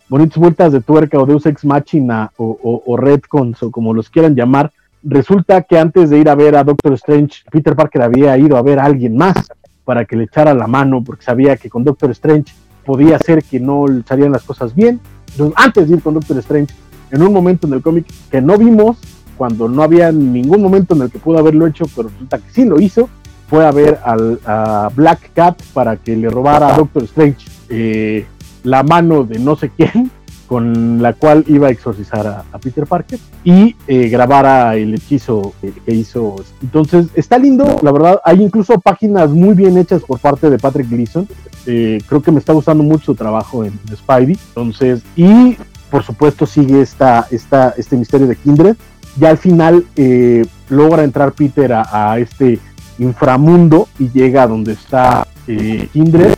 bonitas vueltas de tuerca o Deus Ex Machina o, o, o Redcons o como los quieran llamar, resulta que antes de ir a ver a Doctor Strange, Peter Parker había ido a ver a alguien más para que le echara la mano porque sabía que con Doctor Strange podía ser que no salían las cosas bien. Entonces, antes de ir con Doctor Strange, en un momento en el cómic que no vimos, cuando no había ningún momento en el que pudo haberlo hecho, pero resulta que sí lo hizo, fue a ver al, a Black Cat para que le robara a Doctor Strange eh, la mano de no sé quién con la cual iba a exorcizar a, Peter Parker y eh, grabara el hechizo que, que hizo. Entonces está lindo, la verdad. Hay incluso páginas muy bien hechas por parte de Patrick Gleason. Eh, creo que me está gustando mucho su trabajo en, en Spidey. Entonces, y por supuesto sigue esta, esta, este misterio de Kindred. Ya al final eh, logra entrar Peter a, a este inframundo y llega a donde está eh, Kindred,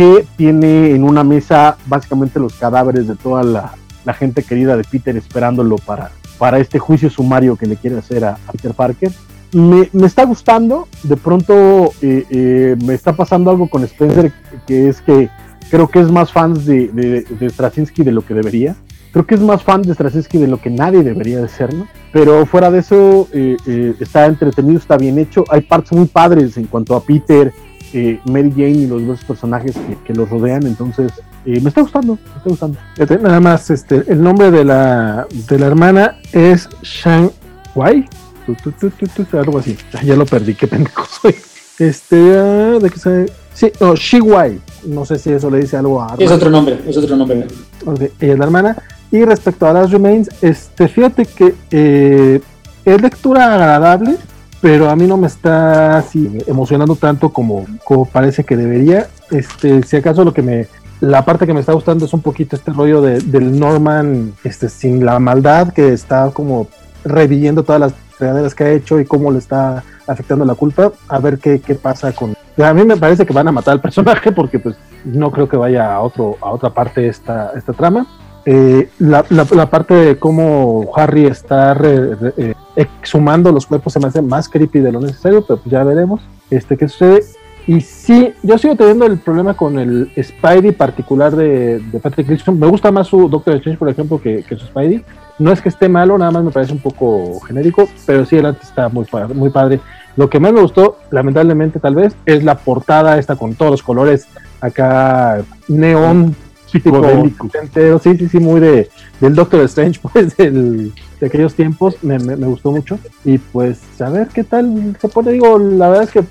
que tiene en una mesa básicamente los cadáveres de toda la, gente querida de Peter esperándolo para, para este juicio sumario que le quiere hacer a, Peter Parker. Me, me, está gustando, de pronto eh, eh, me está pasando algo con Spencer, que es que creo que es más fan de, de, de Straczynski de lo que debería. Creo que es más fan de Straczynski de lo que nadie debería de serlo. Pero fuera de eso, eh, está entretenido, está bien hecho. Hay partes muy padres en cuanto a Peter, eh, Mary Jane y los dos personajes que, que los rodean. Entonces, eh, me está gustando, me está gustando. Fíjate, Nada más, este, el nombre de la, de la hermana es Shang Wai. Tu, tu, tu, tu, tu, algo así. Ya lo perdí, qué pendejo soy. Este, ah, ¿de qué sabe? Sí, no, Shiwai. No sé si eso le dice algo a Es otro nombre, es otro nombre. Ok, ella es la hermana. Y respecto a las Remains, este, fíjate que eh, es lectura agradable, pero a mí no me está así emocionando tanto como, como parece que debería. Este, si acaso lo que me, la parte que me está gustando es un poquito este rollo de, del Norman, este, sin la maldad, que está como reviviendo todas las fregaderas que ha hecho y cómo le está afectando la culpa. A ver qué, qué pasa con. A mí me parece que van a matar al personaje porque pues no creo que vaya a otro a otra parte esta, esta trama. Eh, la, la, parte de cómo Harry está re, eh, exhumando los cuerpos se me hace más creepy de lo necesario, pero pues ya veremos este, qué sucede. Y sí, yo sigo teniendo el problema con el Spidey particular de, de Patrick Gleason. Me gusta más su Doctor Strange, por ejemplo, que, que, su Spidey. No es que esté malo, nada más me parece un poco genérico, pero sí, el arte está muy, muy padre. Lo que más me gustó, lamentablemente tal vez, es la portada esta con todos los colores acá neón Entero, sí, sí, sí, muy de, del Doctor Strange, pues, del, de aquellos tiempos, me, me, me, gustó mucho. Y pues, a ver qué tal se pone. Digo, la verdad es que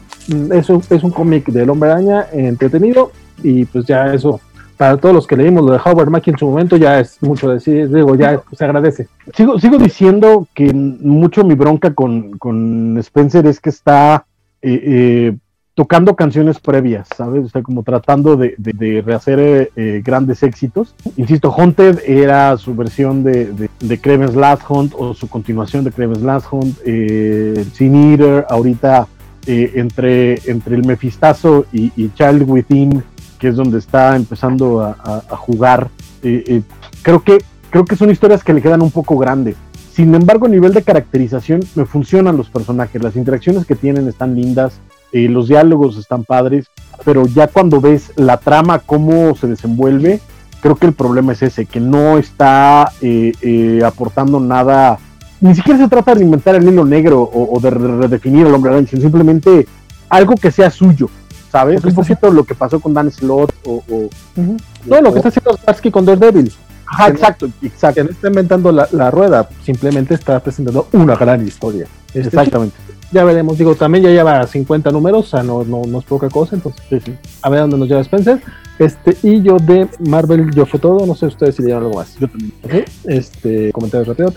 es un, es un cómic del Hombre Araña entretenido. Y pues ya eso, para todos los que leímos lo de Howard Mackie en su momento, ya es mucho decir, digo, ya se agradece. Sigo, sigo diciendo que mucho mi bronca con, con Spencer es que está. Eh, eh, tocando canciones previas, ¿sabes? O sea, como tratando de, rehacer eh, eh, grandes éxitos. Insisto, Haunted era su versión de, de, Kraven's Last Hunt o su continuación de Kraven's Last Hunt. Eh, Sin Eater, ahorita entre, entre el Mefistazo y, Child Within, que es donde está empezando a, jugar. creo, que, creo que son historias que le quedan un poco grandes. Sin embargo, a nivel de caracterización, me funcionan los personajes. Las interacciones que tienen están lindas eh, los diálogos están padres, pero ya cuando ves la trama, cómo se desenvuelve, creo que el problema es ese, que no está eh, eh, aportando nada, ni siquiera se trata de inventar el hilo negro o, de redefinir al hombre araña, sino simplemente algo que sea suyo, ¿sabes? Un poquito lo que pasó con Dan Slot o... no, lo que está haciendo Starsky con Daredevil. Ajá, exacto, exacto. Que no está inventando la, rueda, simplemente está presentando una gran historia. Este Exactamente ya veremos. Digo, también ya lleva 50 números, o sea, no, no, no es poca cosa, entonces a ver dónde nos lleva Spencer. Este, y yo de Marvel, yo fue todo, no sé ustedes si le algo más. Yo también. Este, comentarios rápido.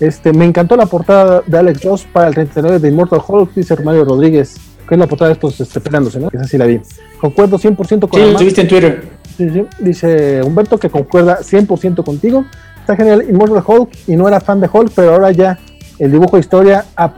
Este, me encantó la portada de Alex Ross para el 39 de Immortal Hulk, dice Mario Rodríguez, que es la portada de estos este, peleándose, ¿no? Esa sí la vi. Concuerdo 100% con Sí, lo viste en Twitter. Sí, sí. Dice Humberto que concuerda 100% contigo. Está genial Immortal Hulk y no era fan de Hulk, pero ahora ya el dibujo de historia A.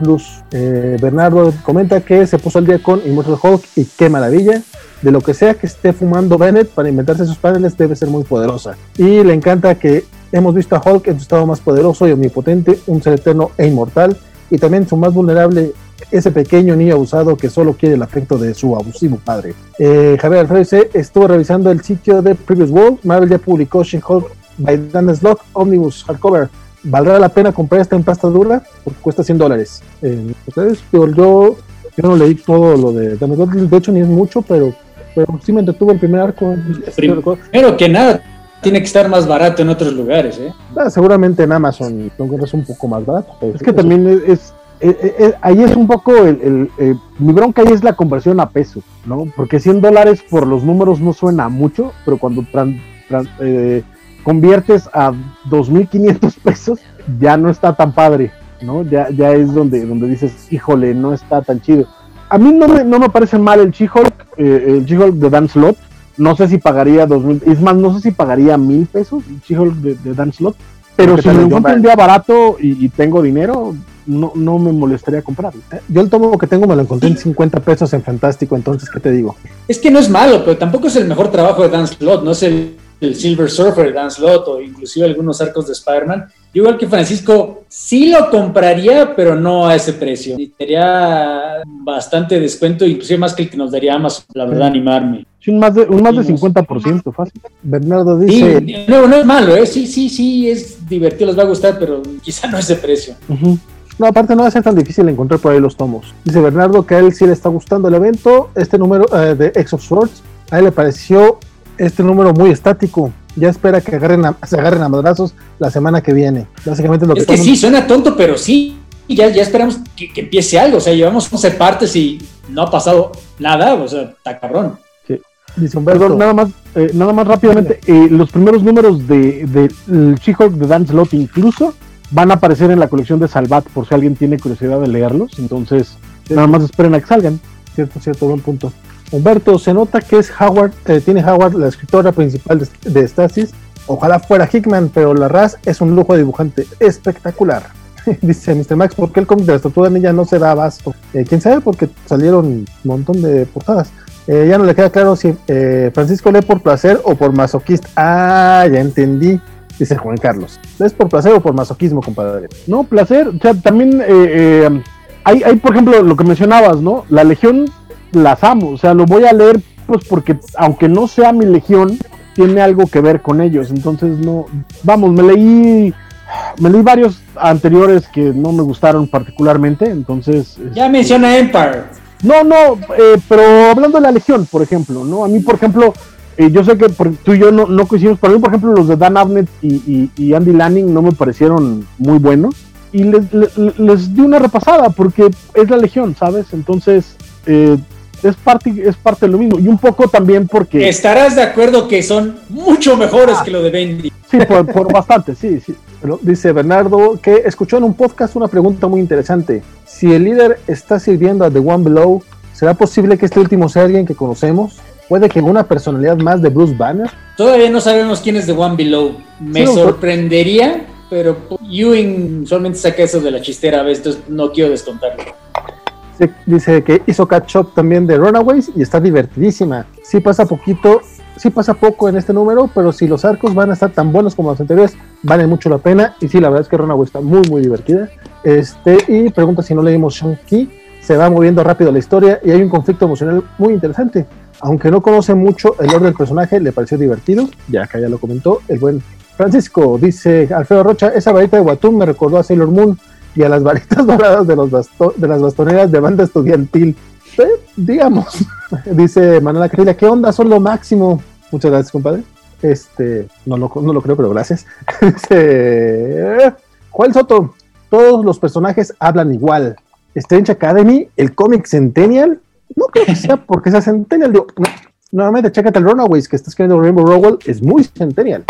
Eh, Bernardo comenta que se puso al día con Immortal Hulk y qué maravilla. De lo que sea que esté fumando Bennett para inventarse sus paneles debe ser muy poderosa. Y le encanta que hemos visto a Hulk en su estado más poderoso y omnipotente, un ser eterno e inmortal. Y también su más vulnerable, ese pequeño niño abusado que solo quiere el afecto de su abusivo padre. Eh, Javier Alfredo dice, estuvo revisando el sitio de Previous World. Marvel ya publicó She-Hulk by Dan Slott Omnibus Hardcover ¿Valdrá la pena comprar esta en pasta dura? Porque cuesta 100 dólares. Eh, ¿Ustedes? Yo, yo, no leí todo lo de De hecho, ni es mucho, pero, pero sí me entretuvo el primer arco. Primero que nada, tiene que estar más barato en otros lugares. ¿eh? Ah, seguramente en Amazon lo encuentras un poco más barato. Es que también es, ahí es un poco el, mi bronca ahí es la conversión a peso, ¿no? Porque 100 dólares por los números no suena mucho, pero cuando eh, conviertes a 2.500 pesos, ya no está tan padre, ¿no? Ya, ya es donde, donde dices, híjole, no está tan chido. A mí no me, no me parece mal el She-Hulk, eh, el She-Hulk de Dan Slot. No sé si pagaría 2.000, es más, no sé si pagaría mil pesos el She-Hulk de, Dan Slot. Pero si me encuentro un día barato y, tengo dinero, no, no me molestaría comprarlo. Eh, yo el tomo que tengo me lo encontré en 50 pesos en Fantástico, entonces, ¿qué te digo? Es que no es malo, pero tampoco es el mejor trabajo de Dan Slot, no es el el Silver Surfer, Dan Slott o inclusive algunos arcos de Spider-Man. Igual que Francisco, sí lo compraría, pero no a ese precio. Sería bastante descuento, inclusive más que el que nos daría Amazon, la verdad, animarme. Sí, un más de, un más de 50% fácil. Bernardo dice... no, no es malo, ¿eh? sí, sí, sí, es divertido, les va a gustar, pero quizá no ese precio. No, aparte no va a ser tan difícil encontrar por ahí los tomos. Dice Bernardo que a él sí le está gustando el evento. Este número eh, de X of Swords, a él le pareció este número muy estático. Ya espera que agarren se agarren a madrazos la semana que viene. Básicamente es lo que. Es que sí, suena tonto, pero sí. Ya, ya esperamos que, empiece algo. O sea, llevamos 11 partes y no ha pasado nada. O sea, está cabrón. Sí. Dice Perdón, nada más, eh, nada más rápidamente. Eh, los primeros números de, de She-Hulk de Dan Slott incluso van a aparecer en la colección de Salvat por si alguien tiene curiosidad de leerlos. Entonces, nada más esperen a que salgan. Cierto, cierto, buen punto. Humberto, se nota que es Howard, eh, tiene Howard la escritora principal de, Stasis. Ojalá fuera Hickman, pero la Raz es un lujo de dibujante espectacular. Dice Mr. Max, ¿por qué el cómic de la de ella no se da abasto? Eh, ¿Quién sabe? Porque salieron un montón de portadas. Eh, ya no le queda claro si Francisco lee por placer o por masoquista. Ah, ya entendí. Dice Juan Carlos. ¿Es por placer o por masoquismo, compadre? No, placer. O sea, también hay, hay, por ejemplo, lo que mencionabas, ¿no? La Legión las amo, o sea, lo voy a leer pues porque aunque no sea mi legión, tiene algo que ver con ellos, entonces no, vamos, me leí, me leí varios anteriores que no me gustaron particularmente, entonces... Ya menciona Empire. No, no, eh, pero hablando de la legión, por ejemplo, ¿no? A mí, por ejemplo, eh, yo sé que tú y yo no, no coincidimos, pero a mí, por ejemplo, los de Dan Abnett y, Andy Lanning no me parecieron muy buenos. Y les, les, di una repasada porque es la legión, ¿sabes? Entonces, eh, es parte, es parte de lo mismo. Y un poco también porque. Estarás de acuerdo que son mucho mejores que lo de Bendy. Sí, por, bastante, sí, sí. dice Bernardo que escuchó en un podcast una pregunta muy interesante. Si el líder está sirviendo a The One Below, ¿Será posible que este último sea alguien que conocemos? ¿Puede que una personalidad más de Bruce Banner? Todavía no sabemos quién es The One Below. Me sorprendería, pero Ewing solamente saca eso de la chistera a veces, entonces no quiero descontarlo. Dice que hizo catch up también de Runaways y está divertidísima. Sí pasa poquito, sí pasa poco en este número, pero si los arcos van a estar tan buenos como los anteriores, vale mucho la pena. Y sí, la verdad es que Runaways está muy, muy divertida. Este, y pregunta si no leímos Shang-Chi. Se va moviendo rápido la historia y hay un conflicto emocional muy interesante. Aunque no conoce mucho el orden del personaje, le pareció divertido. Ya acá ya lo comentó el buen Francisco. Dice Alfredo Rocha: Esa varita de Watum me recordó a Sailor Moon y a las varitas doradas de, los de las bastoneras de banda estudiantil. Eh, digamos, dice Manuela Carilla, ¿qué onda? Son lo máximo. Muchas gracias, compadre. Este, no lo, no lo creo, pero gracias. dice Juan Soto, todos los personajes hablan igual. Strange Academy, el cómic Centennial, no creo que sea porque sea Centennial. no, nuevamente, chécate el Runaways que está escribiendo Rainbow Rowell, es muy Centennial.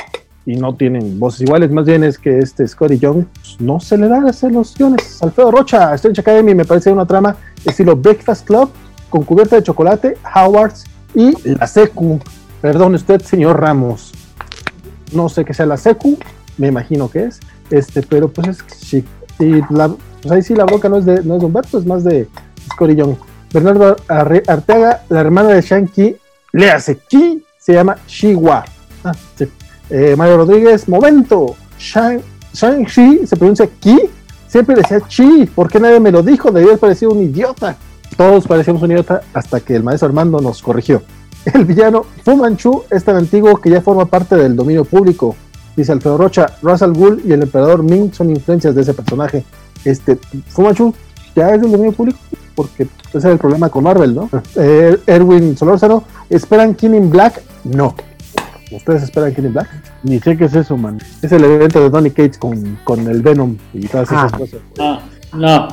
Y no tienen voces iguales, más bien es que este Scotty Young pues, no se le da hacer los. Alfredo Rocha, Strange Academy me parece una trama estilo Breakfast Club, con cubierta de chocolate, Howards y la secu. Perdón usted, señor Ramos. No sé qué sea la secu, me imagino que es. Este, pero pues es chic. Pues ahí sí la boca no es de, no es de Humberto, es más de Scotty Young. Bernardo Arteaga, la hermana de Shang-Chi, le hace Chi, se llama Shiwa. Ah, eh, Mario Rodríguez, momento. Shang-Chi se pronuncia Ki, siempre decía Chi, ¿por qué nadie me lo dijo? Debía haber parecido un idiota. Todos parecíamos un idiota hasta que el maestro Armando nos corrigió. El villano Fu Manchu es tan antiguo que ya forma parte del dominio público. Dice Alfredo Rocha, Russell Ghul y el emperador Ming son influencias de ese personaje. Este, Fumanchu ya es del dominio público porque ese es el problema con Marvel, ¿no? Eh, Erwin Solórzano, ¿esperan King in Black? No. ¿Ustedes esperan King in Black? Ni sé qué es eso, man. Es el evento de Donny Cates con, con el Venom y todas esas ah. cosas. No, no.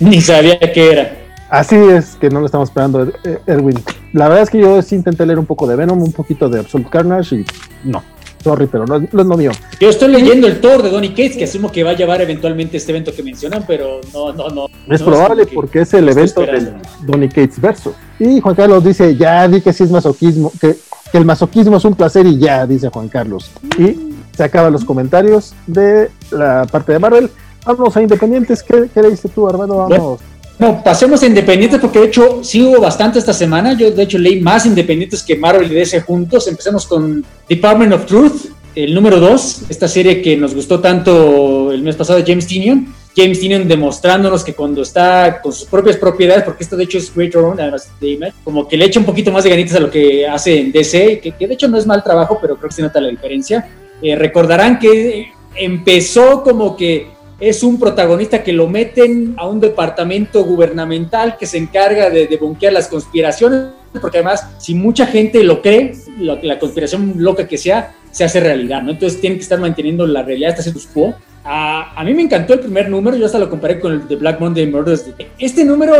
Ni sabía qué era. Así es que no lo estamos esperando, eh, Erwin. La verdad es que yo sí intenté leer un poco de Venom, un poquito de Absolute Carnage y no. Sorry, pero no, es lo mío. Yo estoy leyendo el Thor de Donny Cates, que asumo que va a llevar eventualmente este evento que mencionan, pero no, no, no. Es probable porque es el evento del Donny Cates verso. Y Juan Carlos dice, ya di que sí es masoquismo, que, el masoquismo es un placer y ya, dice Juan Carlos. Y se acaban los comentarios de la parte de Marvel. Vamos a Independientes. ¿Qué, qué leíste tú, Armando? Vamos. No, pasemos a Independientes porque de hecho sí hubo bastante esta semana. Yo de hecho leí más Independientes que Marvel y DC juntos. Empecemos con Department of Truth, el número 2, esta serie que nos gustó tanto el mes pasado de James Tinion. James Tinion demostrándonos que cuando está con sus propias propiedades, porque esto de hecho es Great Own, además de como que le echa un poquito más de ganitas a lo que hace en DC, que, de hecho no es mal trabajo, pero creo que se nota la diferencia. Eh, recordarán que empezó como que es un protagonista que lo meten a un departamento gubernamental que se encarga de debunquear las conspiraciones, porque además, si mucha gente lo cree, la conspiración loca que sea, se hace realidad, ¿no? Entonces tienen que estar manteniendo la realidad hasta status quo. A, a mí me encantó el primer número, yo hasta lo comparé con el de Black Monday Murders. Este número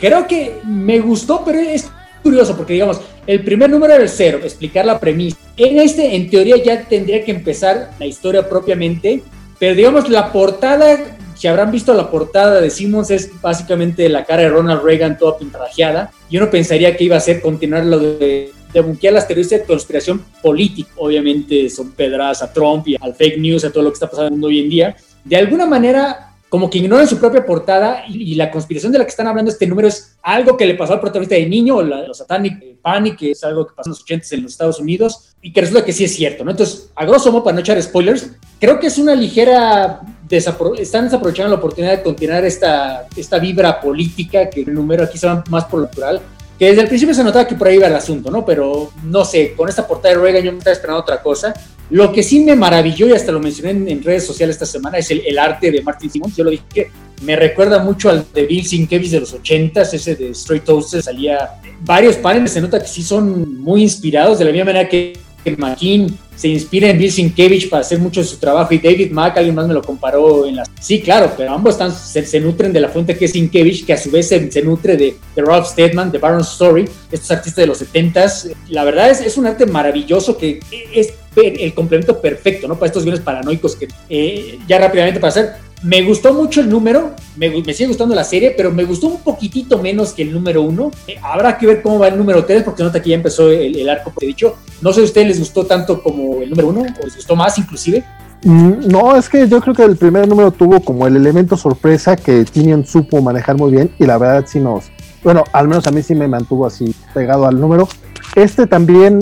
creo que me gustó, pero es curioso porque digamos, el primer número era el cero, explicar la premisa. En este, en teoría, ya tendría que empezar la historia propiamente pero digamos, la portada, si habrán visto la portada de Simmons, es básicamente la cara de Ronald Reagan toda pintarrajeada. Y uno pensaría que iba a ser continuar lo de debunquear las teorías de conspiración política. Obviamente son pedras a Trump y al fake news, a todo lo que está pasando hoy en día. De alguna manera como que ignoran su propia portada y, la conspiración de la que están hablando este número es algo que le pasó al protagonista de niño, la, los Satanic Panic, que es algo que pasó en los 80 en los Estados Unidos y que resulta que sí es cierto, ¿no? Entonces, a grosso modo, para no echar spoilers, creo que es una ligera están desaprovechando la oportunidad de continuar esta, esta vibra política que el número aquí se va más por lo natural que desde el principio se notaba que por ahí iba el asunto, ¿no? Pero no sé, con esta portada de Reagan yo me estaba esperando otra cosa. Lo que sí me maravilló, y hasta lo mencioné en, redes sociales esta semana, es el, arte de Martin Simmons. Yo lo dije me recuerda mucho al de Bill Sienkiewicz de los 80s, ese de Straight Toasters. Salía varios paneles, se nota que sí son muy inspirados, de la misma manera que McKean se inspira en Bill Sienkiewicz para hacer mucho de su trabajo y David Mack, alguien más me lo comparó en las... Sí, claro, pero ambos están, se, nutren de la fuente que es Sienkiewicz, que a su vez se, nutre de, de Rob Steadman, de Baron Story, estos artistas de los 70s. La verdad es, es un arte maravilloso que es el complemento perfecto, ¿no? Para estos guiones paranoicos que eh, ya rápidamente para hacer Me gustó mucho el número, me, me, sigue gustando la serie, pero me gustó un poquitito menos que el número uno. Eh, habrá que ver cómo va el número tres, porque nota que ya empezó el, el arco dicho. No sé si a ustedes les gustó tanto como el número uno, o les gustó más inclusive. Mm, no, es que yo creo que el primer número tuvo como el elemento sorpresa que Tinion supo manejar muy bien y la verdad sí nos, bueno, al menos a mí sí me mantuvo así pegado al número. Este también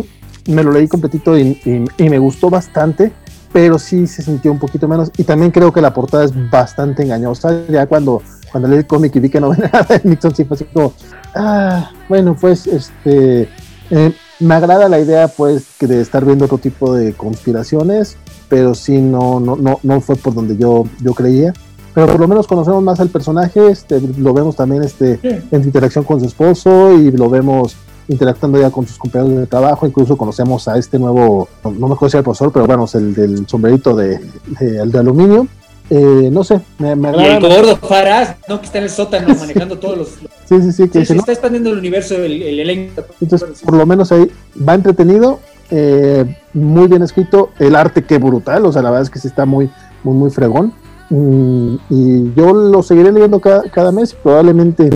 me lo leí completito y, me gustó bastante, pero sí se sintió un poquito menos y también creo que la portada es bastante engañosa. Ya cuando, cuando leí el cómic y vi que no venía nada de Nixon, sí fue así como, ah, bueno, pues este... Eh, me agrada la idea pues de estar viendo otro tipo de conspiraciones pero sí no, no, no, no fue por donde yo, yo creía. Pero por lo menos conocemos más al personaje, este, lo vemos también este, en interacción con su esposo y lo vemos interactuando ya con sus compañeros de trabajo, incluso conocemos a este nuevo, no, me acuerdo si el profesor, pero bueno, es el del sombrerito de, el de aluminio. Eh, no sé, me, me agrada. Y el gordo Faraz, ¿no? Que está en el sótano manejando todos los. Sí, sí, sí. Que se está expandiendo el universo, el, el elenco. Entonces, por lo menos ahí va entretenido eh, muy bien escrito, el arte que brutal, o sea, la verdad es que sí está muy, muy, muy fregón. Mm, y yo lo seguiré leyendo cada, mes, probablemente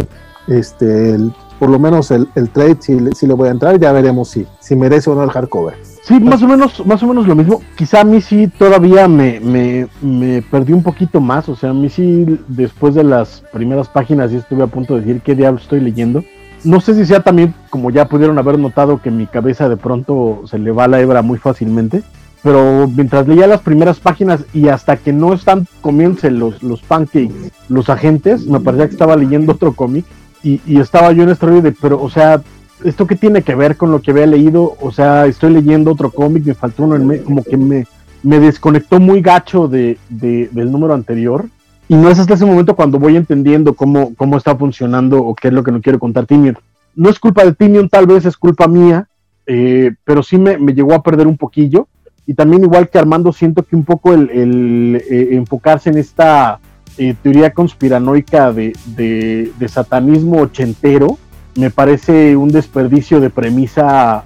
este, por lo menos el, trade si, si, le voy a entrar, ya veremos si, si merece o no el hardcover. Sí, más o menos, más o menos lo mismo. Quizá a mí sí todavía me, me, me perdí un poquito más. O sea, a mí sí, después de las primeras páginas, sí estuve a punto de decir qué diablo estoy leyendo no sé si sea también, como ya pudieron haber notado, que mi cabeza de pronto se le va la hebra muy fácilmente. Pero mientras leía las primeras páginas y hasta que no están comiéndose los, los pancakes, los agentes, me parecía que estaba leyendo otro cómic y, estaba yo en este rollo de, pero, o sea, ¿esto qué tiene que ver con lo que había leído? O sea, estoy leyendo otro cómic, me faltó uno en como que me, me desconectó muy gacho de, del número anterior y no es hasta ese momento cuando voy entendiendo cómo, cómo está funcionando o qué es lo que no quiero contar Timion. No es culpa de Timion, tal vez es culpa mía, eh, pero sí me, me, llegó a perder un poquillo. Y también igual que Armando, siento que un poco el, el eh, enfocarse en esta eh, teoría conspiranoica de, de, de, satanismo ochentero me parece un desperdicio de premisa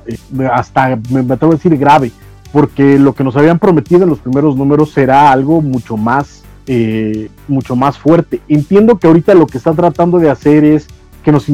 hasta, me atrevo a decir, grave, porque lo que nos habían prometido en los primeros números será algo mucho más eh, mucho más fuerte. Entiendo que ahorita lo que está tratando de hacer es que nos,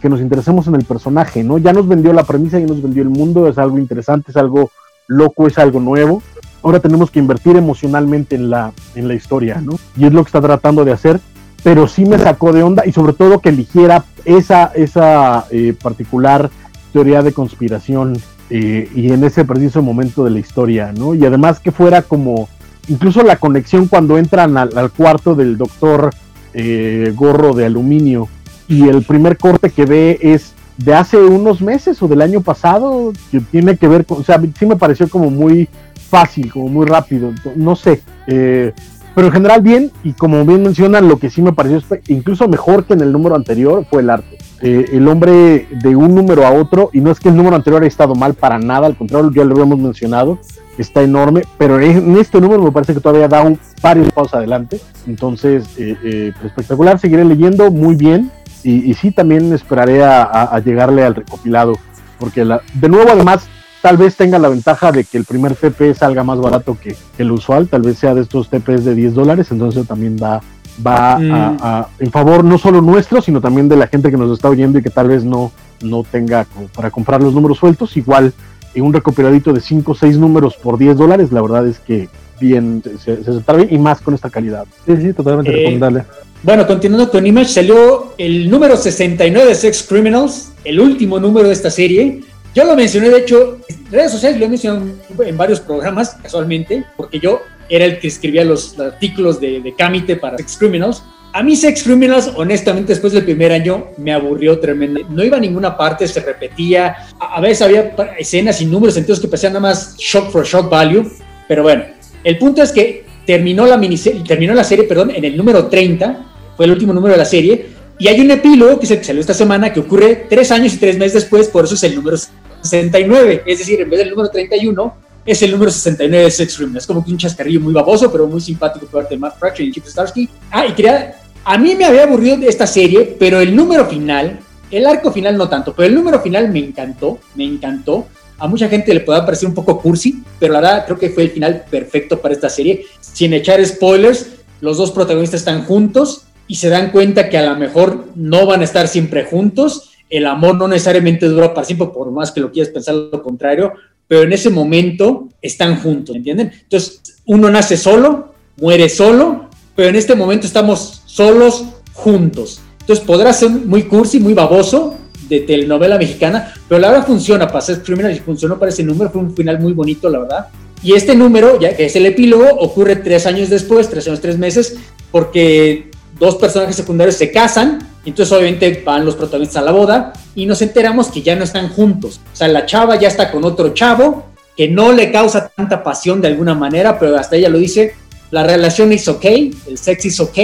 que nos interesemos en el personaje, ¿no? Ya nos vendió la premisa, ya nos vendió el mundo, es algo interesante, es algo loco, es algo nuevo. Ahora tenemos que invertir emocionalmente en la, en la historia, ¿no? Y es lo que está tratando de hacer, pero sí me sacó de onda y sobre todo que eligiera esa, esa eh, particular teoría de conspiración eh, y en ese preciso momento de la historia, ¿no? Y además que fuera como incluso la conexión cuando entran al, cuarto del doctor eh, gorro de aluminio y el primer corte que ve es de hace unos meses o del año pasado, que tiene que ver con, o sea, sí me pareció como muy fácil, como muy rápido, no sé, eh, pero en general bien, y como bien mencionan, lo que sí me pareció incluso mejor que en el número anterior fue el arte. Eh, el hombre de un número a otro, y no es que el número anterior haya estado mal para nada, al contrario, ya lo hemos mencionado, está enorme, pero en este número me parece que todavía da un varios pasos adelante. Entonces, eh, eh, espectacular, seguiré leyendo muy bien y, sí, también esperaré a, llegarle al recopilado, porque la, de nuevo además tal vez tenga la ventaja de que el primer TP salga más barato que, el usual, tal vez sea de estos TPs de 10 dólares, entonces también va, va mm. en favor no solo nuestro, sino también de la gente que nos está oyendo y que tal vez no, no tenga para comprar los números sueltos, igual en un recopiladito de 5 o 6 números por 10 dólares, la verdad es que bien, se, se bien y más con esta calidad. Sí, sí, totalmente eh, recomendable. Bueno, continuando con Image, salió el número 69 de Sex Criminals, el último número de esta serie. Yo lo mencioné, de hecho, en redes sociales lo he mencionado en varios programas, casualmente, porque yo era el que escribía los, artículos de, de Camite para Sex Criminals. A mí Sex Criminals, honestamente, después del primer año me aburrió tremendo. No iba a ninguna parte, se repetía. A, veces había escenas y números sentidos que parecían nada más shock for shock value. Pero bueno, el punto es que terminó la, terminó la serie perdón, en el número 30, fue el último número de la serie. Y hay un epílogo que, se, salió esta semana que ocurre tres años y tres meses después, por eso es el número 69. Es decir, en vez del número 31, es el número 69 de Sex Criminals. Es como que un chascarrillo muy baboso, pero muy simpático por parte de Matt Fraction y Chip Starsky. Ah, y quería a mí me había aburrido esta serie, pero el número final, el arco final no tanto, pero el número final me encantó, me encantó. A mucha gente le puede parecer un poco cursi, pero la verdad creo que fue el final perfecto para esta serie. Sin echar spoilers, los dos protagonistas están juntos y se dan cuenta que a lo mejor no van a estar siempre juntos, el amor no necesariamente dura para siempre, por más que lo quieras pensar lo contrario, pero en ese momento están juntos, ¿entienden? Entonces, uno nace solo, muere solo, pero en este momento estamos solos juntos. Entonces podrá ser muy cursi, muy baboso de telenovela mexicana, pero la verdad funciona para ser criminal y funcionó para ese número, fue un final muy bonito, la verdad. Y este número, ya que es el epílogo, ocurre tres años después, tres años, tres meses, porque dos personajes secundarios se casan, y entonces obviamente van los protagonistas a la boda y nos enteramos que ya no están juntos. O sea, la chava ya está con otro chavo que no le causa tanta pasión de alguna manera, pero hasta ella lo dice, la relación es ok, el sex es ok,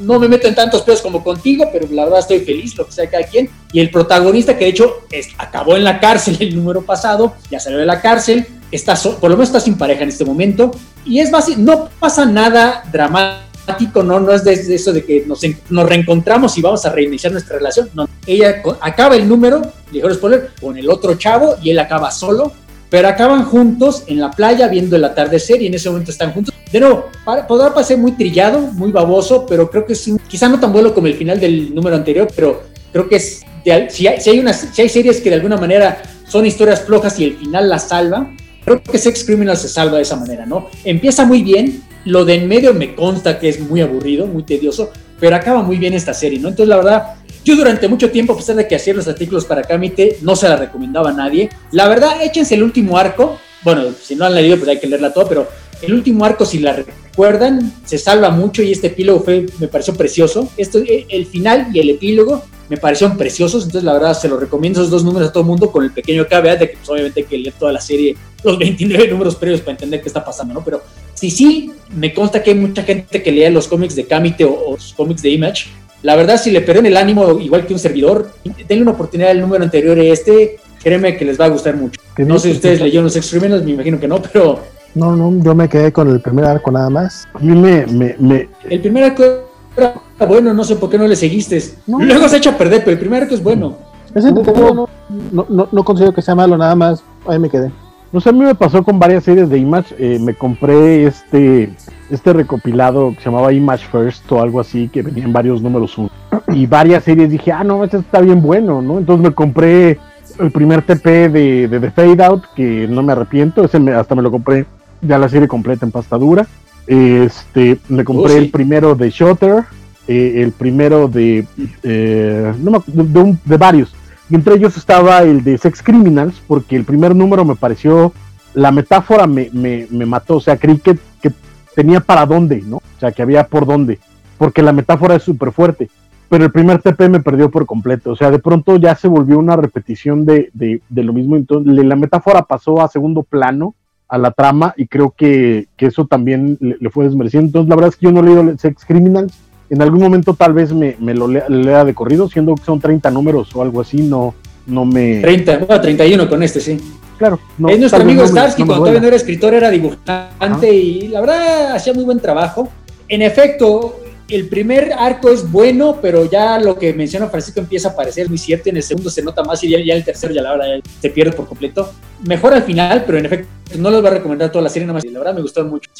no me meto en tantos pedos como contigo, pero la verdad estoy feliz, lo que sea cada quien. Y el protagonista, que de hecho acabó en la cárcel el número pasado, ya salió de la cárcel, está por lo menos está sin pareja en este momento, y es básico, no pasa nada dramático, no, no es de, eso de que nos, nos, reencontramos y vamos a reiniciar nuestra relación. No, ella acaba el número, mejor spoiler, con el otro chavo y él acaba solo pero acaban juntos en la playa viendo el atardecer y en ese momento están juntos. De nuevo, podrá parecer muy trillado, muy baboso, pero creo que es quizá no tan bueno como el final del número anterior, pero creo que es, si, hay, si, hay unas, si hay series que de alguna manera son historias flojas y el final las salva, creo que Sex Criminal se salva de esa manera, ¿no? Empieza muy bien, lo de en medio me consta que es muy aburrido, muy tedioso, pero acaba muy bien esta serie, ¿no? Entonces la verdad, yo durante mucho tiempo, a pesar de que hacía los artículos para Kamite, no se la recomendaba a nadie. La verdad, échense el último arco. Bueno, si no han leído, pues hay que leerla todo, pero el último arco, si la recuerdan, se salva mucho y este epílogo fue, me pareció precioso. Esto, eh, el final y el epílogo me parecieron preciosos, entonces la verdad se los recomiendo esos dos números a todo el mundo con el pequeño caveat de que pues, obviamente hay que leer toda la serie, los 29 números previos para entender qué está pasando, ¿no? Pero sí, sí, me consta que hay mucha gente que lee los cómics de Kamite o, o los cómics de Image la verdad, si le perdieron el ánimo igual que un servidor, denle una oportunidad al número anterior y este, créeme que les va a gustar mucho. No sé si ustedes leyeron los Extremes, me imagino que no, pero... No, no, yo me quedé con el primer arco nada más. A mí me... me, El primer arco era bueno, no sé por qué no le seguiste. Luego se echa a perder, pero el primer arco es bueno. no, no, no, considero que sea malo, nada más, ahí me quedé. No sé, a mí me pasó con varias series de Image. Eh, me compré este este recopilado que se llamaba Image First o algo así, que venía en varios números uno. Y varias series dije, ah, no, este está bien bueno, ¿no? Entonces me compré el primer TP de, de The Fade Out, que no me arrepiento, ese hasta me lo compré ya la serie completa en pasta dura. Este, me compré oh, el primero de Shutter, eh, el primero de, eh, no, de, de, varios. Y entre ellos estaba el de Sex Criminals, porque el primer número me pareció, la metáfora me, me, me mató, o sea, creí que, que tenía para dónde, ¿no? O sea, que había por dónde, porque la metáfora es súper fuerte. Pero el primer TP me perdió por completo. O sea, de pronto ya se volvió una repetición de, de, lo mismo. Entonces, la metáfora pasó a segundo plano a la trama y creo que, que eso también le, fue desmereciendo. Entonces, la verdad es que yo no he leído Sex Criminals. En algún momento tal vez me, me lo lea, de corrido, siendo que son 30 números o algo así, no, no me... 30, bueno, 31 con este, sí. Claro. es nuestro amigo Starsky, cuando todavía no era escritor, era dibujante y la verdad hacía muy buen trabajo. En efecto, el primer arco es bueno, pero ya lo que menciona Francisco empieza a parecer muy cierto. En el segundo se nota más y ya, el tercero ya la verdad se pierde por completo. Mejor al final, pero en efecto no les voy a recomendar toda la serie, nada más. La verdad me gustó mucho.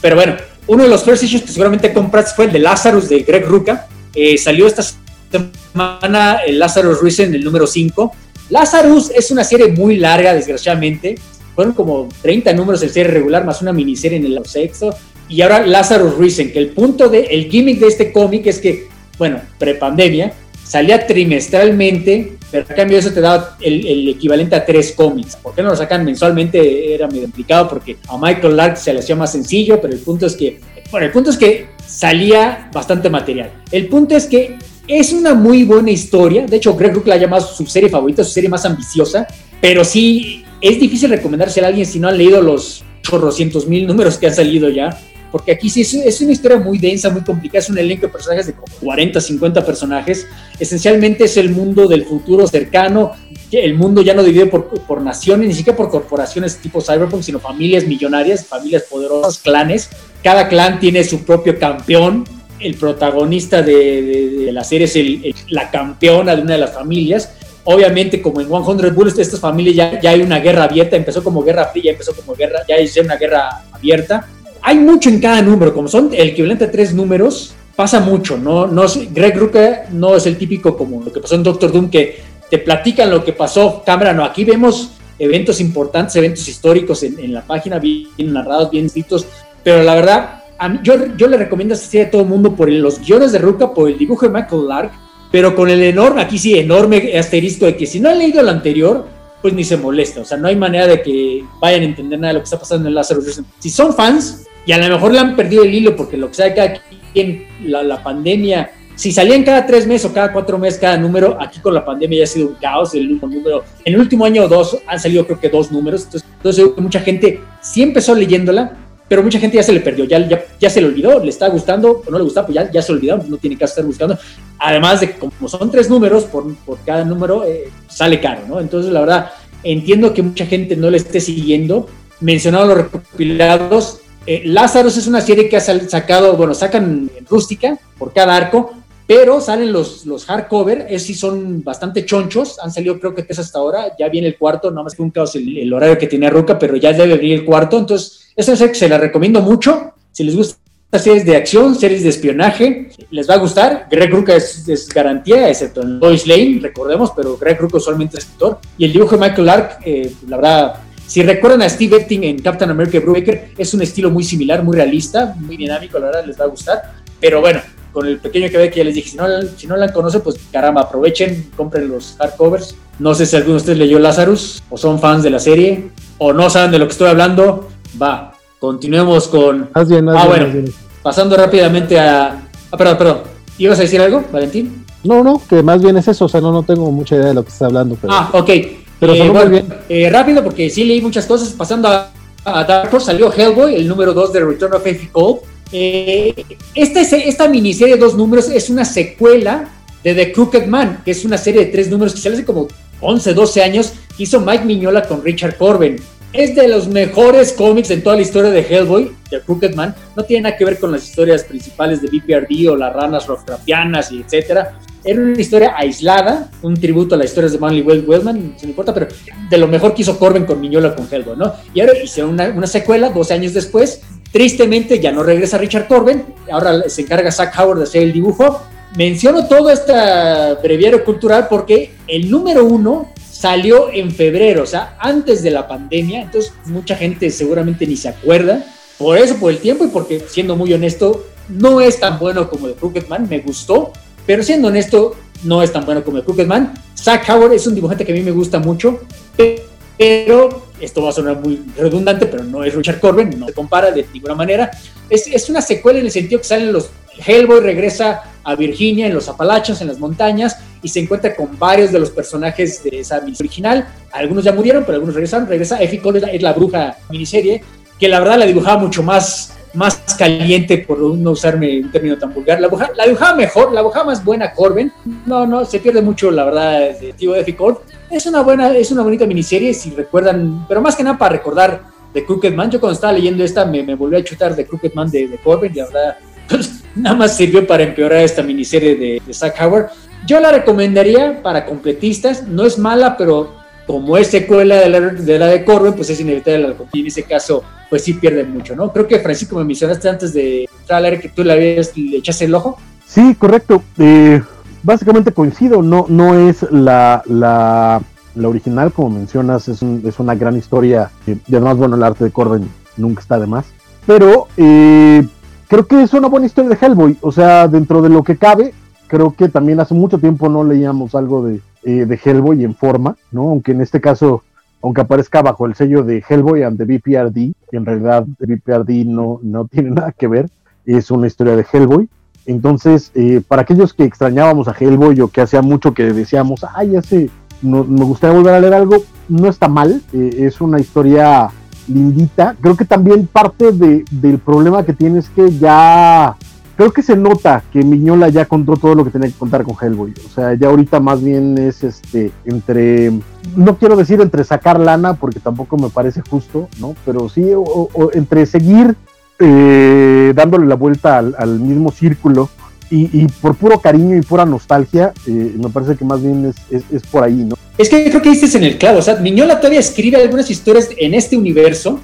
Pero bueno, uno de los first issues que seguramente compras fue el de Lazarus de Greg Ruca. Eh, salió esta semana el Lazarus Reason, el número 5 Lazarus es una serie muy larga, desgraciadamente. Fueron como 30 números de serie regular más una miniserie en el sexo. Y ahora Lazarus Reason, que el punto de, el gimmick de este cómic es que, bueno, prepandemia, salía trimestralmente, pero a cambio eso te daba el, equivalente a tres cómics. ¿Por qué no lo sacan mensualmente? Era medio complicado porque a Michael Lark se le hacía más sencillo, pero el punto es que, bueno, el punto es que salía bastante material. El punto es que es una muy buena historia. De hecho, Greg Rook la ha llamado su serie favorita, su serie más ambiciosa. Pero sí, es difícil recomendársela a alguien si no han leído los chorrocientos mil números que han salido ya. Porque aquí sí es, una historia muy densa, muy complicada. Es un elenco de personajes de 40, 50 personajes. Esencialmente es el mundo del futuro cercano. El mundo ya no divide por, por naciones, ni siquiera por corporaciones tipo Cyberpunk, sino familias millonarias, familias poderosas, clanes. Cada clan tiene su propio campeón el protagonista de, la serie es la campeona de una de las familias. Obviamente, como en 100 Bullets, estas familias ya, ya hay una guerra abierta, empezó como guerra fría, empezó como guerra, ya es una guerra abierta. Hay mucho en cada número, como son el equivalente a tres números, pasa mucho, ¿no? no Greg Rucka no es el típico como lo que pasó en Doctor Doom, que te platican lo que pasó, cámara, no, aquí vemos eventos importantes, eventos históricos en, la página, bien narrados, bien escritos, pero la verdad, yo, yo le recomiendo serie a todo el mundo por los guiones de Ruka, por el dibujo de Michael Lark, pero con el enorme, aquí sí, enorme asterisco de que si no han leído lo anterior, pues ni se molesta, o sea, no hay manera de que vayan a entender nada de lo que está pasando en Lazarus Si son fans, y a lo mejor le han perdido el hilo porque lo que sabe cada quien, la, la pandemia si salían cada tres meses o cada cuatro meses cada número, aquí con la pandemia ya ha sido un caos el número. En el último año o dos han salido creo que dos números, entonces, entonces mucha gente sí empezó leyéndola, pero mucha gente ya se le perdió, ya, ya, ya se le olvidó, le está gustando o no le gusta, pues ya, ya se olvidó, no tiene que estar buscando. Además de que como son tres números, por, por cada número eh, sale caro, ¿no? Entonces la verdad, entiendo que mucha gente no le esté siguiendo. Mencionado los recopilados, eh, Lazarus es una serie que ha sacado, bueno, sacan en rústica por cada arco, pero salen los, los hardcover, es sí son bastante chonchos, han salido creo que tres hasta ahora, ya viene el cuarto, nada más que un caos el, horario que tenía Ruca, pero ya debe venir el cuarto, entonces eso es que se la recomiendo mucho, si les gusta series de acción, series de espionaje, les va a gustar, Greg Ruca es, garantía, excepto en Lois Lane, recordemos, pero Greg Ruca usualmente es escritor, y el dibujo de Michael Lark, eh, la verdad, si recuerdan a Steve Epting en Captain America Brubaker, es un estilo muy similar, muy realista, muy dinámico, la verdad les va a gustar, pero bueno, con el pequeño que ve que ya les dije, si no, si no la conocen, pues caramba, aprovechen, compren los hardcovers. No sé si alguno de ustedes leyó Lazarus, o son fans de la serie, o no saben de lo que estoy hablando. Va, continuemos con... Más bien, ah, bueno, pasando rápidamente a... Ah, perdón, perdón. ¿Ibas a decir algo, Valentín? No, no, que más bien es eso, o sea, no, no tengo mucha idea de lo que está hablando. Pero... Ah, ok. Pero eh, muy bien. Eh, rápido, porque sí leí muchas cosas. Pasando a, a Dark Horse, salió Hellboy, el número 2 de Return of Effie Cole eh, esta, esta miniserie de dos números es una secuela de The Crooked Man, que es una serie de tres números que sale hace como 11, 12 años, que hizo Mike Miñola con Richard Corbin. Es de los mejores cómics en toda la historia de Hellboy, The Crooked Man. No tiene nada que ver con las historias principales de BPRD o las ranas Lovecraftianas y etcétera. Era una historia aislada, un tributo a las historias de Manly Wellman, no importa, pero de lo mejor que hizo Corbin con Miñola con Hellboy, ¿no? Y ahora hicieron una, secuela 12 años después, Tristemente ya no regresa Richard Corbin, ahora se encarga Zach Howard de hacer el dibujo. Menciono todo este breviario cultural porque el número uno salió en febrero, o sea, antes de la pandemia, entonces mucha gente seguramente ni se acuerda. Por eso, por el tiempo y porque, siendo muy honesto, no es tan bueno como The Crooked Man, me gustó, pero siendo honesto, no es tan bueno como The Crooked Man. Zach Howard es un dibujante que a mí me gusta mucho, pero esto va a sonar muy redundante, pero no es Richard Corbin, no se compara de ninguna manera. Es, es una secuela en el sentido que salen los. Hellboy regresa a Virginia, en los Apalaches, en las montañas, y se encuentra con varios de los personajes de esa miniserie original. Algunos ya murieron, pero algunos regresaron. Regresa Effie Cole, es la, bruja miniserie, que la verdad la dibujaba mucho más, más caliente, por no usarme un término tan vulgar. La, la dibujaba mejor, la dibujaba más buena Corbin. No, no, se pierde mucho, la verdad, de tío Effie Cole es una buena, es una bonita miniserie, si recuerdan, pero más que nada para recordar de Crooked Man. Yo cuando estaba leyendo esta me, me volví a chutar de Crooked Man de, de Corbin y ahora pues, nada más sirvió para empeorar esta miniserie de, de Zack Howard. Yo la recomendaría para completistas, no es mala, pero como es secuela de la de, la de Corbin, pues es inevitable y en ese caso, pues sí pierde mucho, ¿no? Creo que Francisco me mencionaste antes de entrar al que tú le habías le echaste el ojo. Sí, correcto. Eh, básicamente coincido, no, no es la, la, original, como mencionas, es, es una gran historia y además, bueno, el arte de Corbin nunca está de más, pero eh, creo que es una buena historia de Hellboy, o sea, dentro de lo que cabe, creo que también hace mucho tiempo no leíamos algo de, eh, de Hellboy en forma, ¿no? Aunque en este caso aunque aparezca bajo el sello de Hellboy and the BPRD, en realidad the BPRD no, no tiene nada que ver, es una historia de Hellboy. Entonces, eh, para aquellos que extrañábamos a Hellboy o que hacía mucho que decíamos, ay, ya sé, no, me gustaría volver a leer algo, no está mal, eh, es una historia lindita. Creo que también parte del problema que tiene es que ya, creo que se nota que Miñola ya contó todo lo que tenía que contar con Hellboy. O sea, ya ahorita más bien es este, entre, no quiero decir entre sacar lana, porque tampoco me parece justo, ¿no? Pero sí, o entre seguir eh, dándole la vuelta al, mismo círculo y, por puro cariño y pura nostalgia, eh, me parece que más bien es, por ahí, ¿no? Es que creo que dices en el clavo, o sea, Miñola todavía escribe algunas historias en este universo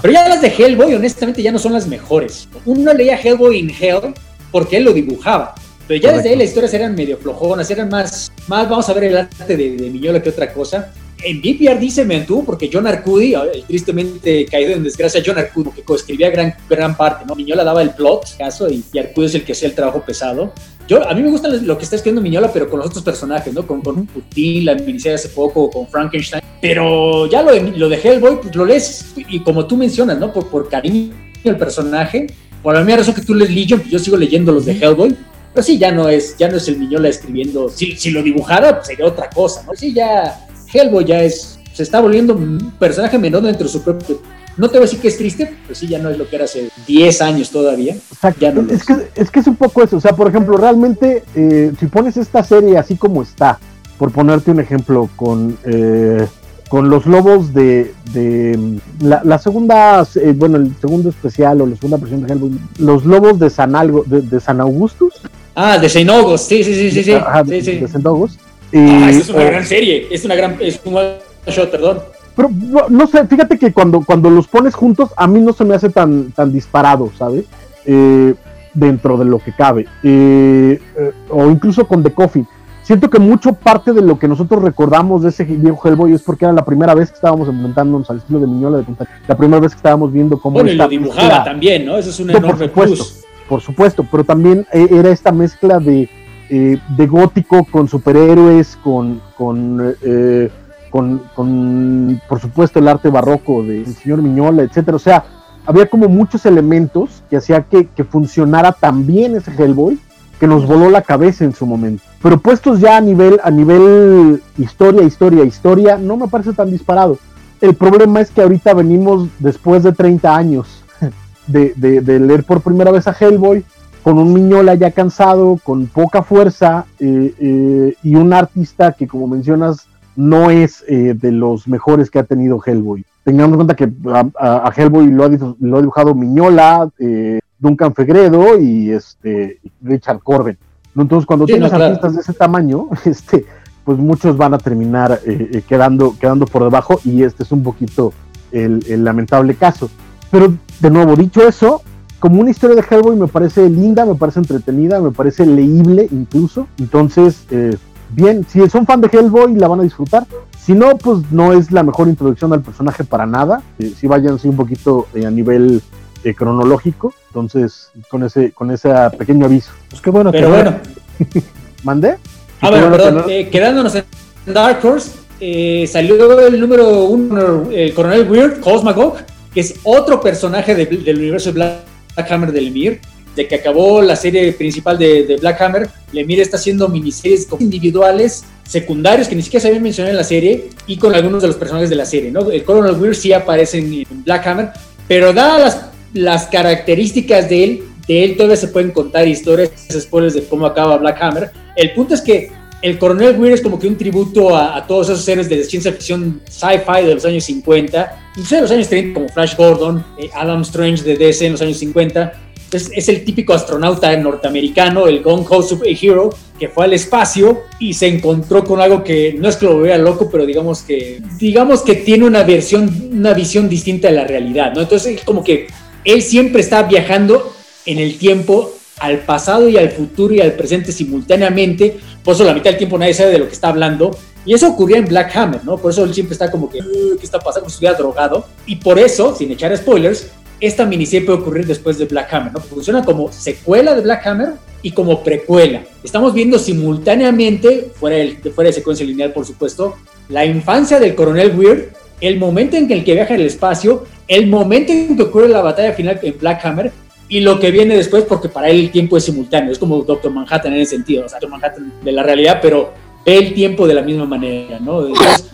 Pero ya las de Hellboy, honestamente, ya no son las mejores. Uno leía Hellboy in Hell porque él lo dibujaba. Pero ya desde ahí las historias eran medio flojonas, eran más, más vamos a ver el arte de, de Miñola que otra cosa. En BPRD se mantuvo porque John Arcudi, el tristemente caído en desgracia John Arcudi, que coescribía gran, gran parte, ¿no? Miñola daba el plot, caso, y, y Arcudi es el que hacía el trabajo pesado. Yo, a mí me gusta lo que está escribiendo Miñola, pero con los otros personajes, ¿no? Con, con Putin, la miniserie hace poco, con Frankenstein. Pero ya lo de, lo de Hellboy, pues lo lees, y como tú mencionas, ¿no? Por, por cariño al personaje, por la misma razón que tú lees Legion, pues yo sigo leyendo los de Hellboy, pero sí, ya no es, ya no es el Miñola escribiendo. Si, si lo dibujara, pues sería otra cosa, ¿no? Sí, ya Hellboy ya es, se está volviendo un personaje menor dentro de su propio. No te voy a decir que es triste, pero sí ya no es lo que era hace 10 años todavía. Exacto. es, que, es que es un poco eso. O sea, por ejemplo, realmente, eh, si pones esta serie así como está, por ponerte un ejemplo, con, eh, con los lobos de, de la, la, segunda, eh, bueno, el segundo especial o la segunda versión de Hellboy, los lobos de San, Algo, de, de San Augustus. Ah, de Saint August, sí, sí, sí, sí. sí. Ajá, sí, de, sí. de Saint August. Ah, esa es una eh, gran serie, es una gran, es un one shot, perdón. Pero no, no sé, fíjate que cuando, cuando los pones juntos, a mí no se me hace tan, tan disparado, ¿sabes? Eh, dentro de lo que cabe. Eh, eh, o incluso con The Coffin. Siento que mucho parte de lo que nosotros recordamos de ese viejo Hellboy es porque era la primera vez que estábamos enfrentándonos al estilo de Miñola de Punta. La primera vez que estábamos viendo cómo Bueno, y lo dibujaba mezcla- también, ¿no? Eso es un No, por enorme supuesto. plus. por supuesto, pero también eh, era esta mezcla de, eh, de gótico con superhéroes, con, eh, con, con, por supuesto, el arte barroco del señor Miñola, etcétera. O sea, había como muchos elementos que hacía que, que funcionara tan bien ese Hellboy que nos voló la cabeza en su momento. Pero puestos ya a nivel, a nivel historia, historia, historia, no me parece tan disparado. El problema es que ahorita venimos después de 30 años de- de leer por primera vez a Hellboy, con un Miñola ya cansado, con poca fuerza, eh, eh, y un artista que, como mencionas, no es eh, de los mejores que ha tenido Hellboy. Tengamos en cuenta que a, Hellboy lo ha, lo ha dibujado Miñola, Duncan Fegredo y este, Richard Corben. ¿no? Entonces, cuando Sí, tienes no, claro. artistas de ese tamaño, este, pues muchos van a terminar quedando, quedando por debajo, y este es un poquito el, el lamentable caso. Pero, de nuevo, dicho eso, como una historia de Hellboy me parece linda, me parece entretenida, me parece leíble incluso. Entonces, eh, bien, si son fan de Hellboy la van a disfrutar. Si no, pues no es la mejor introducción al personaje para nada. Eh, si vayan sí, un poquito eh, a nivel eh, cronológico. Entonces, con ese, con ese pequeño aviso. Pues qué bueno Pero que bueno, ¿Mandé? a ver, bueno que perdón, no- eh, quedándonos en Dark Horse, eh, salió el número uno, el coronel Weird, Cosmagog, que es otro personaje de- del universo de Black Hammer del Lemire. De que acabó la serie principal de, Black Hammer, Lemire está haciendo miniseries individuales, secundarios, que ni siquiera se habían mencionado en la serie, y con algunos de los personajes de la serie. ¿no? El Coronel Weird sí aparece en, en Black Hammer, pero dadas las, las características de él, de él todavía se pueden contar historias, spoilers de cómo acaba Black Hammer. El punto es que el Coronel Weir es como que un tributo a, a todos esos héroes de ciencia ficción sci-fi de los años 50, incluso de los años 30, como Flash Gordon, eh, Adam Strange de DC en los años 50. Es, es el típico astronauta norteamericano, el Gung Ho Superhero, que fue al espacio y se encontró con algo que no es que lo vea loco, pero digamos que, digamos que tiene una versión, una visión distinta de la realidad, ¿no? Entonces, como que él siempre está viajando en el tiempo al pasado y al futuro y al presente simultáneamente, por eso la mitad del tiempo nadie sabe de lo que está hablando, y eso ocurría en Black Hammer, ¿no? Por eso él siempre está como que, "Uh, ¿qué está pasando? Como si estuviera drogado, y por eso, sin echar spoilers, esta miniserie puede ocurrir después de Black Hammer, ¿no? Funciona como secuela de Black Hammer y como precuela. Estamos viendo simultáneamente, fuera, del- fuera de secuencia lineal, por supuesto, la infancia del coronel Weird, el momento en el que viaja el espacio, el momento en que ocurre la batalla final en Black Hammer y lo que viene después, porque para él el tiempo es simultáneo, es como Doctor Manhattan en ese sentido, o sea, Doctor Manhattan de la realidad, pero ve el tiempo de la misma manera, ¿no? Entonces,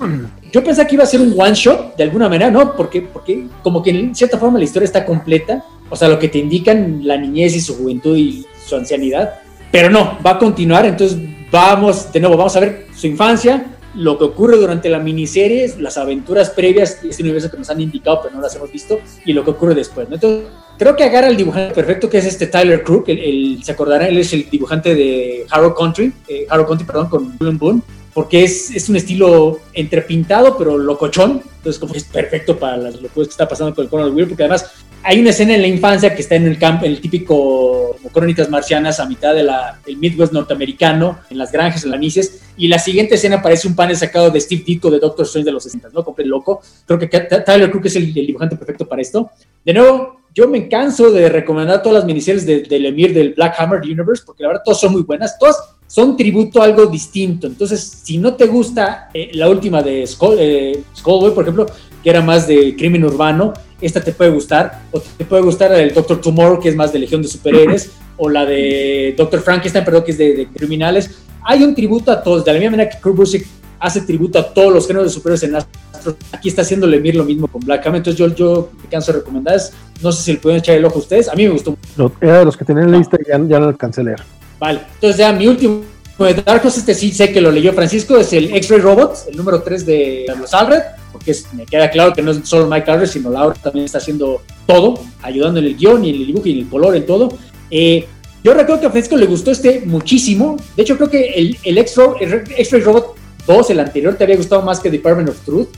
yo pensé que iba a ser un one shot de alguna manera, ¿no? Porque, porque como que en cierta forma la historia está completa, o sea, lo que te indican la niñez y su juventud y su ancianidad, pero no, va a continuar, entonces vamos, de nuevo, vamos a ver su infancia, lo que ocurre durante la miniserie, las aventuras previas este universo que nos han indicado, pero no las hemos visto, y lo que ocurre después, ¿no? Entonces, creo que agarra el dibujante perfecto, que es este Tyler Crook, el, el- se acordará, él es el dibujante de Harrow Country, eh, Harrow Country, perdón, con Bullen Boone, porque es, es un estilo entrepintado, pero locochón. Entonces, como que es perfecto para las locuras que está pasando con el Conan Weir, porque además hay una escena en la infancia que está en el campo, el típico como crónicas marcianas a mitad del Midwest norteamericano, en las granjas, en la Nices, y la siguiente escena parece un panel sacado de Steve Ditko de Doctor Strange de los 60, ¿no? Compre loco. Creo que Tyler Crook es el, el, dibujante perfecto para esto. De nuevo, yo me canso de recomendar todas las miniseries del de Emir del Black Hammer Universe, porque la verdad todas son muy buenas, todas son tributo a algo distinto. Entonces, si no te gusta eh, la última de Skull, eh, Skullboy, por ejemplo, que era más de crimen urbano, esta te puede gustar, o te puede gustar la del Doctor Tomorrow, que es más de Legión de Superhéroes, o la de Doctor Frankenstein, perdón, que es de, criminales. Hay un tributo a todos, de la misma manera que Kurt Busiek hace tributo a todos los géneros de superhéroes en Astro, aquí está haciendo Lemir lo mismo con Black Hammer, entonces yo, yo me canso de recomendar, no sé si le pueden echar el ojo a ustedes, a mí me gustó. Era de los que tenían la lista y ya, ya no alcancé a leer. Vale, entonces ya mi último de Dark Horse, este sí sé que lo leyó Francisco, es el X-Ray Robot, el número 3 de los Alred, porque me queda claro que no es solo Mike Alred, sino Laura también está haciendo todo, ayudando en el guion y en el dibujo y en el color, en todo. Eh, yo recuerdo que a Francisco le gustó este muchísimo. De hecho, creo que el, el X-Ray Robot 2, el anterior, te había gustado más que Department of Truth.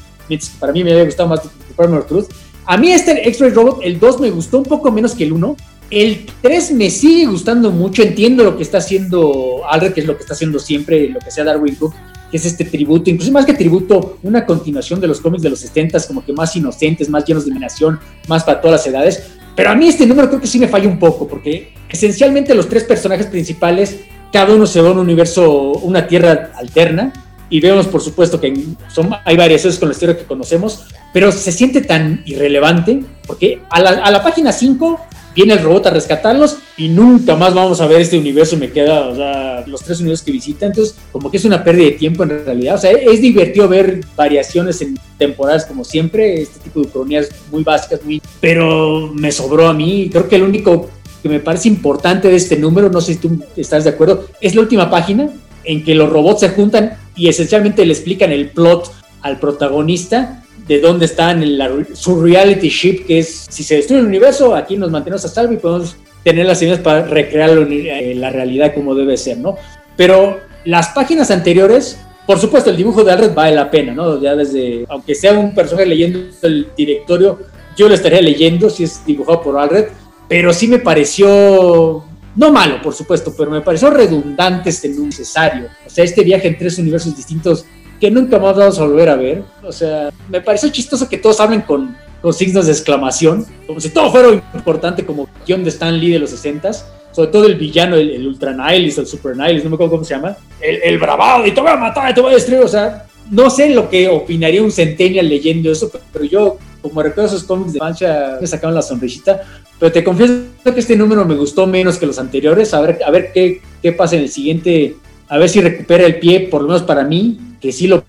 Para mí me había gustado más Department of Truth. A mí este X-Ray Robot, el 2, me gustó un poco menos que el 1. El 3 me sigue gustando mucho, entiendo lo que está haciendo Alred, que es lo que está haciendo siempre, lo que sea Darwin Cook, que es este tributo, incluso más que tributo, una continuación de los cómics de los 70 como que más inocentes, más llenos de imaginación, más para todas las edades. Pero a mí este número creo que sí me falla un poco, porque esencialmente los tres personajes principales, cada uno se va a un universo, una tierra alterna, y vemos por supuesto que son, hay variaciones con la historia que conocemos, pero se siente tan irrelevante, porque a la, a la página 5 viene el robot a rescatarlos y nunca más vamos a ver este universo. Me queda, o sea, los tres universos que visita. Entonces, como que es una pérdida de tiempo en realidad. O sea, es divertido ver variaciones en temporadas como siempre, este tipo de cronías muy básicas, muy. Pero me sobró a mí. Creo que el único que me parece importante de este número, no sé si tú estás de acuerdo, es la última página en que los robots se juntan y esencialmente le explican el plot al protagonista de dónde están en su reality ship, que es si se destruye el universo, aquí nos mantenemos a salvo y podemos tener las señales para recrear eh, la realidad como debe ser, ¿no? Pero las páginas anteriores, por supuesto, el dibujo de Alred vale la pena, ¿no? Ya desde, aunque sea un personaje leyendo el directorio, yo lo estaría leyendo si es dibujado por Alred, pero sí me pareció, no malo, por supuesto, pero me pareció redundante este necesario. O sea, este viaje en tres universos distintos que nunca más vamos a volver a ver. O sea, me pareció chistoso que todos hablen con, con signos de exclamación, como si todo fuera importante como guion de Lee de los 60s. Sobre todo el villano, el, Ultra Nihilist, el Super Nihilist, no me acuerdo cómo se llama. El, el bravado, y te voy a matar, y te voy a destruir. O sea, no sé lo que opinaría un Centennial leyendo eso, pero yo, como recuerdo esos cómics de mancha, me sacaron la sonrisita. Pero te confieso que este número me gustó menos que los anteriores. A ver, a ver qué, qué pasa en el siguiente. A ver si recupera el pie, por lo menos para mí que sí lo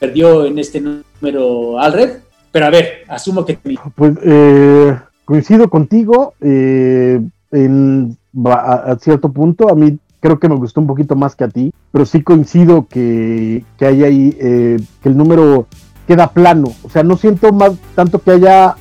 perdió en este número Alred, pero a ver, asumo que... Pues eh, coincido contigo eh, en, a, cierto punto, a mí creo que me gustó un poquito más que a ti, pero sí coincido que, que hay ahí, eh, que el número queda plano, o sea, no siento más tanto que haya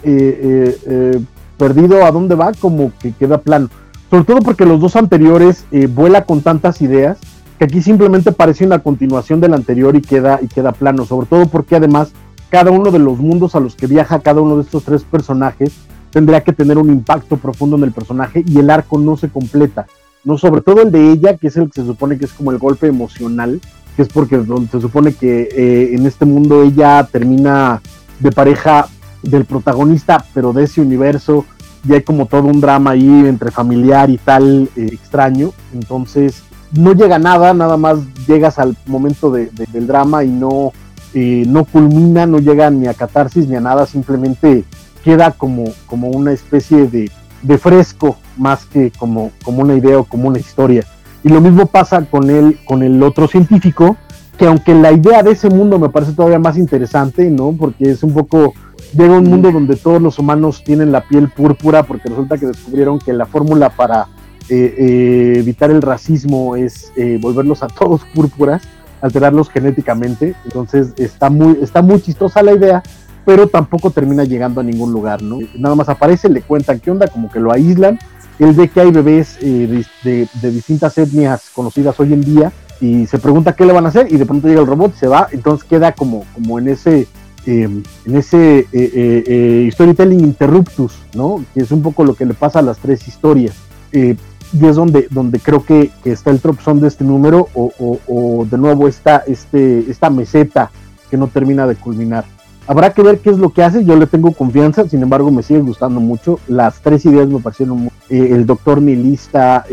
perdido a dónde va como que queda plano, sobre todo porque los dos anteriores vuela con tantas ideas que aquí simplemente parece una continuación del anterior y queda, y queda plano, sobre todo porque además cada uno de los mundos a los que viaja cada uno de estos tres personajes tendría que tener un impacto profundo en el personaje y el arco no se completa, no sobre todo el de ella, que es el que se supone que es como el golpe emocional, que es porque se supone que eh, en este mundo ella termina de pareja del protagonista, pero de ese universo, y hay como todo un drama ahí entre familiar y tal eh, extraño, entonces no llega nada, nada más llegas al momento de, del drama y no, eh, no culmina, no llega ni a catarsis ni a nada, simplemente queda como, como una especie de, de fresco más que como, como una idea o como una historia. Y lo mismo pasa con el, con el otro científico, que aunque la idea de ese mundo me parece todavía más interesante, ¿no? Porque es un poco, llega un mundo donde todos los humanos tienen la piel púrpura, porque resulta que descubrieron que la fórmula para eh, eh, evitar el racismo es eh, volverlos a todos púrpuras, alterarlos genéticamente. Entonces está muy, está muy chistosa la idea, pero tampoco termina llegando a ningún lugar, ¿no? Nada más aparece, le cuentan qué onda, como que lo aíslan. Él ve que hay bebés de, de, distintas etnias conocidas hoy en día y se pregunta qué le van a hacer y de pronto llega el robot y se va, entonces queda como, como en ese em, en ese eh, eh, eh, storytelling interruptus, ¿no? Que es un poco lo que le pasa a las tres historias. y es donde, donde creo que, está el tropezón de este número o, de nuevo esta, este, esta meseta que no termina de culminar. Habrá que ver qué es lo que hace, yo le tengo confianza, sin embargo me sigue gustando mucho. Las tres ideas me parecieron muy, el doctor nihilista,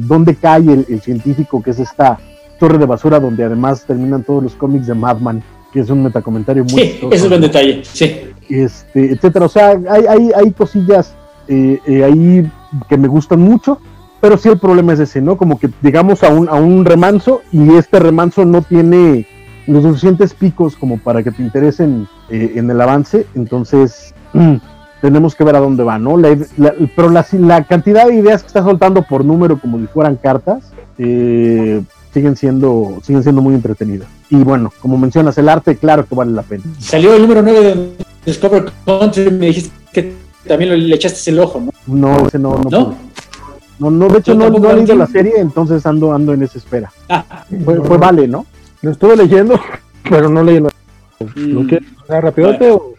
dónde cae el, el, científico que es esta torre de basura donde además terminan todos los cómics de Madman, que es un metacomentario muy... Sí, eso es buen detalle, sí. Este, etcétera, o sea, hay, hay, hay cosillas eh, eh, ahí que me gustan mucho, pero sí el problema es ese, ¿no? Como que llegamos a un, a un remanso y este remanso no tiene los suficientes picos como para que te interesen eh, en el avance, entonces tenemos que ver a dónde va, ¿no? pero la, la, cantidad de ideas que está soltando por número como si fueran cartas, eh, siguen siendo, siguen siendo muy entretenidas. Y bueno, como mencionas, el arte, claro que vale la pena. Salió el número 9 de Discover Country, me dijiste que también le echaste el ojo, ¿no? No, ese no. No, no, no, de hecho no, no he leído la serie, entonces ando, ando en esa espera. Ah. Fue, vale, ¿no? Lo estuve leyendo, pero no leí la... ¿Lo que? ¿Rapidote o...?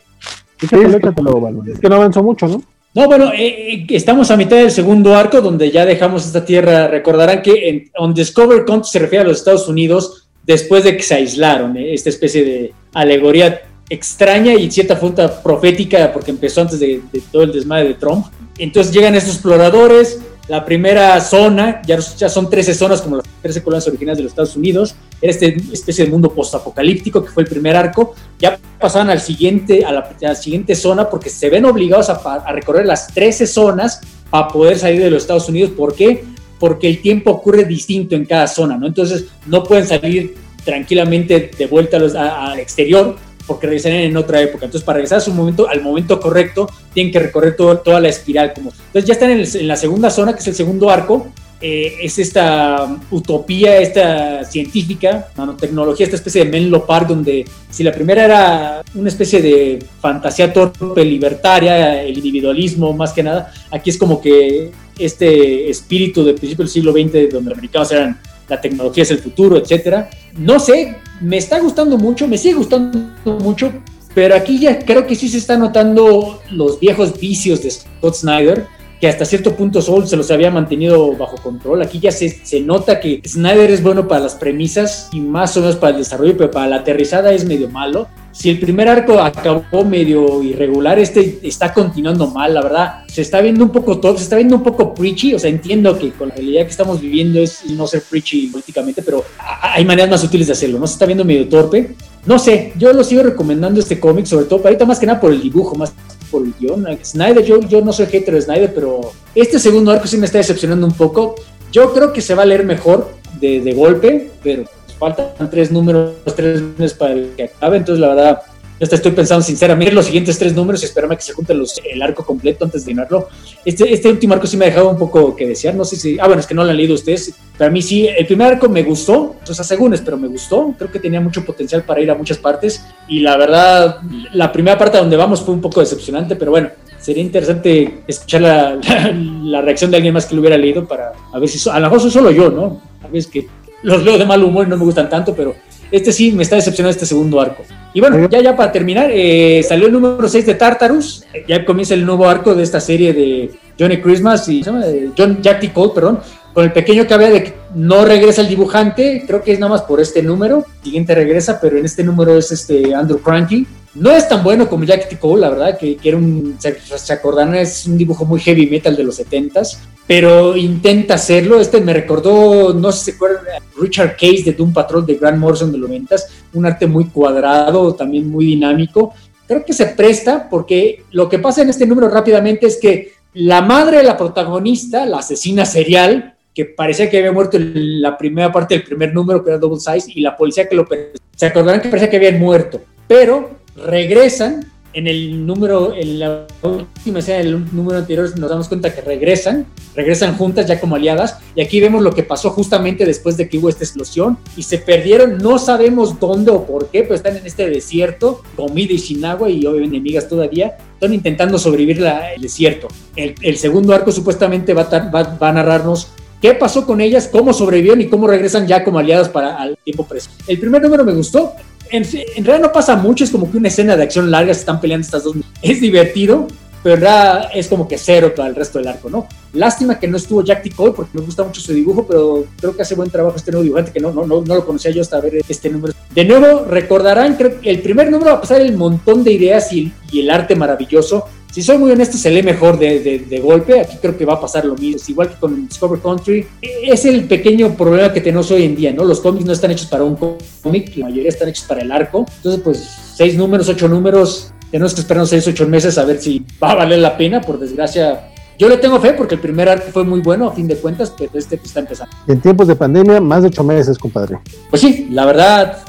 es que no avanzó mucho, ¿no? No, bueno, eh, eh, estamos a mitad del segundo arco donde ya dejamos esta tierra. Recordarán que en On Discover Country se refiere a los Estados Unidos después de que se aislaron, eh, esta especie de alegoría extraña y cierta punta profética porque empezó antes de, de, todo el desmadre de Trump. Entonces llegan estos exploradores, la primera zona, ya, son 13 zonas como las 13 colonias originales de los Estados Unidos, era este especie de mundo postapocalíptico que fue el primer arco. Ya pasaban al siguiente, a la, siguiente zona porque se ven obligados a, a, recorrer las 13 zonas para poder salir de los Estados Unidos. ¿Por qué? Porque el tiempo ocurre distinto en cada zona, ¿no? Entonces no pueden salir tranquilamente de vuelta al exterior porque regresarían en otra época. Entonces, para regresar a su momento, al momento correcto, tienen que recorrer todo, toda la espiral. Como. Entonces, ya están en, la segunda zona, que es el segundo arco. Eh, es esta utopía, esta científica, nanotecnología, esta especie de Menlo Park, donde si la primera era una especie de fantasía torpe, libertaria, el individualismo más que nada, aquí es como que este espíritu del principio del siglo XX, donde los americanos eran la tecnología es el futuro, etcétera. No sé, me está gustando mucho, me sigue gustando mucho, pero aquí ya creo que sí se están notando los viejos vicios de Scott Snyder, que hasta cierto punto Soul se los había mantenido bajo control. Aquí ya se, se, nota que Snyder es bueno para las premisas y más o menos para el desarrollo, pero para la aterrizada es medio malo si el primer arco acabó medio irregular, este está continuando mal, la verdad. Se está viendo un poco todo, se está viendo un poco preachy, o sea, entiendo que con la realidad que estamos viviendo es no ser preachy políticamente, pero hay maneras más útiles de hacerlo, ¿no? Se está viendo medio torpe. No sé, yo lo sigo recomendando este cómic, sobre todo, ahorita más que nada por el dibujo, más por el guion. Snyder, yo, yo no soy hater de Snyder, pero este segundo arco sí me está decepcionando un poco. Yo creo que se va a leer mejor de, de golpe, pero faltan tres números, tres números para que acabe, entonces la verdad, yo estoy pensando sinceramente los siguientes tres números y esperarme que se junten los, el arco completo antes de llenarlo. Este, este último arco sí me ha dejado un poco que desear, no sé si, ah bueno, es que no lo han leído ustedes, pero a mí sí, el primer arco me gustó, o sea, según es, pero me gustó, creo que tenía mucho potencial para ir a muchas partes y la verdad, la primera parte donde vamos fue un poco decepcionante, pero bueno, sería interesante escuchar la, la, reacción de alguien más que lo hubiera leído para a ver si a lo mejor soy solo yo, ¿no? A ver, que los leo de mal humor y no me gustan tanto, pero este sí me está decepcionando este segundo arco. Y bueno, ya ya para terminar, eh, salió el número 6 de Tartarus, ya comienza el nuevo arco de esta serie de Johnny Christmas y John Jack T. Cole, perdón, con el pequeño que de que no regresa el dibujante, creo que es nada más por este número, siguiente regresa, pero en este número es este Andrew Cranky. No es tan bueno como Jack T. Cole, la verdad, que, que era un, se, se es un dibujo muy heavy metal de los 70s, pero intenta hacerlo. Este me recordó, no sé si se acuerdan, Richard Case de Doom Patrol de Grant Morrison de los 90 un arte muy cuadrado, también muy dinámico. Creo que se presta porque lo que pasa en este número rápidamente es que la madre de la protagonista, la asesina serial, que parecía que había muerto en la primera parte del primer número, que era Double Size, y la policía que lo... Se acordarán que parecía que habían muerto, pero regresan en el número, en la última escena del número anterior nos damos cuenta que regresan, regresan juntas ya como aliadas, y aquí vemos lo que pasó justamente después de que hubo esta explosión, y se perdieron, no sabemos dónde o por qué, pero están en este desierto, comida y sin agua, y obviamente enemigas todavía, están intentando sobrevivir la, el desierto. El, el, segundo arco supuestamente va a, va, va a narrarnos qué pasó con ellas, cómo sobrevivieron y cómo regresan ya como aliadas para el tiempo preso. El primer número me gustó. En, en, realidad no pasa mucho, es como que una escena de acción larga, se están peleando estas dos. Es divertido, pero en realidad es como que cero para el resto del arco, ¿no? Lástima que no estuvo Jack T. Cole porque me gusta mucho su dibujo, pero creo que hace buen trabajo este nuevo dibujante que no, no, no, no lo conocía yo hasta ver este número. De nuevo, recordarán, creo que el primer número va a pasar el montón de ideas y, y el arte maravilloso. Si soy muy honesto, se lee mejor de, de, golpe. Aquí creo que va a pasar lo mismo. Es igual que con Discover Country. Es el pequeño problema que tenemos hoy en día, ¿no? Los cómics no están hechos para un cómic, la mayoría están hechos para el arco. Entonces, pues, seis números, ocho números, tenemos que esperar seis, ocho meses a ver si va a valer la pena. Por desgracia, yo le tengo fe porque el primer arco fue muy bueno, a fin de cuentas, pero este está empezando. En tiempos de pandemia, más de ocho meses, compadre. Pues sí, la verdad,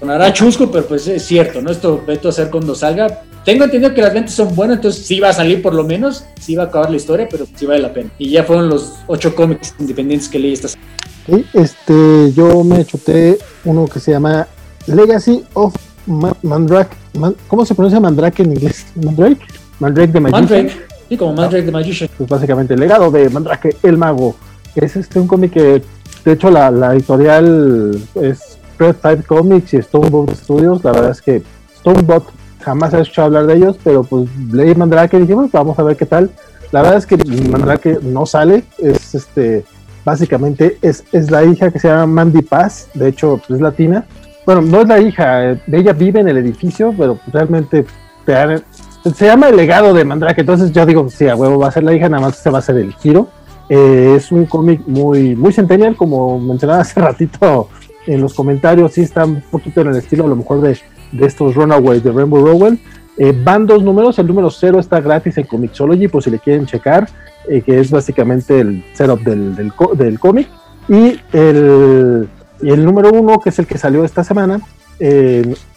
sonará chusco, pero pues es cierto, ¿no? Esto veto a hacer cuando salga. Tengo entendido que las ventas son buenas, entonces sí va a salir por lo menos, sí va a acabar la historia, pero sí vale la pena. Y ya fueron los ocho cómics independientes que leí esta semana. Sí, este, yo me chuté uno que se llama Legacy of Mandrake. Man, ¿Cómo se pronuncia Mandrake en inglés? ¿Mandrake? Mandrake de Magician. Mandrake, sí, como Mandrake the Magician. Pues básicamente el legado de Mandrake el Mago. Es este un cómic que, de hecho, la, la editorial es Red Tide Comics y Stonebot Studios. La verdad es que Stonebot jamás he escuchado hablar de ellos, pero pues leí Mandrake y dijimos, vamos a ver qué tal. La verdad es que Mandrake no sale, es este, básicamente es, es la hija que se llama Mandy Paz, de hecho pues, es latina. Bueno, no es la hija, ella vive en el edificio, pero pues, realmente te dan, se llama el legado de Mandrake, entonces yo digo, sí, a huevo va a ser la hija, nada más se va a hacer el giro. Eh, es un cómic muy, muy centennial, como mencionaba hace ratito en los comentarios, sí está un poquito en el estilo a lo mejor de, de estos Runaways de Rainbow Rowell. Eh, van dos números, el número cero está gratis en Comixology, por si le quieren checar, eh, que es básicamente el setup del, del, cómic. Y el, el número uno, que es el que salió esta semana,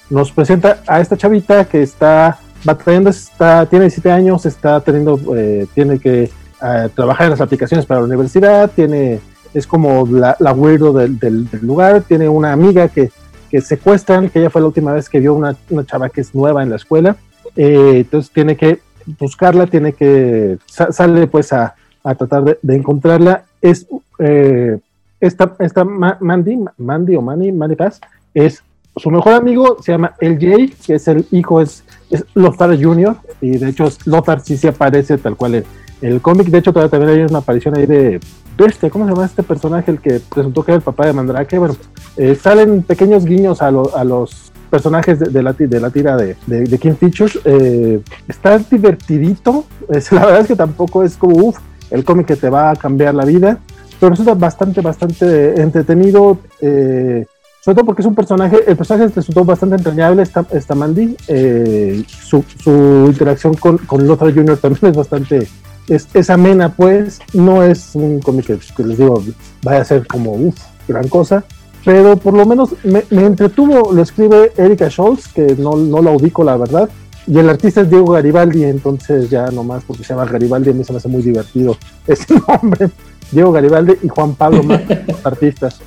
nos presenta a esta chavita que está batallando, está, tiene 17 años, está teniendo, eh, tiene que uh, trabajar en las aplicaciones para la universidad, tiene, es como la, la weirdo del, lugar, tiene una amiga que, que secuestran, que ella fue la última vez que vio una, una chava que es nueva en la escuela, eh, entonces tiene que buscarla, tiene que, sa sale pues a, a tratar de, encontrarla, es... Eh, esta, esta Mandy, Mandy o Manny, Manny Paz, es su mejor amigo, se llama LJ, que es el hijo, es, es Lothar Jr., y de hecho Lothar sí se aparece tal cual el, el cómic, de hecho todavía también hay una aparición ahí de este, ¿cómo se llama este personaje? El que presentó que era el papá de Mandrake, bueno, eh, salen pequeños guiños a, lo, a los personajes de, de, la, de la tira de, de, de King Features, eh, está divertidito, es, la verdad es que tampoco es como, uff, el cómic que te va a cambiar la vida, pero resulta bastante, bastante entretenido, eh, sobre todo porque es un personaje, el personaje resultó bastante entrañable, esta, esta Mandy, eh, su, su, interacción con, con Lothar Jr. también es bastante, es, es amena pues, no es un cómic que, que, les digo, vaya a ser como, uff, gran cosa, pero por lo menos me, me, entretuvo, lo escribe Erika Scholz, que no, no la ubico la verdad, y el artista es Diego Garibaldi, entonces ya nomás porque se llama Garibaldi, a mí se me hace muy divertido ese nombre. Diego Garibaldi y Juan Pablo más artistas.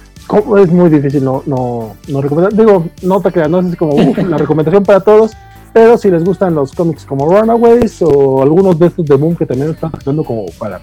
Es muy difícil no, no, no recomendar. Digo, no te creas, no es como uh, la recomendación para todos, pero si les gustan los cómics como Runaways o algunos de estos de Boom que también están haciendo como para,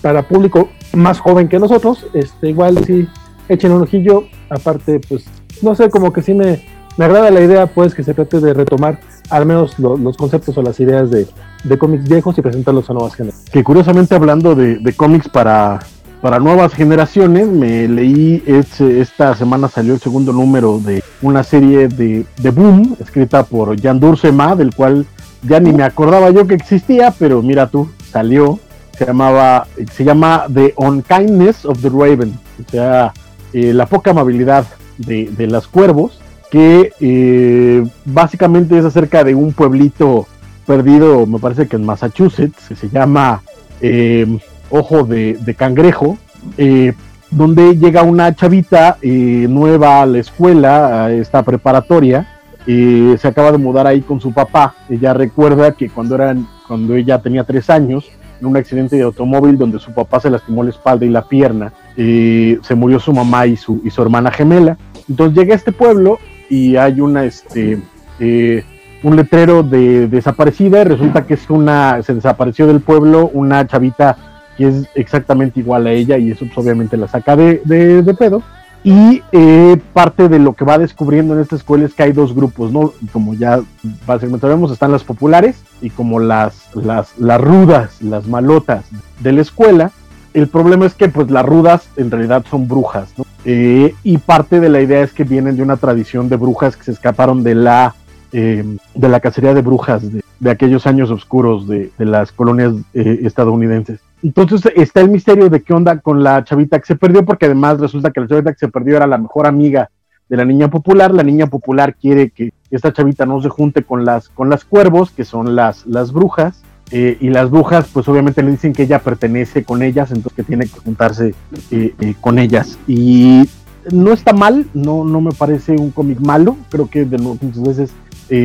para público más joven que nosotros, este, igual sí echen un ojillo. Aparte, pues, no sé, como que sí me, me agrada la idea, pues, que se trate de retomar al menos lo, los conceptos o las ideas de, de cómics viejos y presentarlos a nuevas generaciones. Que curiosamente hablando de, de cómics para, para nuevas generaciones, me leí este, esta semana salió el segundo número de una serie de, de Boom, escrita por Jan Dursema, del cual ya ni me acordaba yo que existía, pero mira tú, salió, se llamaba, se llama The Unkindness of the Raven, o sea, eh, la poca amabilidad de, de las cuervos, que eh, básicamente es acerca de un pueblito perdido, me parece que en Massachusetts, que se llama eh, Ojo de, Cangrejo, eh, donde llega una chavita eh, nueva a la escuela, a esta preparatoria, se acaba de mudar ahí con su papá. Ella recuerda que cuando, eran, cuando ella tenía tres años, en un accidente de automóvil donde su papá se lastimó la espalda y la pierna, se murió su mamá y su, y su hermana gemela. Entonces llega a este pueblo y hay una, este, eh, un letrero de desaparecida y resulta que es una, se desapareció del pueblo una chavita que es exactamente igual a ella y eso pues, obviamente la saca de, de, pedo. Y eh, parte de lo que va descubriendo en esta escuela es que hay dos grupos, ¿no? Como ya básicamente sabemos, están las populares y como las, las, las rudas, las malotas de la escuela. El problema es que pues las rudas en realidad son brujas. Eh, y parte de la idea es que vienen de una tradición de brujas que se escaparon de la, eh, de la cacería de brujas de, de aquellos años oscuros de, de las colonias estadounidenses. Entonces está el misterio de qué onda con la chavita que se perdió, porque además resulta que la chavita que se perdió era la mejor amiga de la niña popular. La niña popular quiere que esta chavita no se junte con las, con las cuervos, que son las, las brujas, eh, y las brujas, pues obviamente le dicen que ella pertenece con ellas, entonces que tiene que juntarse eh, eh, con ellas. Y no está mal, no, no me parece un cómic malo, creo que de muchas veces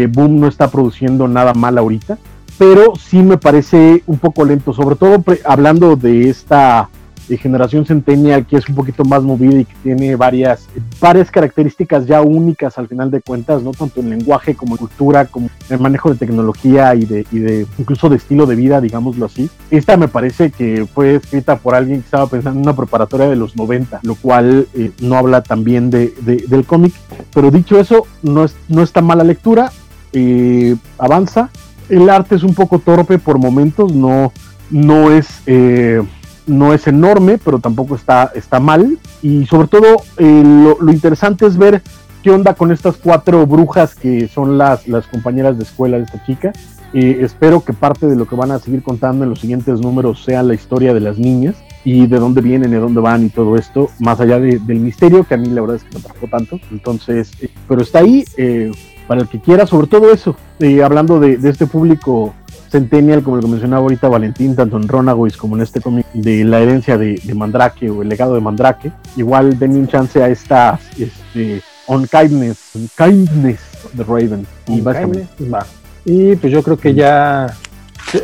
Boom no está produciendo nada mal ahorita, pero sí me parece un poco lento, sobre todo hablando de esta de generación centennial que es un poquito más movida y que tiene varias, varias características ya únicas al final de cuentas, ¿no? Tanto en lenguaje como en cultura, como en el manejo de tecnología y de, y de incluso de estilo de vida, digámoslo así. Esta me parece que fue escrita por alguien que estaba pensando en una preparatoria de los 90, lo cual eh, no habla tan bien de, del cómic. Pero dicho eso, no, es, no está mala lectura, eh, avanza. El arte es un poco torpe por momentos, no, no es... Eh, no es enorme, pero tampoco está, está mal. Y sobre todo eh, lo, interesante es ver qué onda con estas cuatro brujas que son las, las compañeras de escuela de esta chica. Eh, espero que parte de lo que van a seguir contando en los siguientes números sea la historia de las niñas y de dónde vienen y dónde van y todo esto, más allá del misterio, que a mí la verdad es que me atrapó tanto. Entonces, eh, pero está ahí para el que quiera, sobre todo eso, hablando de, de este público Centennial, como lo mencionaba ahorita Valentín, tanto en Ronaways como en este cómic de la herencia de, Mandrake o el legado de Mandrake. Igual denle un chance a esta este, On Kindness, Kindness de Raven. Y va. Y pues yo creo que ya.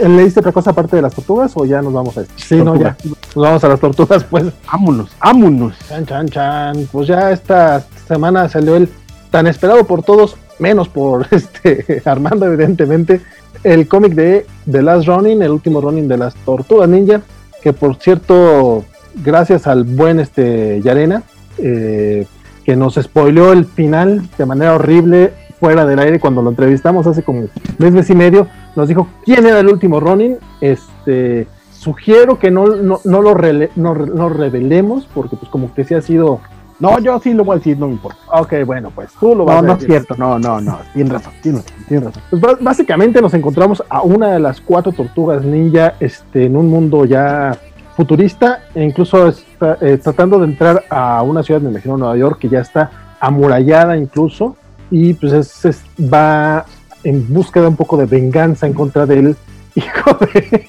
¿Leíste otra cosa aparte de las tortugas o ya nos vamos a esto? Sí, no, ya. Nos vamos a las tortugas, pues. Vámonos, vámonos. Chan, chan, chan. Pues ya esta semana salió el tan esperado por todos, menos por este Armando, evidentemente, el cómic de The Last Running, el último running de las Tortugas Ninja, que por cierto, gracias al buen este Yarena, eh, que nos spoileó el final de manera horrible fuera del aire cuando lo entrevistamos hace como mes, mes y medio, nos dijo quién era el último running, este sugiero que no, no, lo, no, revelemos porque pues como que sí ha sido no, yo sí lo voy a decir, no me importa. Ok, bueno, pues tú lo vas a decir. No, no es cierto, no, no, no, tienes razón, tienes, razón. Pues básicamente nos encontramos a una de las cuatro tortugas ninja este, en un mundo ya futurista e incluso está, eh, tratando de entrar a una ciudad, me imagino Nueva York, que ya está amurallada incluso y pues es, va en búsqueda un poco de venganza en contra del hijo de...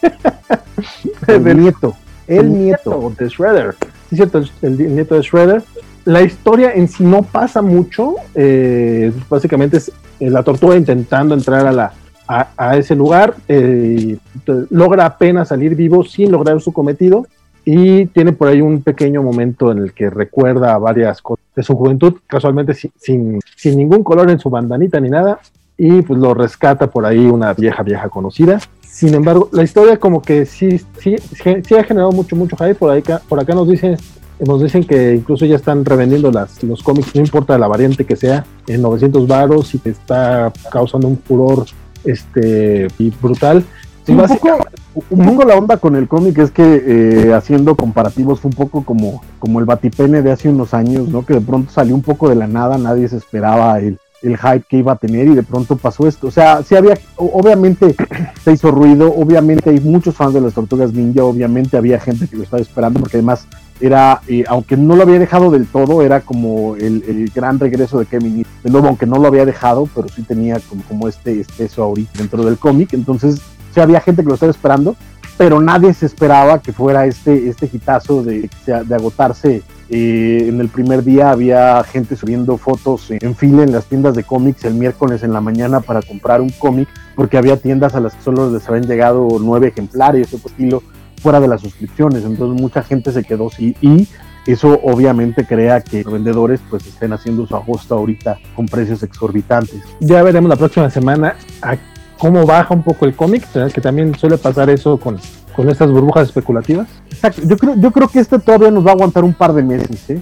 el nieto. El, nieto. de Shredder. Sí, cierto, el nieto de Shredder la historia en sí no pasa mucho. Eh, básicamente es eh, la tortuga intentando entrar a, la, a, ese lugar. Eh, logra apenas salir vivo sin lograr su cometido. Y tiene por ahí un pequeño momento en el que recuerda varias cosas de su juventud, casualmente sin, sin, ningún color en su bandanita ni nada. Y pues lo rescata por ahí una vieja, vieja conocida. Sin embargo, la historia como que sí, sí, sí ha generado mucho, mucho hype. Por, ahí, por acá nos dicen nos dicen que incluso ya están revendiendo las, los cómics, no importa la variante que sea, en 900 varos y que está causando un furor este, y brutal. un, poco, la onda con el cómic es que eh, haciendo comparativos fue un poco como, como el batipene de hace unos años, ¿no? Que de pronto salió un poco de la nada, nadie se esperaba el, el hype que iba a tener y de pronto pasó esto. O sea, sí había, obviamente se hizo ruido, obviamente hay muchos fans de las Tortugas Ninja, obviamente había gente que lo estaba esperando porque además era, eh, aunque no lo había dejado del todo, era como el, gran regreso de Kevin De nuevo, aunque no lo había dejado, pero sí tenía como, como este eso ahorita dentro del cómic. Entonces, sí había gente que lo estaba esperando, pero nadie se esperaba que fuera este, este hitazo de, de agotarse. Eh, en el primer día había gente subiendo fotos en fila en las tiendas de cómics el miércoles en la mañana para comprar un cómic, porque había tiendas a las que solo les habían llegado nueve ejemplares o estilo fuera de las suscripciones, entonces mucha gente se quedó sí y eso obviamente crea que los vendedores pues estén haciendo su ajuste ahorita con precios exorbitantes. Ya veremos la próxima semana a cómo baja un poco el cómic, que también suele pasar eso con, con estas burbujas especulativas. Exacto. Yo creo, yo creo que este todavía nos va a aguantar un par de meses, ¿eh?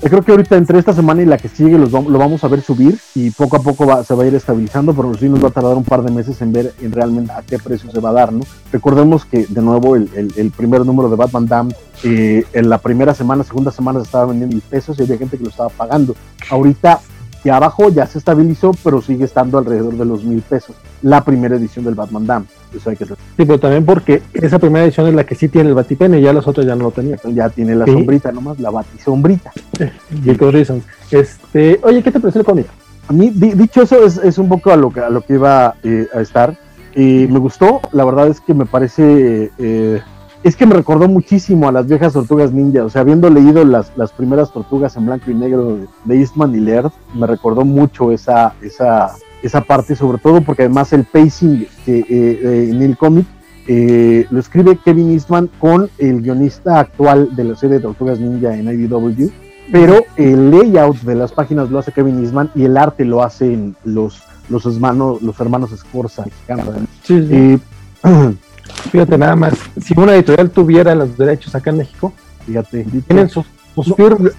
Creo que ahorita entre esta semana y la que sigue los, lo vamos a ver subir y poco a poco va, se va a ir estabilizando, pero sí nos va a tardar un par de meses en ver en realmente a qué precio se va a dar, ¿no? Recordemos que de nuevo el, primer número de Batman Dam eh, en la primera semana, segunda semana se estaba vendiendo mil pesos y había gente que lo estaba pagando. Ahorita de abajo ya se estabilizó, pero sigue estando alrededor de los mil pesos. La primera edición del Batman Dam. Eso hay que sí, pero también porque esa primera edición es la que sí tiene el batipene y ya las otras ya no lo tenía. Ya tiene la ¿Sí? sombrita nomás, la batisombrita. Jacob Reasons. Este, oye, ¿qué te pareció el cómic? A mí, di, dicho eso, es, es, un poco a lo que, a lo que iba eh, a estar. Eh, me gustó, la verdad es que me parece eh, es que me recordó muchísimo a las viejas tortugas ninja. O sea, habiendo leído las, las primeras tortugas en blanco y negro de Eastman y Laird, me recordó mucho esa, esa, esa parte, sobre todo porque además el pacing que, eh, en el cómic eh, lo escribe Kevin Eastman con el guionista actual de la serie de Tortugas Ninja en IDW, pero el layout de las páginas lo hace Kevin Eastman y el arte lo hacen los, los, hermanos, los hermanos Scorza. Sí, sí. Eh, Fíjate nada más, si una editorial tuviera los derechos acá en México, fíjate, tienen sus, sus firmas.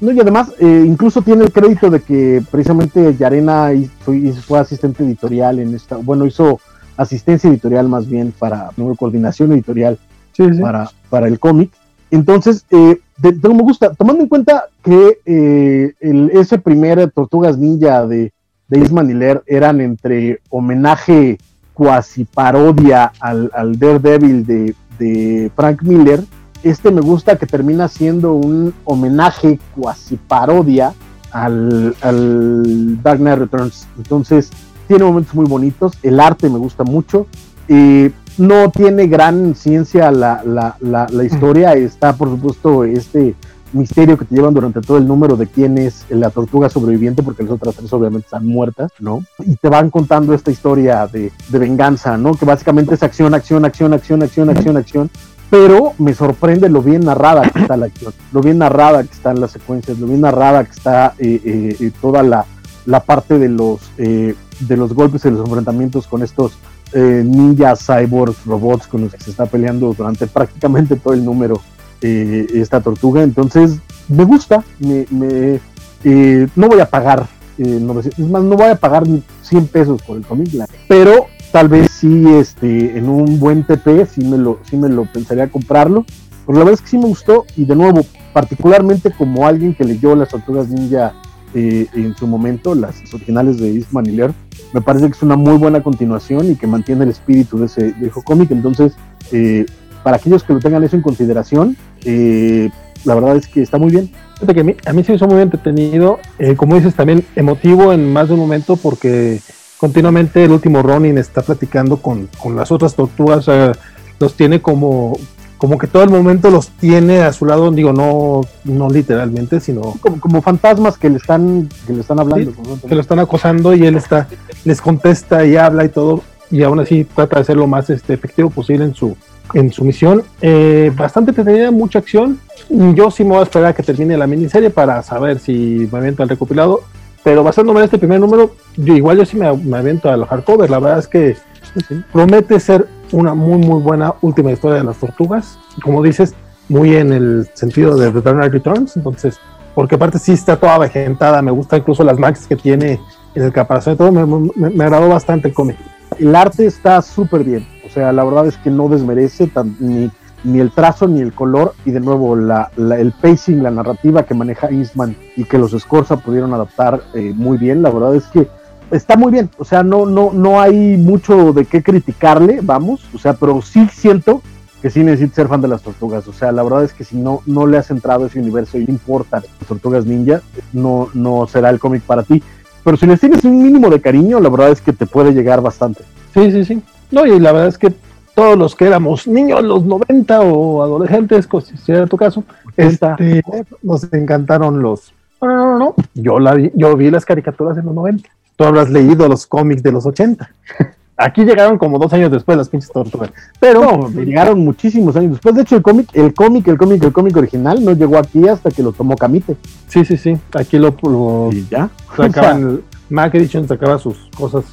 No, y además, eh, incluso tiene el crédito de que precisamente Yarena hizo, fue asistente editorial en esta, bueno, hizo asistencia editorial más bien para, no, coordinación editorial sí, sí. Para, para el cómic. Entonces, eh, de, de, me gusta, tomando en cuenta que eh, el, ese primer Tortugas Ninja de, de Isman y Ler eran entre homenaje cuasi parodia al, al Daredevil de, de, Frank Miller. Este me gusta que termina siendo un homenaje cuasi parodia al, al Dark Knight Returns. Entonces, tiene momentos muy bonitos. El arte me gusta mucho. Eh, no tiene gran ciencia la, la, la, la, historia. Está, por supuesto, este misterio que te llevan durante todo el número de quién es la tortuga sobreviviente, porque las otras tres obviamente están muertas, ¿no? Y te van contando esta historia de, de venganza, ¿no? Que básicamente es acción, acción, acción, acción, acción, acción, acción. Pero me sorprende lo bien narrada que está la acción, lo bien narrada que están las secuencias, lo bien narrada que está eh, eh, toda la, la, parte de los, eh, de los golpes y los enfrentamientos con estos eh, ninjas, cyborgs, robots con los que se está peleando durante prácticamente todo el número eh, esta tortuga. Entonces, me gusta, me, me eh, no voy a pagar, eh, 900, es más, no voy a pagar 100 pesos por el cómic, pero tal vez sí, este, en un buen TP, sí me lo, sí me lo pensaría comprarlo. Pero la verdad es que sí me gustó y de nuevo, particularmente como alguien que leyó las tortugas ninja eh, en su momento, las originales de Eastman y Laird, me parece que es una muy buena continuación y que mantiene el espíritu de ese viejo cómic. Entonces, eh, para aquellos que lo tengan eso en consideración, eh, la verdad es que está muy bien. Que a mí, a mí se me hizo muy entretenido, eh, como dices, también emotivo en más de un momento porque continuamente el último Ronin está platicando con, con las otras tortugas, los tiene como, como que todo el momento los tiene a su lado, digo, no, no literalmente, sino como, como fantasmas que le están, que le están hablando. Sí, que lo están acosando y él está, les contesta y habla y todo, y aún así trata de ser lo más este, efectivo posible en su, en su misión. Eh, bastante entretenida, mucha acción. Yo sí me voy a esperar a que termine la miniserie para saber si me aviento al recopilado. Pero basándome en este primer número, yo igual yo sí me, me aviento al hardcover. La verdad es que promete ser una muy muy buena última historia de las tortugas. Como dices, muy en el sentido de Dark Knight Returns. Entonces, porque aparte sí está toda vegetada. Me gusta incluso las maxis que tiene en el caparazón y todo. Me, me, me agradó bastante el cómic. El arte está súper bien. O sea, la verdad es que no desmerece tan, ni, ni, el trazo ni el color. Y de nuevo, la, el pacing, la narrativa que maneja Eastman y que los Scorza pudieron adaptar eh, muy bien. La verdad es que está muy bien. O sea, no, no, no hay mucho de qué criticarle, vamos. O sea, pero sí siento que sí necesita ser fan de las tortugas. O sea, la verdad es que si no, no le has entrado a ese universo y no importa tortugas ninja, no, no será el cómic para ti. Pero si les tienes un mínimo de cariño, la verdad es que te puede llegar bastante. Sí, sí, sí. No, y la verdad es que todos los que éramos niños, los 90 o adolescentes, si era tu caso, este, nos encantaron los. No, no, no, no. Yo, la vi, yo vi las caricaturas en los 90. Tú habrás leído los cómics de los 80. Aquí llegaron como dos años después las pinches tortugas. Pero no, llegaron muchísimos años después. De hecho, el cómic, el cómic, el cómic, el cómic original no llegó aquí hasta que lo tomó Camite. Sí, sí, sí. Aquí lo, lo y ya. sacaban, o sea, Mac Edition sacaba sus cosas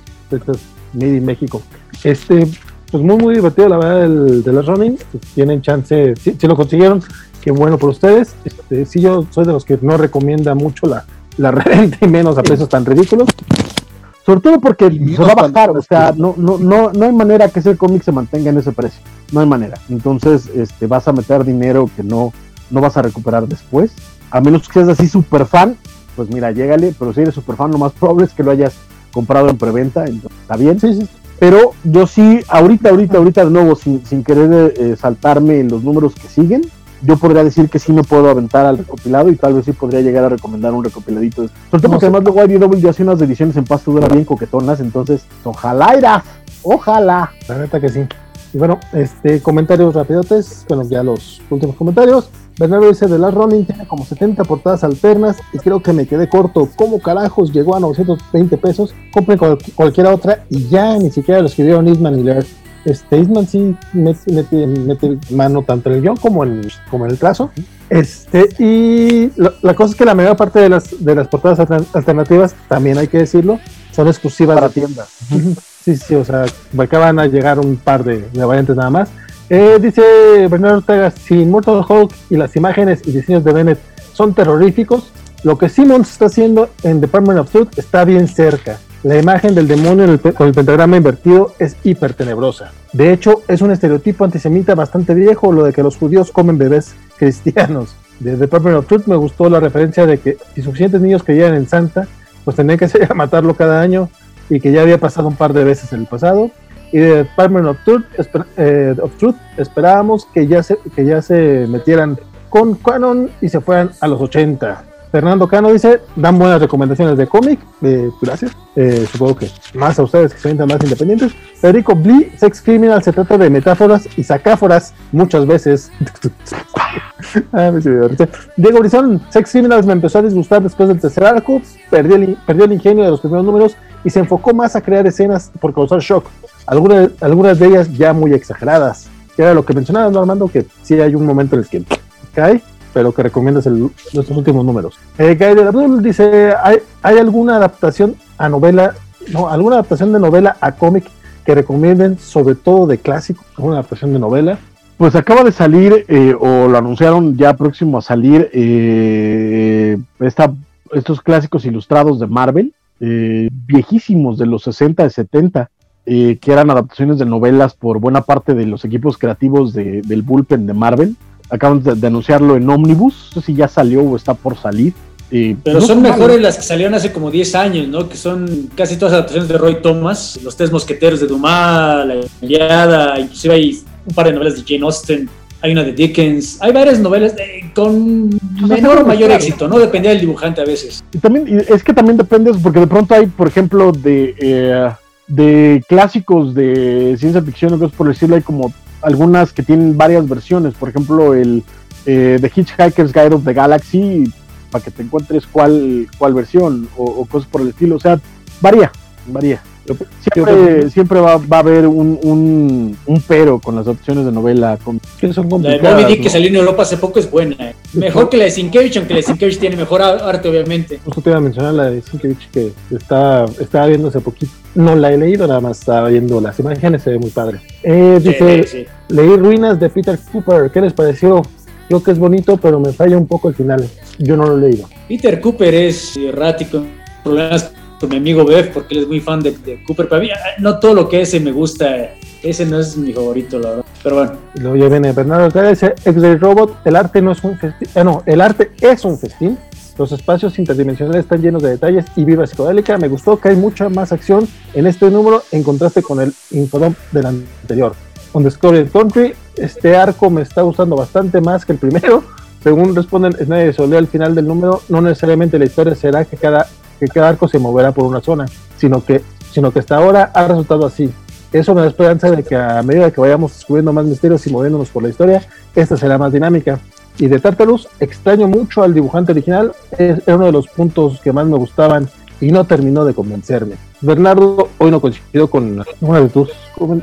made in México. Este, pues muy, muy divertido, la verdad, el de las running. Tienen chance, si, lo consiguieron, qué bueno por ustedes. Este, sí, yo soy de los que no recomienda mucho la, la reventa y menos a precios tan ridículos. Sobre todo porque se va a bajar, o sea, no, no, no, no hay manera que ese cómic se mantenga en ese precio. No hay manera. Entonces, este, vas a meter dinero que no, no vas a recuperar después. A menos que seas así super fan, pues mira, llégale, pero si eres super fan, lo más probable es que lo hayas comprado en preventa, está bien. Sí, sí. Pero yo sí, ahorita, ahorita, ahorita de nuevo, sin, sin querer eh, saltarme en los números que siguen, yo podría decir que sí me puedo aventar al recopilado y tal vez sí podría llegar a recomendar un recopiladito. Sobre todo porque además luego IDW ya hace unas ediciones en pasto dura bien coquetonas, entonces ojalá irá, ojalá. La neta que sí. Y bueno, este comentarios rapidotes, bueno, ya los últimos comentarios. Bernardo dice, de la Running tiene como 70 portadas alternas y creo que me quedé corto. ¿Cómo carajos llegó a 920 pesos? Compren cualquier otra y ya ni siquiera lo escribieron Isman y Laird. Este, Eastman sí mete, mano tanto en el guion como en, como en el trazo. Este, y la cosa es que la mayor parte de las, de las portadas alternativas, también hay que decirlo, son exclusivas para tiendas. Sí, sí, o sea, acá van a llegar un par de, variantes nada más. Eh, dice Bernardo Ortega, si Mortal Hulk y las imágenes y diseños de Bennett son terroríficos, lo que Simmons está haciendo en Department of Truth está bien cerca. La imagen del demonio con el pentagrama invertido es hiper tenebrosa. De hecho, es un estereotipo antisemita bastante viejo, lo de que los judíos comen bebés cristianos. De Department of Truth me gustó la referencia de que si suficientes niños creían en Santa, pues tenían que matarlo cada año y que ya había pasado un par de veces en el pasado. Y de Department of Truth, eh, of Truth esperábamos que ya, se, que ya se metieran con canon y se fueran a los 80. Fernando Cano dice, dan buenas recomendaciones de cómic, eh, gracias, eh, supongo que más a ustedes que se sientan más independientes. Federico Blee, Sex Criminal se trata de metáforas y sacáforas muchas veces. ah, Diego Brizón, Sex Criminals me empezó a disgustar después del tercer arco, perdió el, perdió el ingenio de los primeros números y se enfocó más a crear escenas por causar shock, algunas, algunas de ellas ya muy exageradas, que era lo que mencionaba Armando, que sí hay un momento en el que cae pero que recomiendas nuestros últimos números. Eh, de Abdul dice, ¿hay, ¿hay alguna adaptación a novela, no, alguna adaptación de novela a cómic que recomienden, sobre todo de clásico, alguna adaptación de novela? Pues acaba de salir, eh, o lo anunciaron ya próximo a salir, eh, estos clásicos ilustrados de Marvel, eh, viejísimos de los 60 y 70, que eran adaptaciones de novelas por buena parte de los equipos creativos del bullpen de Marvel acaban de, anunciarlo en Omnibus, no sé si ya salió o está por salir. Pero son mejores las que salieron hace como 10 años, ¿no? Que son casi todas adaptaciones de Roy Thomas, Los Tres Mosqueteros de Dumas, La Iliada, inclusive hay un par de novelas de Jane Austen, hay una de Dickens, hay varias novelas con menor o mayor éxito, ¿no? Dependía del dibujante a veces. Y también, es que también depende, porque de pronto hay, por ejemplo, de, eh, de clásicos de ciencia ficción o cosas por decirlo, hay como algunas que tienen varias versiones, por ejemplo el eh, The Hitchhiker's Guide of the Galaxy, para que te encuentres cuál, cuál versión o, cosas por el estilo, o sea, varía, varía. Siempre, siempre va, va, a haber un, un, pero con las opciones de novela. que son la de Moby Dick que salió en Europa hace poco es buena. Eh. Mejor que la de Sienkiewicz, aunque la de Sienkiewicz tiene mejor arte, obviamente. Justo te iba a mencionar la de Sienkiewicz que está, estaba viendo hace poquito. No la he leído, nada más estaba viendo las imágenes, se ve muy padre. Eh, dice, leí Ruinas de Peter Cooper, ¿qué les pareció? Creo que es bonito, pero me falla un poco el final. Yo no lo he leído. Peter Cooper es errático, problemas con mi amigo Bev, porque él es muy fan de, Cooper. Pero a mí, no todo lo que ese me gusta. Ese no es mi favorito, la verdad. Pero bueno. Luego ya viene Bernardo dice X-Ray Robot, el arte no es un festín. Eh, no, el arte es un festín. Los espacios interdimensionales están llenos de detalles y vibra psicodélica. Me gustó que hay mucha más acción en este número en contraste con el infodom del anterior. Discovery Country, este arco me está gustando bastante más que el primero. Según responden nadie se al final del número, no necesariamente la historia será que cada, que cada arco se moverá por una zona, sino que, sino que hasta ahora ha resultado así. Eso me da esperanza de que a medida que vayamos descubriendo más misterios y moviéndonos por la historia, esta será más dinámica. Y de Tartarus, extraño mucho al dibujante original, es, era uno de los puntos que más me gustaban y no terminó de convencerme. Bernardo, hoy no coincido con una de tus,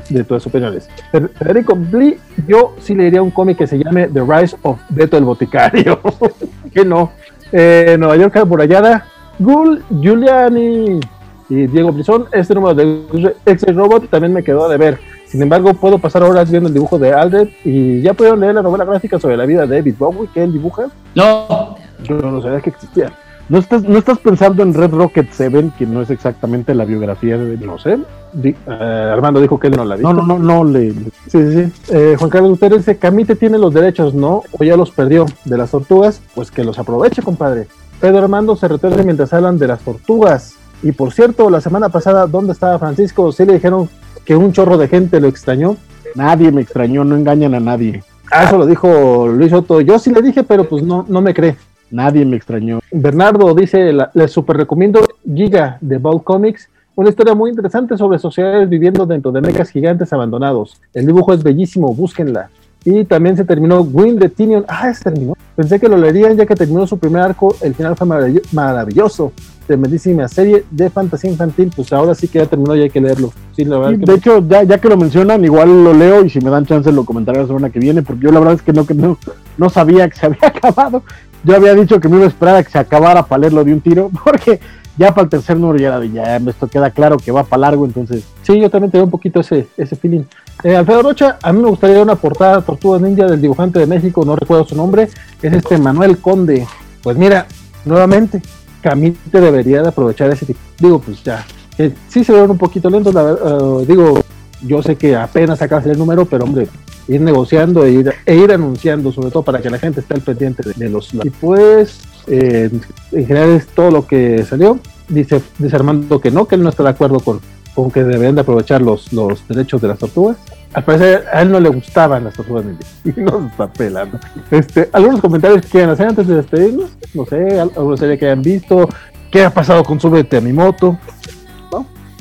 de tus opiniones. Federico Blee, yo sí le diría un cómic que se llame The Rise of Beto el Boticario. que no. Eh, Nueva York Burallada, Gul, Giuliani y Diego Brizón. Este número de X Robot también me quedó de ver Sin embargo, puedo pasar horas viendo el dibujo de Aldred y ya pudieron leer la novela gráfica sobre la vida de David Bowie que él dibuja. No. Yo no sabía que existía. ¿No estás, ¿No estás pensando en Red Rocket 7, que no es exactamente la biografía de... No sé. Di, uh, Armando dijo que él no la vio. No, no, no, no. Le, le... Sí, sí, sí. Eh, Juan Carlos Gutiérrez dice, Camite tiene los derechos, ¿no? O ya los perdió. De las tortugas, pues que los aproveche, compadre. Pedro Armando se retuerce mientras hablan de las tortugas. Y por cierto, la semana pasada, ¿dónde estaba Francisco? Sí le dijeron que un chorro de gente lo extrañó. Nadie me extrañó, no engañan a nadie. Ah, eso lo dijo Luis Soto. Yo sí le dije, pero pues no, no me cree. Nadie me extrañó. Bernardo dice, les super recomiendo Giga de Ball Comics, una historia muy interesante sobre sociedades viviendo dentro de mecas gigantes abandonados. El dibujo es bellísimo, búsquenla. Y también se terminó Green the Tinion. Ah, se terminó. Pensé que lo leerían ya que terminó su primer arco. El final fue maravilloso. Tremendísima serie de fantasía infantil. Pues ahora sí que ya terminó y hay que leerlo. Sí, la verdad Sí, que de hecho, ya, ya que lo mencionan, igual lo leo y si me dan chance lo comentaré la semana que viene, porque yo la verdad es que no, que no, no sabía que se había acabado. Yo había dicho que me iba a esperar a que se acabara para leerlo de un tiro, porque ya para el tercer número ya ya, esto queda claro que va para largo, entonces Sí, yo también tengo un poquito ese, ese feeling. Eh, Alfredo Rocha, a mí me gustaría una portada Tortugas Ninja del dibujante de México, no recuerdo su nombre, es este Manuel Conde. Pues mira, nuevamente, Camite debería de aprovechar ese tipo. Digo, pues ya, eh, sí se ven un poquito lentos, la eh, digo, yo sé que apenas acabas el número, pero hombre, ir negociando e ir, e ir anunciando, sobre todo para que la gente esté al pendiente de, de los... Y pues, eh, en general es todo lo que salió. Dice, dice Armando que no, que él no está de acuerdo con, con que deberían de aprovechar los, los derechos de las tortugas. Al parecer a él no le gustaban las tortugas ninja y no se está pelando. Este, algunos comentarios que quieran hacer antes de despedirnos, no sé, al- alguna serie que hayan visto, qué ha pasado con Súbete a mi moto.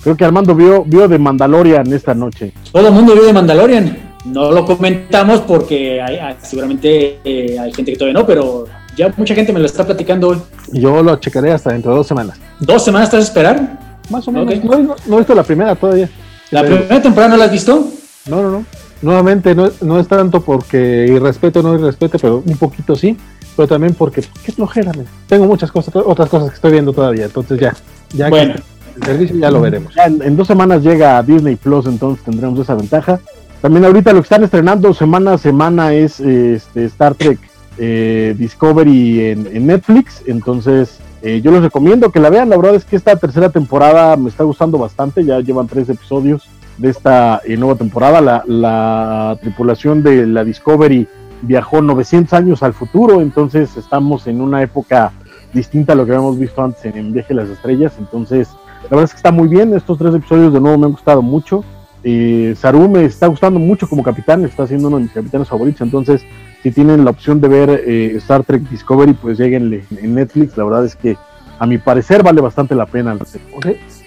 creo que Armando vio, vio de Mandalorian esta noche. Todo el mundo vio de Mandalorian. No lo comentamos porque hay- seguramente eh, hay gente que todavía no, pero ya mucha gente me lo está platicando hoy. Yo lo checaré hasta dentro de dos semanas. ¿Dos semanas vas a esperar? Más o menos. No, no- no he visto la primera todavía. ¿La Pero- primera temporada no la has visto? No, no, no. Nuevamente, no, no es tanto porque irrespeto o no irrespeto, pero un poquito sí. Pero también porque, qué flojera, men. Tengo muchas cosas, otras cosas que estoy viendo todavía. Entonces ya, ya Bueno. el servicio ya lo veremos. Ya en, en dos semanas llega a Disney Plus, entonces tendremos esa ventaja. También ahorita lo que están estrenando semana a semana es este, Star Trek eh, Discovery en, Netflix, entonces eh, yo les recomiendo que la vean. La verdad es que esta tercera temporada me está gustando bastante, ya llevan tres episodios de esta eh, nueva temporada. La, la tripulación de la Discovery viajó 900 años al futuro, entonces estamos en una época distinta a lo que habíamos visto antes en, en Viaje a las Estrellas, entonces la verdad es que está muy bien, estos tres episodios de nuevo me han gustado mucho. Eh, Saru me está gustando mucho como capitán, está siendo uno de mis capitanes favoritos, entonces si tienen la opción de ver eh, Star Trek Discovery, pues lleguenle en Netflix, la verdad es que a mi parecer vale bastante la pena.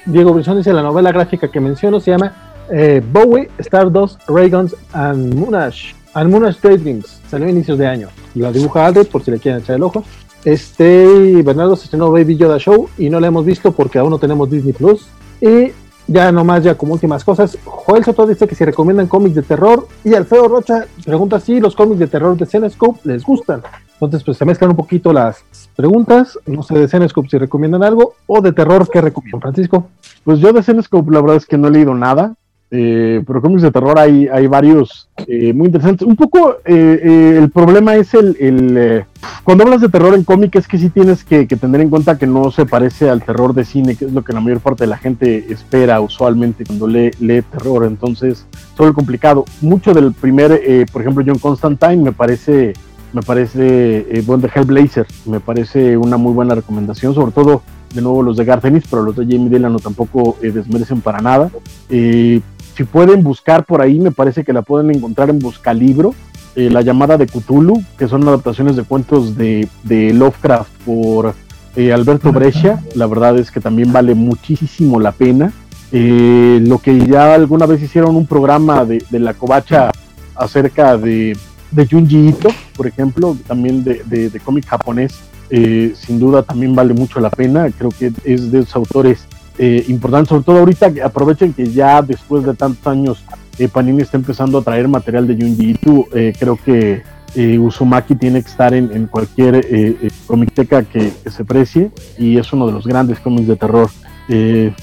Diego Brizón dice la novela gráfica que menciono se llama eh, Bowie, Stardust, Rayguns and Monash. And Monash Daydreams. Salió a inicios de año. La dibuja Aldred por si le quieren echar el ojo. Este Bernardo se estrenó Baby Yoda Show y no la hemos visto porque aún no tenemos Disney Plus. Y ya nomás, ya como últimas cosas, Joel Soto dice que si recomiendan cómics de terror y Alfredo Rocha pregunta si los cómics de terror de Cenescope les gustan. Entonces, pues se mezclan un poquito las preguntas. No sé de Cenescope si recomiendan algo o de terror que recomiendan. Francisco. Pues yo de Cenescope la verdad es que no he leído nada, eh, pero cómics de terror hay, hay varios eh, muy interesantes. Un poco eh, eh, el problema es el, cuando hablas de terror en cómic es que sí tienes que, tener en cuenta que no se parece al terror de cine, que es lo que la mayor parte de la gente espera usualmente cuando lee, lee terror. Entonces, todo complicado. Mucho del primer, por ejemplo, John Constantine me parece me parece bueno, de Hellblazer, me parece una muy buena recomendación, sobre todo de nuevo los de Garth Ennis, pero los de Jamie Delano tampoco desmerecen para nada. Si pueden buscar por ahí, me parece que la pueden encontrar en Buscalibro, eh, La llamada de Cthulhu, que son adaptaciones de cuentos de, de Lovecraft por eh, Alberto Brescia. La verdad es que también vale muchísimo la pena. Eh, lo que ya alguna vez hicieron un programa de, de la covacha acerca de, de Junji Ito, por ejemplo, también de, de, de cómic japonés, eh, sin duda también vale mucho la pena. Creo que es de esos autores eh, importantes, sobre todo ahorita que aprovechen que ya después de tantos años eh, Panini está empezando a traer material de Junji Ito. Eh, creo que eh, Uzumaki tiene que estar en, cualquier comicteca que, que, se precie y es uno de los grandes cómics de terror en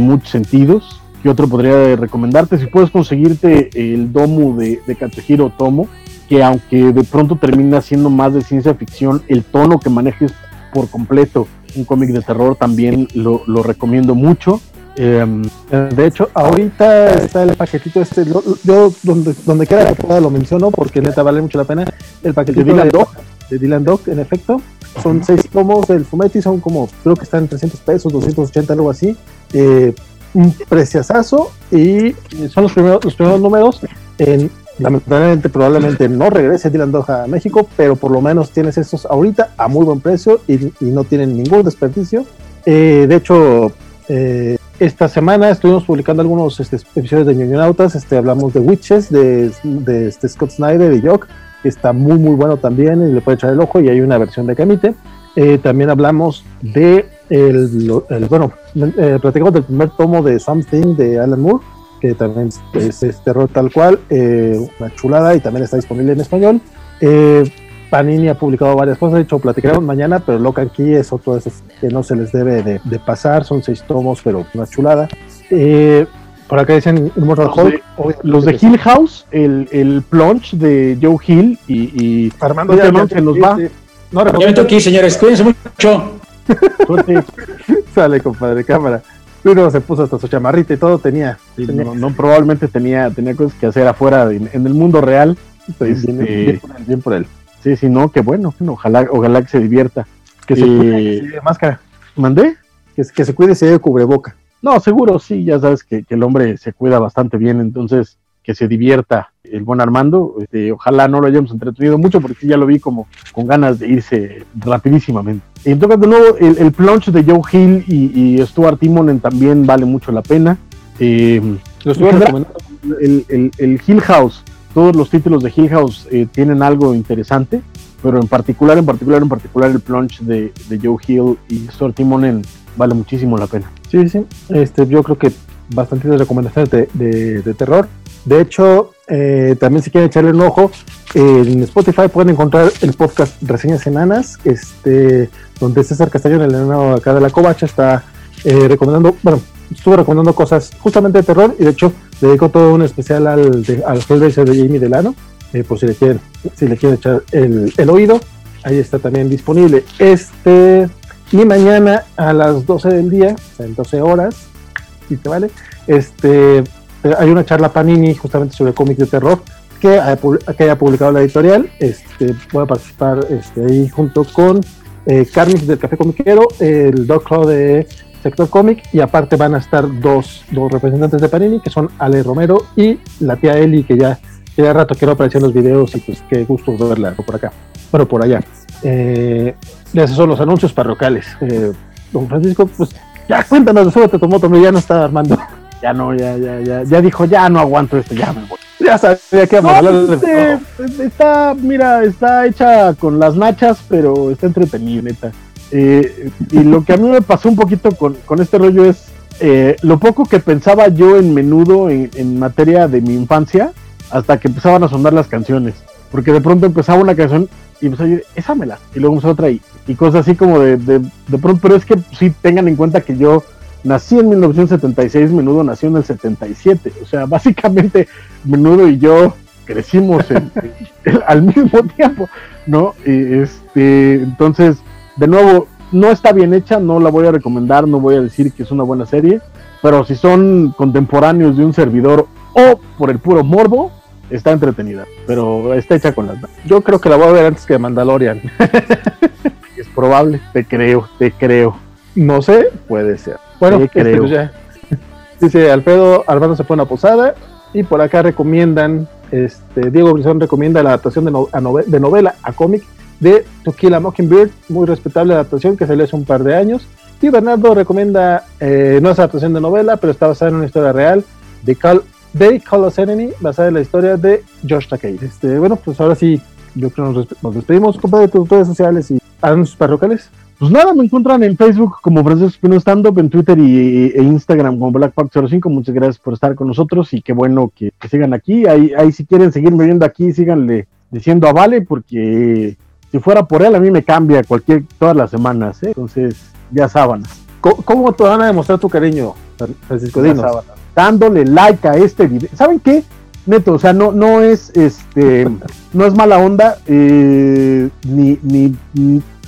muchos sentidos. ¿qué otro podría recomendarte? Si puedes conseguirte el domo de, de Katsuhiro Tomo, que aunque de pronto termina siendo más de ciencia ficción, el tono que manejes por completo un cómic de terror también lo, lo recomiendo mucho. Em, de hecho, ahorita está el paquetito este, yo donde, donde quiera que pueda lo menciono porque neta vale mucho la pena. El paquetito de Dylan Dog, de Dylan Dog, en efecto. Son seis tomos del Fumetti, son como, creo que están 300 pesos, 280, algo así. Eh, un preciazazo y son los primeros, los primeros números. En, lamentablemente, probablemente no regrese Dylan Dog a México, pero por lo menos tienes estos ahorita a muy buen precio y, y no tienen ningún desperdicio. Eh, de hecho, eh, esta semana estuvimos publicando algunos este, episodios de Ñoñonautas. Este, hablamos de Witches, de, de este Scott Snyder y Jock, que está muy, muy bueno también y le puede echar el ojo. Y hay una versión de Camite. Eh, también hablamos de, el, el bueno, eh, platicamos del primer tomo de Something de Alan Moore, que también es, es terror tal cual, eh, una chulada y también está disponible en español. Eh, Panini ha publicado varias cosas, de hecho platicaremos mañana, pero Locan Key es otro de esos que no se les debe de, de pasar, son seis tomos, pero una chulada. Eh, por acá dicen Immortal Hulk. Los de Hill House, el, el plunge de Joe Hill y, y Armando ya, ya, se nos va. No, ya me toqué, señores, cuídense mucho. Suerte. Sale, compadre, cámara. Uno se puso hasta su chamarrita y todo tenía. Sí, tenía no, no, probablemente tenía, tenía cosas que hacer afuera de- en el mundo real. pues, este, bien, bien por él, bien por él. Sí, sí, no, qué bueno. ojalá, ojalá que se divierta. Que se cuide, lleve máscara. ¿Mandé? Que, que se cuide y se lleve cubreboca. No, seguro, sí, ya sabes que, que el hombre se cuida bastante bien, entonces que se divierta el buen Armando. Este, ojalá no lo hayamos entretenido mucho porque ya lo vi como con ganas de irse rapidísimamente. Y entonces, de nuevo, el, el plunge de Joe Hill y, y Stuart Timonen también vale mucho la pena. Eh, Lo estuve recomendando. el, el, el Hill House, todos los títulos de Hill House eh, tienen algo interesante, pero en particular, en particular, en particular el plunge de, de Joe Hill y Stuart Timonen vale muchísimo la pena. Sí, sí. Este, yo creo que bastantes recomendaciones de, de- de terror. De hecho, eh, también si quieren echarle un ojo, en Spotify pueden encontrar el podcast Reseñas Enanas, este, donde César Castaño, el enano acá de la Covacha, está eh, recomendando, bueno, estuvo recomendando cosas justamente de terror y de hecho dedico todo un especial al, de, al Hellraiser de Jamie Delano, eh, por si le quieren, si le quieren echar el, el oído, ahí está también disponible. Este, y mañana a las 12 del día, o sea, en 12 horas, te vale, este, hay una charla Panini justamente sobre cómics de terror que haya, pu- que haya publicado la editorial. Este, voy a participar este, ahí junto con eh, del Café Comiquero, el Doc Claw de Sector Comic y aparte van a estar dos, dos representantes de Panini que son Ale Romero y la tía Eli que ya, que rato quiero aparecer en los videos y pues qué gusto verla por acá, bueno por allá. Eh, esos son los anuncios parroquiales. Eh, don Francisco, pues ya cuéntanos, súbete tu moto, hombre, ya no está armando. Ya no, ya, ya, ya, ya dijo, ya no aguanto esto, ya me voy. Ya sabía que íbamos a hablar de este, está, mira, está hecha con las nachas, pero está entretenido, neta. Eh, y lo que a mí me pasó un poquito con, con este rollo es eh, lo poco que pensaba yo en menudo en, en materia de mi infancia, hasta que empezaban a sonar las canciones. Porque de pronto empezaba una canción y empezaba a decir, esa me la, y luego empezaba otra y, y cosas así como de, de, de pronto, pero es que sí tengan en cuenta que yo nací en 1976, menudo nació en el 77, o sea, básicamente menudo y yo crecimos en- en- al mismo tiempo, ¿no? Y, este, entonces, de nuevo, no está bien hecha, no la voy a recomendar, no voy a decir que es una buena serie, pero si son contemporáneos de un servidor o por el puro morbo, está entretenida, pero está hecha con las manos. Yo creo que la voy a ver antes que Mandalorian. Es probable, te creo, te creo. No sé, puede ser. Bueno, Sí, este, creo. pues ya. Dice Alfredo Armando se fue a una posada y por acá recomiendan, este, Diego Brizón recomienda la adaptación de, no- nove- de novela a cómic de To Kill a Mockingbird, muy respetable adaptación que salió hace un par de años. Y Bernardo recomienda, eh, no es adaptación de novela, pero está basada en una historia real de Call, They Call Us Enemy, basada en la historia de Josh Takei. Este, bueno, pues ahora sí, yo creo que nos, nos despedimos, compadre, tus redes sociales y anuncios parroquiales. Pues nada, me encuentran en Facebook como Francisco Espino Stand Up, en Twitter y, e Instagram como Blackpark05. Muchas gracias por estar con nosotros y qué bueno que, que sigan aquí. Ahí, ahí si quieren seguirme viendo aquí, síganle diciendo a Vale, porque si fuera por él, a mí me cambia cualquier, todas las semanas, ¿eh? Entonces, ya sábanas. ¿Cómo, cómo te van a demostrar tu cariño, Francisco? Dinos. dándole like a este video. ¿Saben qué? Neto, o sea, no, no es este, no es mala onda, eh, ni, ni,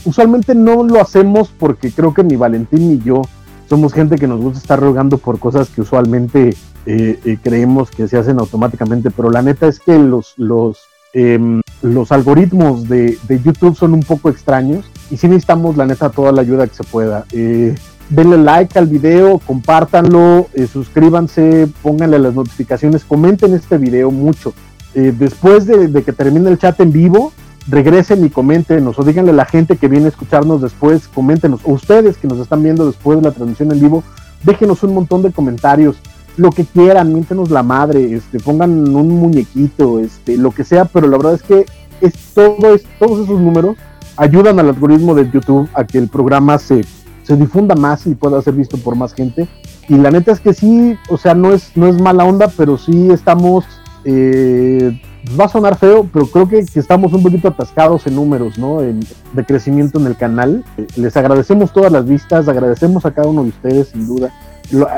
usualmente no lo hacemos porque creo que ni Valentín ni yo somos gente que nos gusta estar rogando por cosas que usualmente eh, eh, creemos que se hacen automáticamente, pero la neta es que los, los, em, los algoritmos de, de, YouTube son un poco extraños y sí necesitamos la neta toda la ayuda que se pueda. Eh, denle like al video, compártanlo, suscríbanse, pónganle las notificaciones, comenten este video mucho. Después de, que termine el chat en vivo, regresen y coméntenos o díganle a la gente que viene a escucharnos después, coméntenos, o ustedes que nos están viendo después de la transmisión en vivo, déjenos un montón de comentarios, lo que quieran, miéntenos la madre, este, pongan un muñequito, este, lo que sea, pero la verdad es que es todo es, todos esos números ayudan al algoritmo de YouTube a que el programa se se difunda más y pueda ser visto por más gente. Y la neta es que sí, o sea, no es, no es mala onda, pero sí estamos, eh, va a sonar feo, pero creo que, estamos un poquito atascados en números, ¿no? de crecimiento en el canal. Les agradecemos todas las vistas, agradecemos a cada uno de ustedes, sin duda.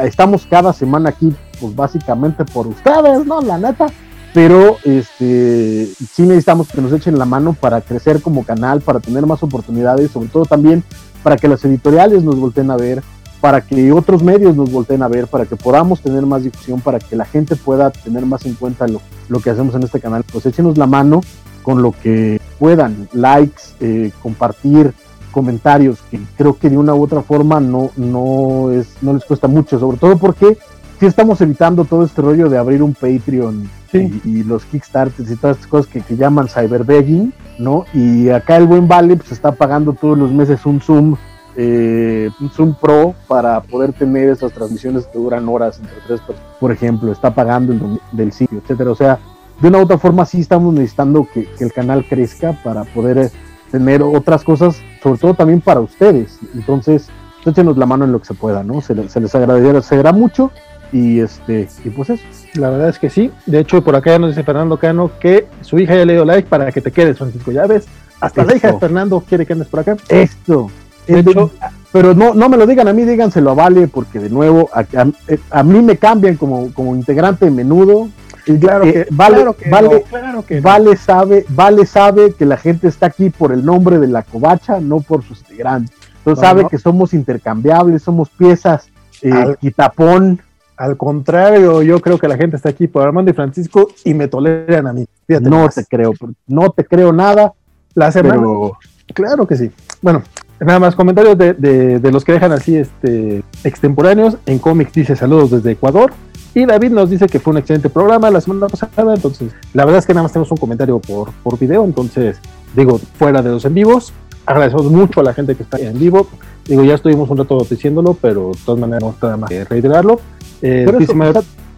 estamos cada semana aquí, pues básicamente por ustedes, ¿no? La neta pero este sí necesitamos que nos echen la mano para crecer como canal, para tener más oportunidades, sobre todo también para que las editoriales nos volteen a ver, para que otros medios nos volteen a ver, para que podamos tener más difusión, para que la gente pueda tener más en cuenta lo, lo que hacemos en este canal. Pues échenos la mano con lo que puedan, likes, eh, compartir, comentarios, que creo que de una u otra forma no, no, es, no les cuesta mucho, sobre todo porque sí estamos evitando todo este rollo de abrir un Patreon y, los Kickstarters y todas estas cosas que, que llaman cyberbegging, ¿no? Y acá el buen Vale pues está pagando todos los meses un Zoom, eh, un Zoom Pro para poder tener esas transmisiones que duran horas entre tres personas, por ejemplo, está pagando el del sitio, etcétera. O sea, de una u otra forma sí estamos necesitando que, el canal crezca para poder eh, tener otras cosas, sobre todo también para ustedes. Entonces, échenos la mano en lo que se pueda, ¿no? Se, se les agradecerá mucho y este, y pues eso. La verdad es que sí. De hecho, por acá ya nos dice Fernando Cano que su hija ya le dio like para que te quedes, Francisco. Ya ves, hasta la hija de Fernando quiere que andes por acá. Esto. De hecho, pero no, no me lo digan a mí, díganselo a Vale, porque de nuevo, a, mí me cambian como, como integrante menudo. Y claro, que, vale, vale, que vale sabe, vale sabe que la gente está aquí por el nombre de la covacha, no por sus integrantes. Entonces sabe que somos intercambiables, somos piezas eh, quitapón al contrario, yo creo que la gente está aquí por Armando y Francisco y me toleran a mí. no te creo, no te creo nada. La semana. Claro que sí. Bueno, nada más comentarios de, los que dejan así este, extemporáneos. En cómics dice saludos desde Ecuador. Y David nos dice que fue un excelente programa la semana pasada. Entonces, la verdad es que nada más tenemos un comentario por, por video. Entonces, digo, fuera de los en vivos. Agradecemos mucho a la gente que está en vivo. Digo, ya estuvimos un rato diciéndolo, pero de todas maneras no está más que reiterarlo. Eh,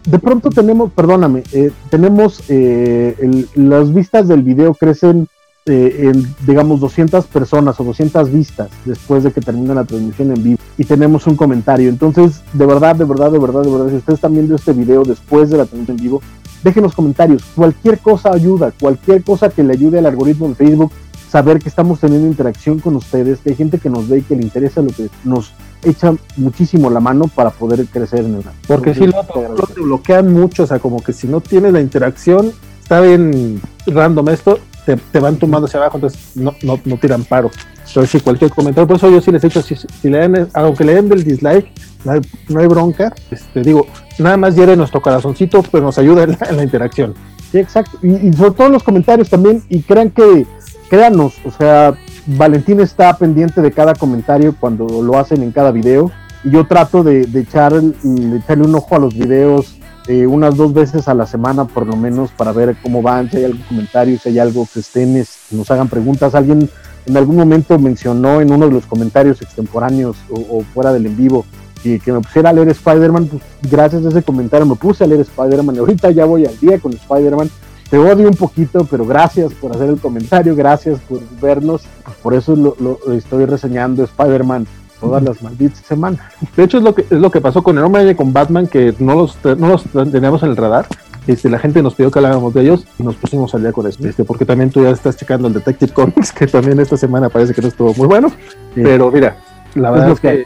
de pronto tenemos, perdóname, eh, tenemos eh, las vistas del video crecen en, digamos, 200 personas o 200 vistas después de que termina la transmisión en vivo y tenemos un comentario. Entonces, de verdad, de verdad, de verdad, de verdad, si ustedes están viendo este video después de la transmisión en vivo, déjenos comentarios. Cualquier cosa ayuda, cualquier cosa que le ayude al algoritmo de Facebook, saber que estamos teniendo interacción con ustedes, que hay gente que nos ve y que le interesa lo que nos echa muchísimo la mano para poder crecer en el Porque si lo, te bloquean mucho, o sea, como que si no tienes la interacción, está bien random esto, te, van tumbando hacia abajo, entonces no, no, no tiran paro. Entonces, si cualquier comentario, por eso yo sí les he hecho, si, si le den, aunque le den del dislike, no hay, bronca, este, digo, nada más hiere nuestro corazoncito, pero nos ayuda en la, interacción. Sí, exacto. Y, y, sobre todo en los comentarios también, y crean que, créanos, o sea, Valentín está pendiente de cada comentario cuando lo hacen en cada video y yo trato de, echar, echarle un ojo a los videos eh, unas dos veces a la semana por lo menos para ver cómo van, si hay algún comentario, si hay algo que estén, nos hagan preguntas. Alguien en algún momento mencionó en uno de los comentarios extemporáneos o, fuera del en vivo que, que me pusiera a leer Spider-Man, pues gracias a ese comentario me puse a leer Spider-Man ahorita ya voy al día con Spider-Man te odio un poquito, pero gracias por hacer el comentario, gracias por vernos. por eso lo, estoy reseñando Spider-Man todas las malditas semanas. De hecho, es lo que, es lo que pasó con el hombre con Batman, que no los, no los teníamos en el radar. Este, la gente nos pidió que habláramos de ellos y nos pusimos al día con esto, este, porque también tú ya estás checando el Detective Comics, que también esta semana parece que no estuvo muy bueno, pero mira, la verdad es, que,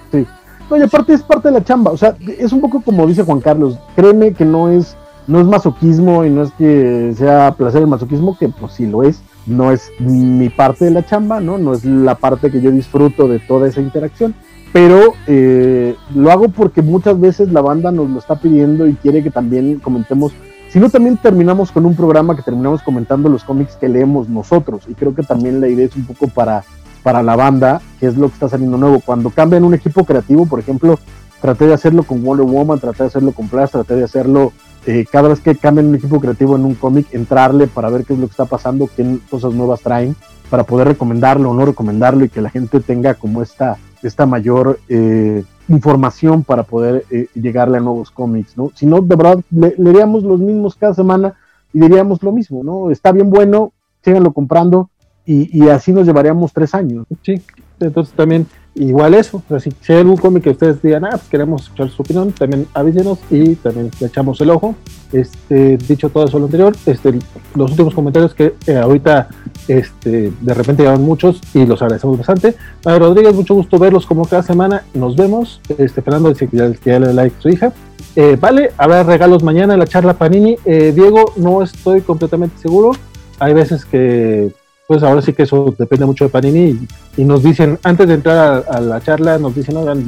No, y aparte es parte de la chamba, o sea, es un poco como dice Juan Carlos, créeme que no es, no es masoquismo y no es que sea placer el masoquismo, que pues sí lo es, no es mi parte de la chamba, ¿no? No es la parte que yo disfruto de toda esa interacción, pero eh, lo hago porque muchas veces la banda nos lo está pidiendo y quiere que también comentemos, si no también terminamos con un programa que terminamos comentando los cómics que leemos nosotros, y creo que también la idea es un poco para para la banda, que es lo que está saliendo nuevo. Cuando cambian un equipo creativo, por ejemplo, traté de hacerlo con Wonder Woman, traté de hacerlo con Flash, traté de hacerlo eh, cada vez que cambian un equipo creativo en un cómic, entrarle para ver qué es lo que está pasando, qué cosas nuevas traen, para poder recomendarlo o no recomendarlo y que la gente tenga como esta, esta mayor eh, información para poder eh, llegarle a nuevos cómics, ¿no? Si no, de verdad, le, leeríamos los mismos cada semana y diríamos lo mismo, ¿no? Está bien bueno, síganlo comprando, y, así nos llevaríamos tres años. Sí, entonces también igual eso. si, hay algún cómic que ustedes digan, ah, pues queremos escuchar su opinión, también avísenos y también le echamos el ojo. Este, dicho todo eso lo anterior, este, los últimos comentarios que eh, ahorita este, de repente llevan muchos y los agradecemos bastante. Mario Rodríguez, mucho gusto verlos como cada semana. Nos vemos. Este, Fernando dice que ya, le da like a su hija. Eh, vale, habrá regalos mañana en la charla Panini. Eh, Diego, no estoy completamente seguro. Hay veces que pues ahora sí que eso depende mucho de Panini y, nos dicen, antes de entrar a, la charla, nos dicen, oigan,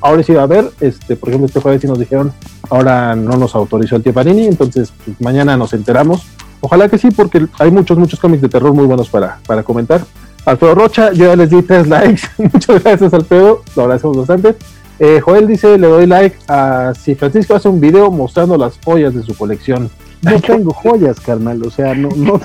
ahora sí va a haber, este, por ejemplo, este jueves sí nos dijeron, ahora no nos autorizó el tío Panini, entonces pues, mañana nos enteramos. Ojalá que sí, porque hay muchos, muchos cómics de terror muy buenos para, para comentar. Alfredo Rocha, yo ya les di tres likes, muchas gracias Alfredo, lo agradecemos bastante. Eh, Joel dice, le doy like a si Francisco hace un video mostrando las joyas de su colección. No tengo joyas, carnal, o sea, no, no,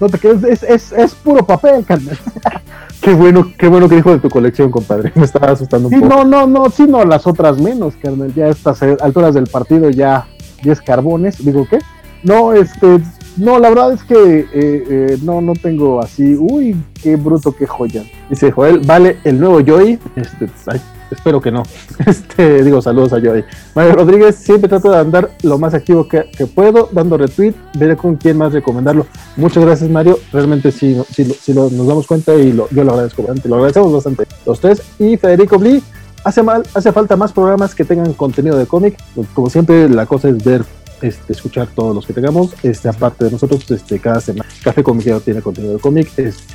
no te quedes, es, es, puro papel, carnal. qué bueno, qué bueno que dijo de tu colección, compadre. Me estaba asustando un sí, poco. No, no, no, sí, no, las otras menos, carnal. Ya a estas alturas del partido ya 10 carbones. Digo, ¿qué? No, este, no, la verdad es que eh, eh, no, no tengo así. Uy, qué bruto, qué joya. Dice Joel, vale el nuevo Joy. Este, ay, espero que no. Este, digo, saludos a Joy. Mario Rodríguez, siempre trato de andar lo más activo que, puedo, dando retweet, veré con quién más recomendarlo. Muchas gracias, Mario. Realmente sí, sí, nos damos cuenta y lo, yo lo agradezco bastante. Lo agradecemos bastante. Los tres. Y Federico Bli, hace, mal, hace falta más programas que tengan contenido de cómic. Como siempre, la cosa es ver este, escuchar todos los que tengamos. Este, aparte de nosotros, este, cada semana Café Comiquero tiene contenido de cómic,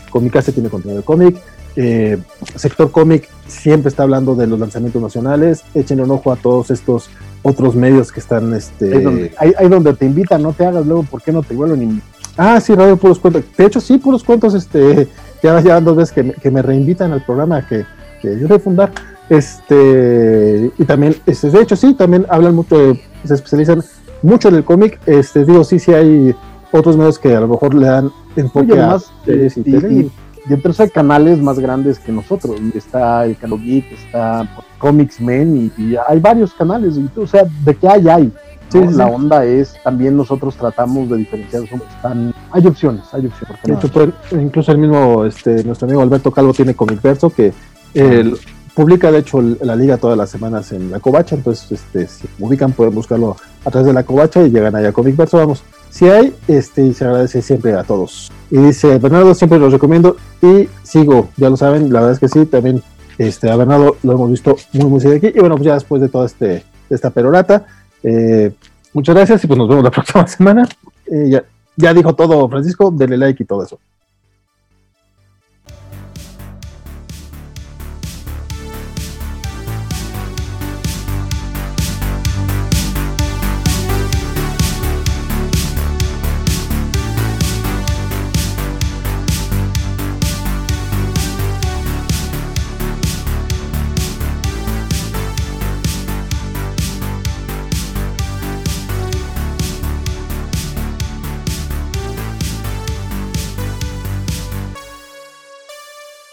Comicase tiene contenido de cómic, eh, Sector Cómic siempre está hablando de los lanzamientos nacionales. Echen un ojo a todos estos otros medios que están. Este... Hay donde, te invitan, no te hagas luego, ¿por qué no te vuelven invitar? Ah, sí, Radio Puros Cuentos. De hecho, sí, Puros Cuentos, este, ya llevan dos veces que me, que me reinvitan al programa que, que yo voy a fundar. Este, y también, este, de hecho, sí, también hablan mucho, se especializan mucho en el cómic. Este, digo, sí, sí hay otros medios que a lo mejor le dan enfoque más y, y entonces hay canales más grandes que nosotros. Está el Canal Geek, está Comics Men y, hay varios canales. o sea, de qué hay, hay. La onda es, también nosotros tratamos de diferenciar. Están, hay opciones, hay opciones. Pues, incluso el mismo, este, nuestro amigo Alberto Calvo tiene Comicverso que publica de hecho la liga todas las semanas en la Covacha, entonces este, si ubican pueden buscarlo a través de la Covacha y llegan allá a Comicverso, vamos. Si hay, este, y se agradece siempre a todos. Y dice, Bernardo, siempre los recomiendo y sigo, ya lo saben, la verdad es que sí, también este, a Bernardo lo hemos visto muy, muy de aquí. Y bueno, pues ya después de toda este, esta perorata, eh, muchas gracias y pues nos vemos la próxima semana. Eh, ya, ya dijo todo Francisco, denle like y todo eso.